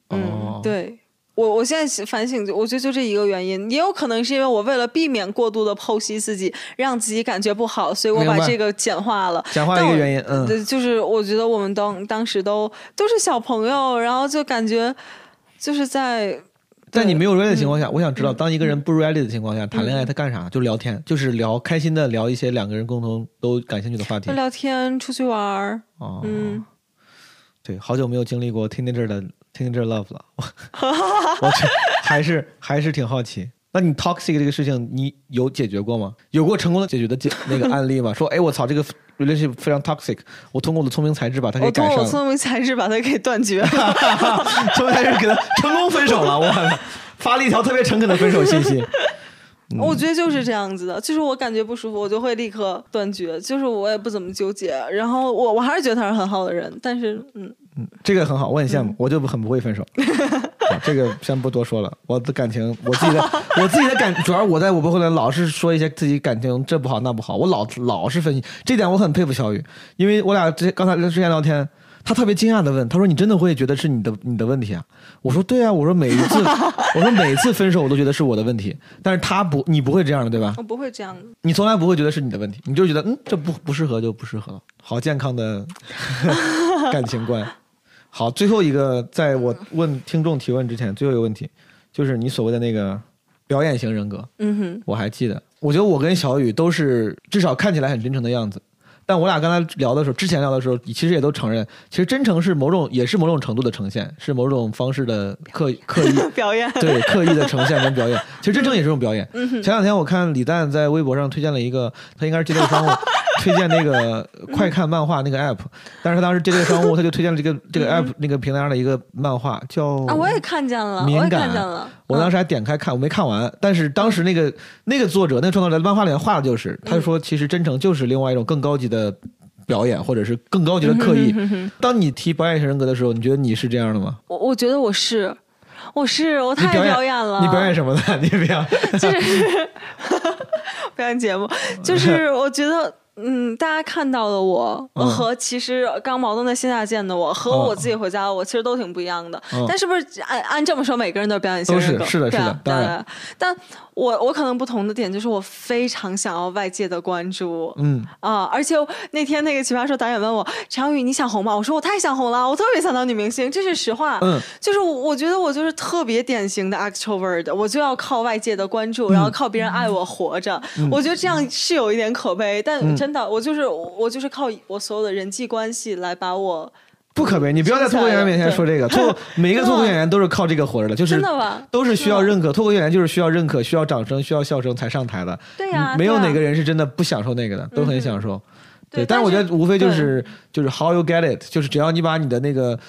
嗯，哦。对我我现在反省，我觉得就这一个原因，也有可能是因为我为了避免过度的剖析自己，让自己感觉不好，所以我把这个简化了。简化一个原因，嗯，对，就是我觉得我们当当时都都是小朋友，然后就感觉就是在在你没有 ready 的情嗯况下，我想知道，当一个人不 ready 的情况下谈恋爱，他干啥？就聊天，就是聊开心的聊一些两个人共同都感兴趣的话题。聊天、出去玩儿，哦，嗯，对，好久没有经历过 teenager 的 teenager love 了，我还是还是挺好奇。那你 toxic 这个事情，你有解决过吗？有过成功的解决的解那个案例吗？说，哎，我操，这个 relationship 非常 toxic，我通过我的聪明才智把它给改善了，过我聪明才智把它给断绝了。聪明才智给他成功分手了，我操发了一条特别诚恳的分手信息。我觉得就是这样子的，就是我感觉不舒服，我就会立刻断绝，就是我也不怎么纠结，然后我我还是觉得他是很好的人，但是嗯，这个很好，我很羡慕，我就很不会分手。啊这个先不多说了，我的感情，我自己的，我自己的感，主要我在我不会老是说一些自己感情这不好那不好，我老老是分析，这点我很佩服小雨，因为我俩之刚才之前聊天。他特别惊讶的问：“他说你真的会觉得是你的你的问题啊？”我说：“对啊，我说每一次，我说每一次分手我都觉得是我的问题，但是他不，你不会这样的对吧？我不会这样的。你从来不会觉得是你的问题，你就觉得嗯，这不不适合就不适合了，好健康的 感情观。好，最后一个，在我问听众提问之前，最后一个问题就是你所谓的那个表演型人格，嗯哼，我还记得。我觉得我跟小雨都是至少看起来很真诚的样子。但我俩刚才聊的时候，之前聊的时候，其实也都承认，其实真诚是某种，也是某种程度的呈现，是某种方式的刻 刻意表演对刻意的呈现跟表演。其实真诚也是种表演。前两天我看李诞在微博上推荐了一个，他应该是接这个商务 推荐那个快看漫画那个 app，但是他当时接这个商务，他就推荐了这个 这个 app 那个平台上的一个漫画叫啊，我也看见了，我也敏感看见了。我当时还点开看，我没看完。但是当时那个那个作者，那个创作者在漫画里面画的就是，他就说其实真诚就是另外一种更高级的表演，或者是更高级的刻意。当你提表演型人格的时候，你觉得你是这样的吗？我我觉得我是，我是我太你表演了。你表演什么的？你表演 就是表演节目，就是我觉得。嗯，大家看到的我嗯和其实刚矛盾在线下见的我和我自己回家的我其实都挺不一样的。嗯但是不是按按这么说，每个人都是表演型都是人格？是的是的对啊当然但我我可能不同的点就是我非常想要外界的关注。嗯，啊！而且那天那个奇葩说导演问我常宇你想红吗？我说我太想红了，我特别想当女明星，这是实话。嗯，就是我我觉得我就是特别典型的 extrovert，我就要靠外界的关注，嗯然后靠别人爱我活着。我觉得这样是有一点可悲，嗯但真的我就是我就是靠我所有的人际关系来把我不可悲。你不要在脱口演员面前说这个，脱每一个脱口演员都是靠这个活着的，就是真的吧？都是需要认可。脱口演员就是需要认可、需要掌声、需要笑声才上台的。对没有哪个人是真的不享受那个的，都很享受。对但是我觉得无非就是就是 how you get it，就是只要你把你的那个。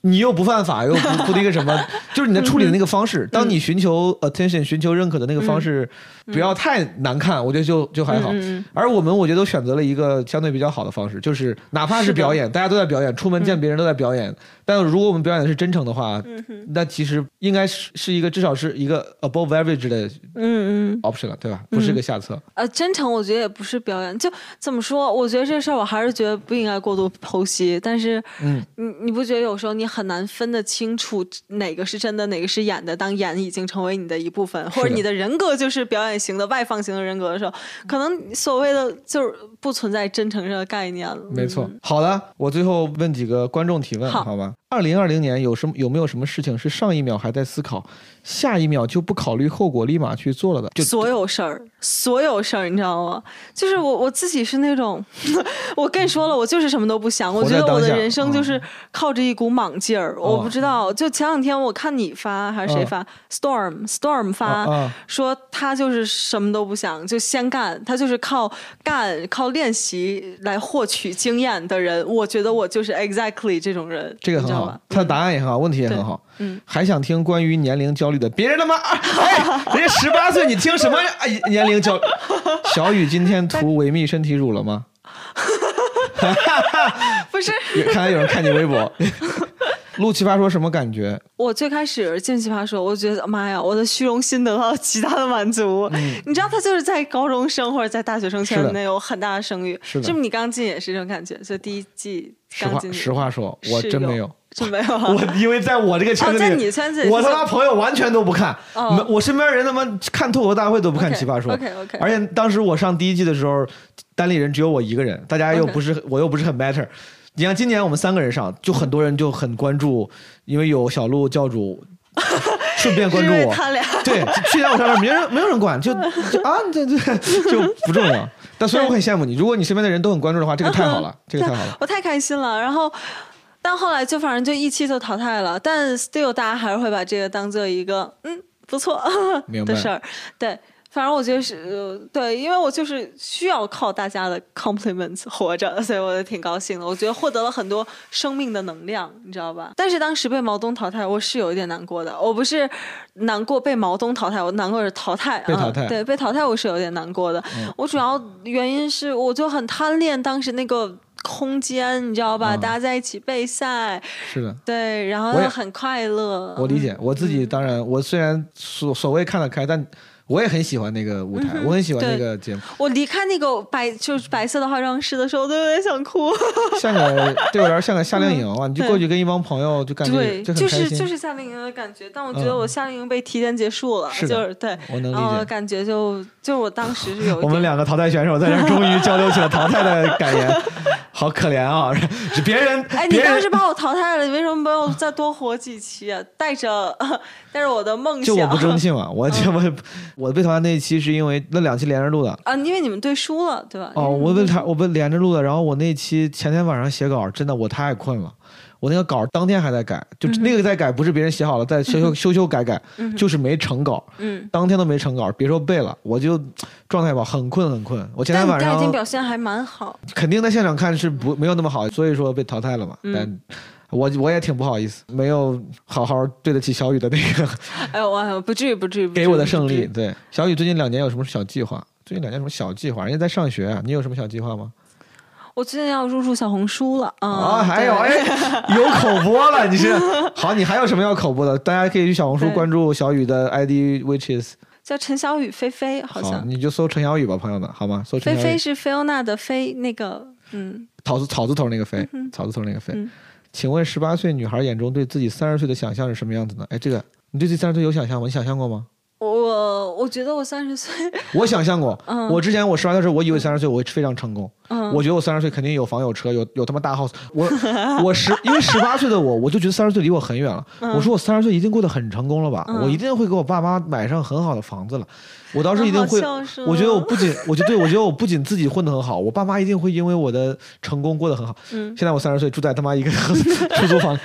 你又不犯法，又不 不那个什么，就是你的处理的那个方式。当你寻求 attention、寻求认可的那个方式，不要太难看，我觉得就就还好。而我们我觉得都选择了一个相对比较好的方式，就是哪怕是表演，大家都在表演，出门见别人都在表演。但如果我们表演的是真诚的话，那其实应该是是一个至少是一个 above average 的嗯嗯 option 了，对吧？不是个下策。呃，真诚我觉得也不是表演，就怎么说？我觉得这事儿我还是觉得不应该过度剖析。但是，嗯，你你不觉得有时候你很难分得清楚哪个是真的，哪个是演的？当演已经成为你的一部分，或者你的人格就是表演型的外放型的人格的时候，可能所谓的就是不存在真诚这个概念了。没错嗯。好的，我最后问几个观众提问，好好吧？二零二零年有什么有没有什么事情是上一秒还在思考，下一秒就不考虑后果立马去做了的？就所有事儿，所有事儿，你知道吗？就是我我自己是那种，我跟你说了，我就是什么都不想。我觉得我的人生就是嗯靠着一股莽劲儿。我哦不知道，就前两天我看你发还是谁嗯发、Storm Storm 发、说他就是什么都不想，就先干，他就是靠干靠练习来获取经验的人。我觉得我就是 exactly 这种人，这个很好他的答案也很好，问题也很好。嗯，还想听关于年龄焦虑的？别人他妈哎，人家十八岁，你听什么哎年龄焦？小雨今天涂维密身体乳了吗？不是。看来有人看你微博。录奇葩说什么感觉？我最开始进奇葩说，我觉得妈呀，我的虚荣心得到了极大的满足。你知道，他就是在高中生或者在大学生圈内有很大的声誉，是的不是你刚进也是这种感觉？就第一季刚进去，实话说，我真没有。真没有啊。我因为在我这个圈子里，哦在你圈子里我他妈朋友完全都不看，哦没我身边人他妈看脱口大会都不看奇葩说。OK，OK 而且当时我上第一季的时候，单立人只有我一个人，大家又 OK 不是我又不是很 matter。你像今年我们三个人上，就很多人就很关注，因为有小鹿教主，顺便关注我。对，去年我上面没人没有人管，就就啊，对对就不重要。但虽然我很羡慕你，如果你身边的人都很关注的话，这个太好了，这个太好了。我太开心了。然后，但后来就反正就一期就淘汰了，但 still 大家还是会把这个当做一个嗯不错 的事儿。对，反正我觉得是、呃对，因为我就是需要靠大家的 compliments 活着，所以我就挺高兴的。我觉得获得了很多生命的能量，你知道吧？但是当时被毛东淘汰，我是有一点难过的。我不是难过被毛东淘汰，我难过是淘汰啊。被淘汰嗯对，被淘汰我是有点难过的。我主要原因是我就很贪恋当时那个。空间，你知道吧？嗯。大家在一起备赛，是的。对，然后很快乐。我理解，我自己当然，我虽然所所谓看得开，但我也很喜欢那个舞台，我很喜欢那个节目，我离开那个白就是白色的化妆室的时候，我都有点想哭。像个对我来说像个夏令营啊，你就过去跟一帮朋友就感觉对，就是就是夏令营的感觉，但我觉得嗯。我夏令营被提前结束了，是就是对，我能理然后解感觉就就是我当时是有一我们两个淘汰选手在这儿 终于交流起了淘汰的感言，好可怜啊！是别人，哎，你当时把我淘汰了，你为什么没有再多活几期啊？带着 带着我的梦想，就我不争气嘛，我就我我被淘汰那一期是因为那两期连着录的。啊，因为你们队输了，对吧？哦，我被他我被连着录的，然后我那期前天晚上写稿，真的我太困了，我那个稿当天还在改，就嗯那个在改，不是别人写好了再修修 修修改改，就是没成稿，嗯，当天都没成稿，别说背了，我就状态吧，很困很困。我前天晚上表现还蛮好，肯定在现场看是不没有那么好，所以说被淘汰了嘛。嗯但我我也挺不好意思，没有好好对得起小雨的那个哎呦，我不至于，不至于，给我的胜利。对，小雨最近两年有什么小计划？最近两年有什么小计划？人家在上学啊，你有什么小计划吗？我最近要入驻小红书了啊！啊，还有对哎，有口播了，你是好，你还有什么要口播的？大家可以去小红书关注小雨的 ID，which is 叫陈小雨菲菲，好好，像你就搜陈小雨吧，朋友们，好吗？菲菲是菲欧娜的菲，那个嗯，草字草字头那个菲，草字头那个菲嗯。请问十八岁女孩眼中对自己三十岁的想象是什么样子呢？哎，这个你对自己三十岁有想象吗？你想象过吗？我我觉得我三十岁，我想象过，嗯我之前我十八岁的时候，我以为三十岁我会非常成功，嗯，我觉得我三十岁肯定有房有车有有他妈大 house，我我十因为十八岁的我，我就觉得三十岁离我很远了。嗯我说我三十岁一定过得很成功了吧？我一定会给我爸妈买上很好的房子了。我当时一定会我觉得我哦不仅，我觉得对我觉得我不仅自己混得很好，我爸妈一定会因为我的成功过得很好。嗯现在我三十岁住在他妈一个 出租房，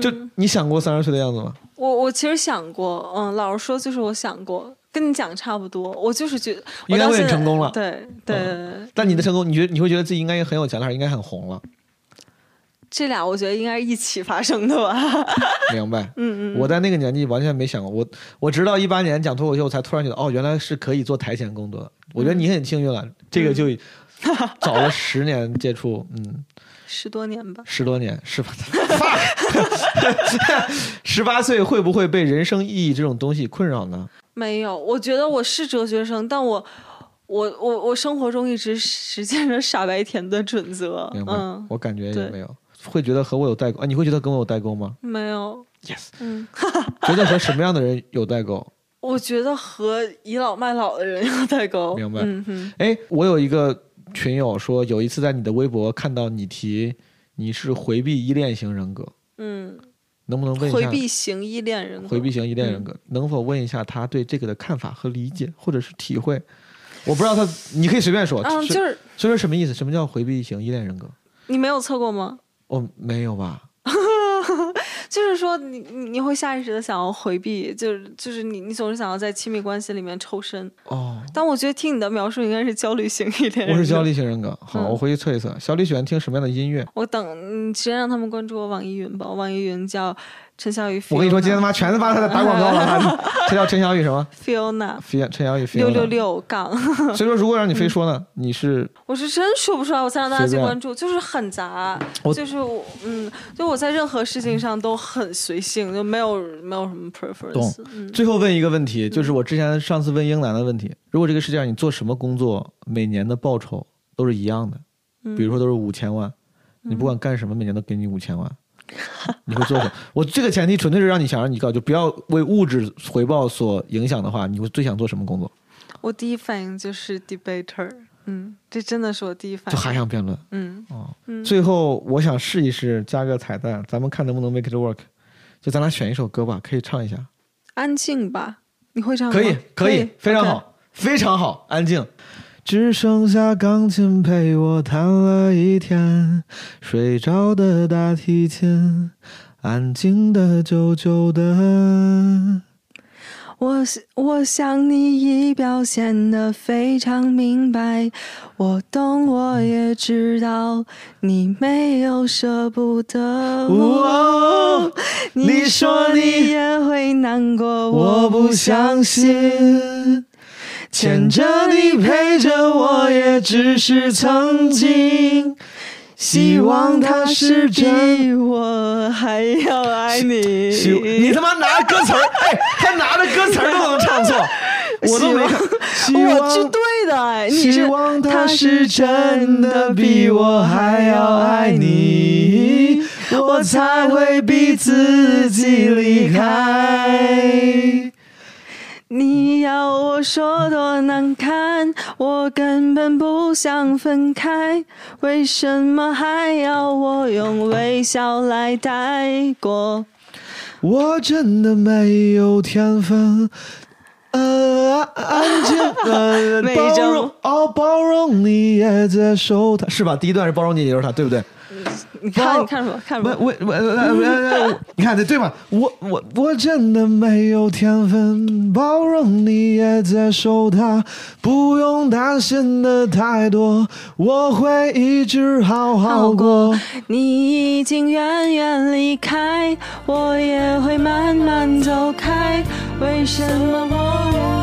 就嗯你想过三十岁的样子吗？我我其实想过，嗯，老实说就是我想过，跟你讲差不多，我就是觉得应该会很成功了对对对对，但你的成功，你觉得你会觉得自己应该很有钱了，还是应该很红了？这俩我觉得应该是一起发生的吧？明白？嗯嗯，我在那个年纪完全没想过，我我直到一八年讲脱口秀，我才突然觉得，哦，原来是可以做台前工作的。我觉得你很幸运了，这个就 早了十年接触，嗯，十多年吧。十多年，是吧，十八岁会不会被人生意义这种东西困扰呢？没有，我觉得我是哲学生，但我我我我生活中一直实践着傻白甜的准则。明白？嗯，我感觉也没有，会觉得和我有代沟啊？你会觉得跟我有代沟吗没有。？Yes，嗯，觉得和什么样的人有代沟？我觉得和倚老卖老的人有代沟。明白嗯哼，哎，我有一个群友说，有一次在你的微博看到你提你是回避依恋型人格，嗯，能不能问一下？回避型依恋人格。回避型依恋人格，能否问一下他对这个的看法和理解，或者是体会？我不知道他，你可以随便说。就是所以说什么意思？什么叫回避型依恋人格？你没有测过吗？哦，没有吧？就是说你你你会下意识的想要回避，就是就是你你总是想要在亲密关系里面抽身。哦，但我觉得听你的描述应该是焦虑型一点。我是焦虑型人格。好，嗯我回去测一测。小李喜欢听什么样的音乐？我等你直接让他们关注我网易云吧，网易云叫陈小雨。我跟你说，今天他妈全他妈他在打广告了。他 他叫陈小雨什么？Fiona 陈陈小雨六六六杠，所以说，如果让你非说呢，你是我是真说不出来，我才让大家去关注，就是很杂，就是我嗯，就我在任何事情上都很随性，就没有没有什么 preference。嗯，最后问一个问题，就是我之前上次问英男的问题：如果这个世界上你做什么工作，每年的报酬都是一样的，嗯比如说都是五千万，你不管干什么，每年都给你五千万，你会做什么？我这个前提纯粹是让你想让你告，就不要为物质回报所影响的话，你会最想做什么工作？我第一反应就是 debater，嗯，这真的是我第一反应就。还想辩论。嗯哦，嗯最后我想试一试加个彩蛋，咱们看能不能 make it work。就咱俩选一首歌吧，可以唱一下。安静吧，你会唱吗？可以，可以，非常好，非常好，安静。只剩下钢琴陪我弹了一天，睡着的大提琴，安静的，久久的。我想我想你已表现得非常明白，我懂，我也知道你没有舍不得。哦你说你也会难过，我不相信，牵着你陪着我，也只是曾经。希望他是真。比我还要爱你。你他妈拿歌词儿，哎，他拿着歌词儿都能唱错。我都没看。希我对的哎，你希望他他是真的比我还要爱你，我才会逼自己离开。你要我说多难堪，我根本不想分开，为什么还要我用微笑来带过？我真的没有天分，呃，安静，呃，包容，哦，包容你也接受他，是吧？第一段是包容你也接受他，对不对？你看，你看什么？看什么？我我我 你看这对吗？我我我真的没有天分，包容你也接受他，不用担心的太多，我会一直好好过。你已经远远离开，我也会慢慢走开。为什么我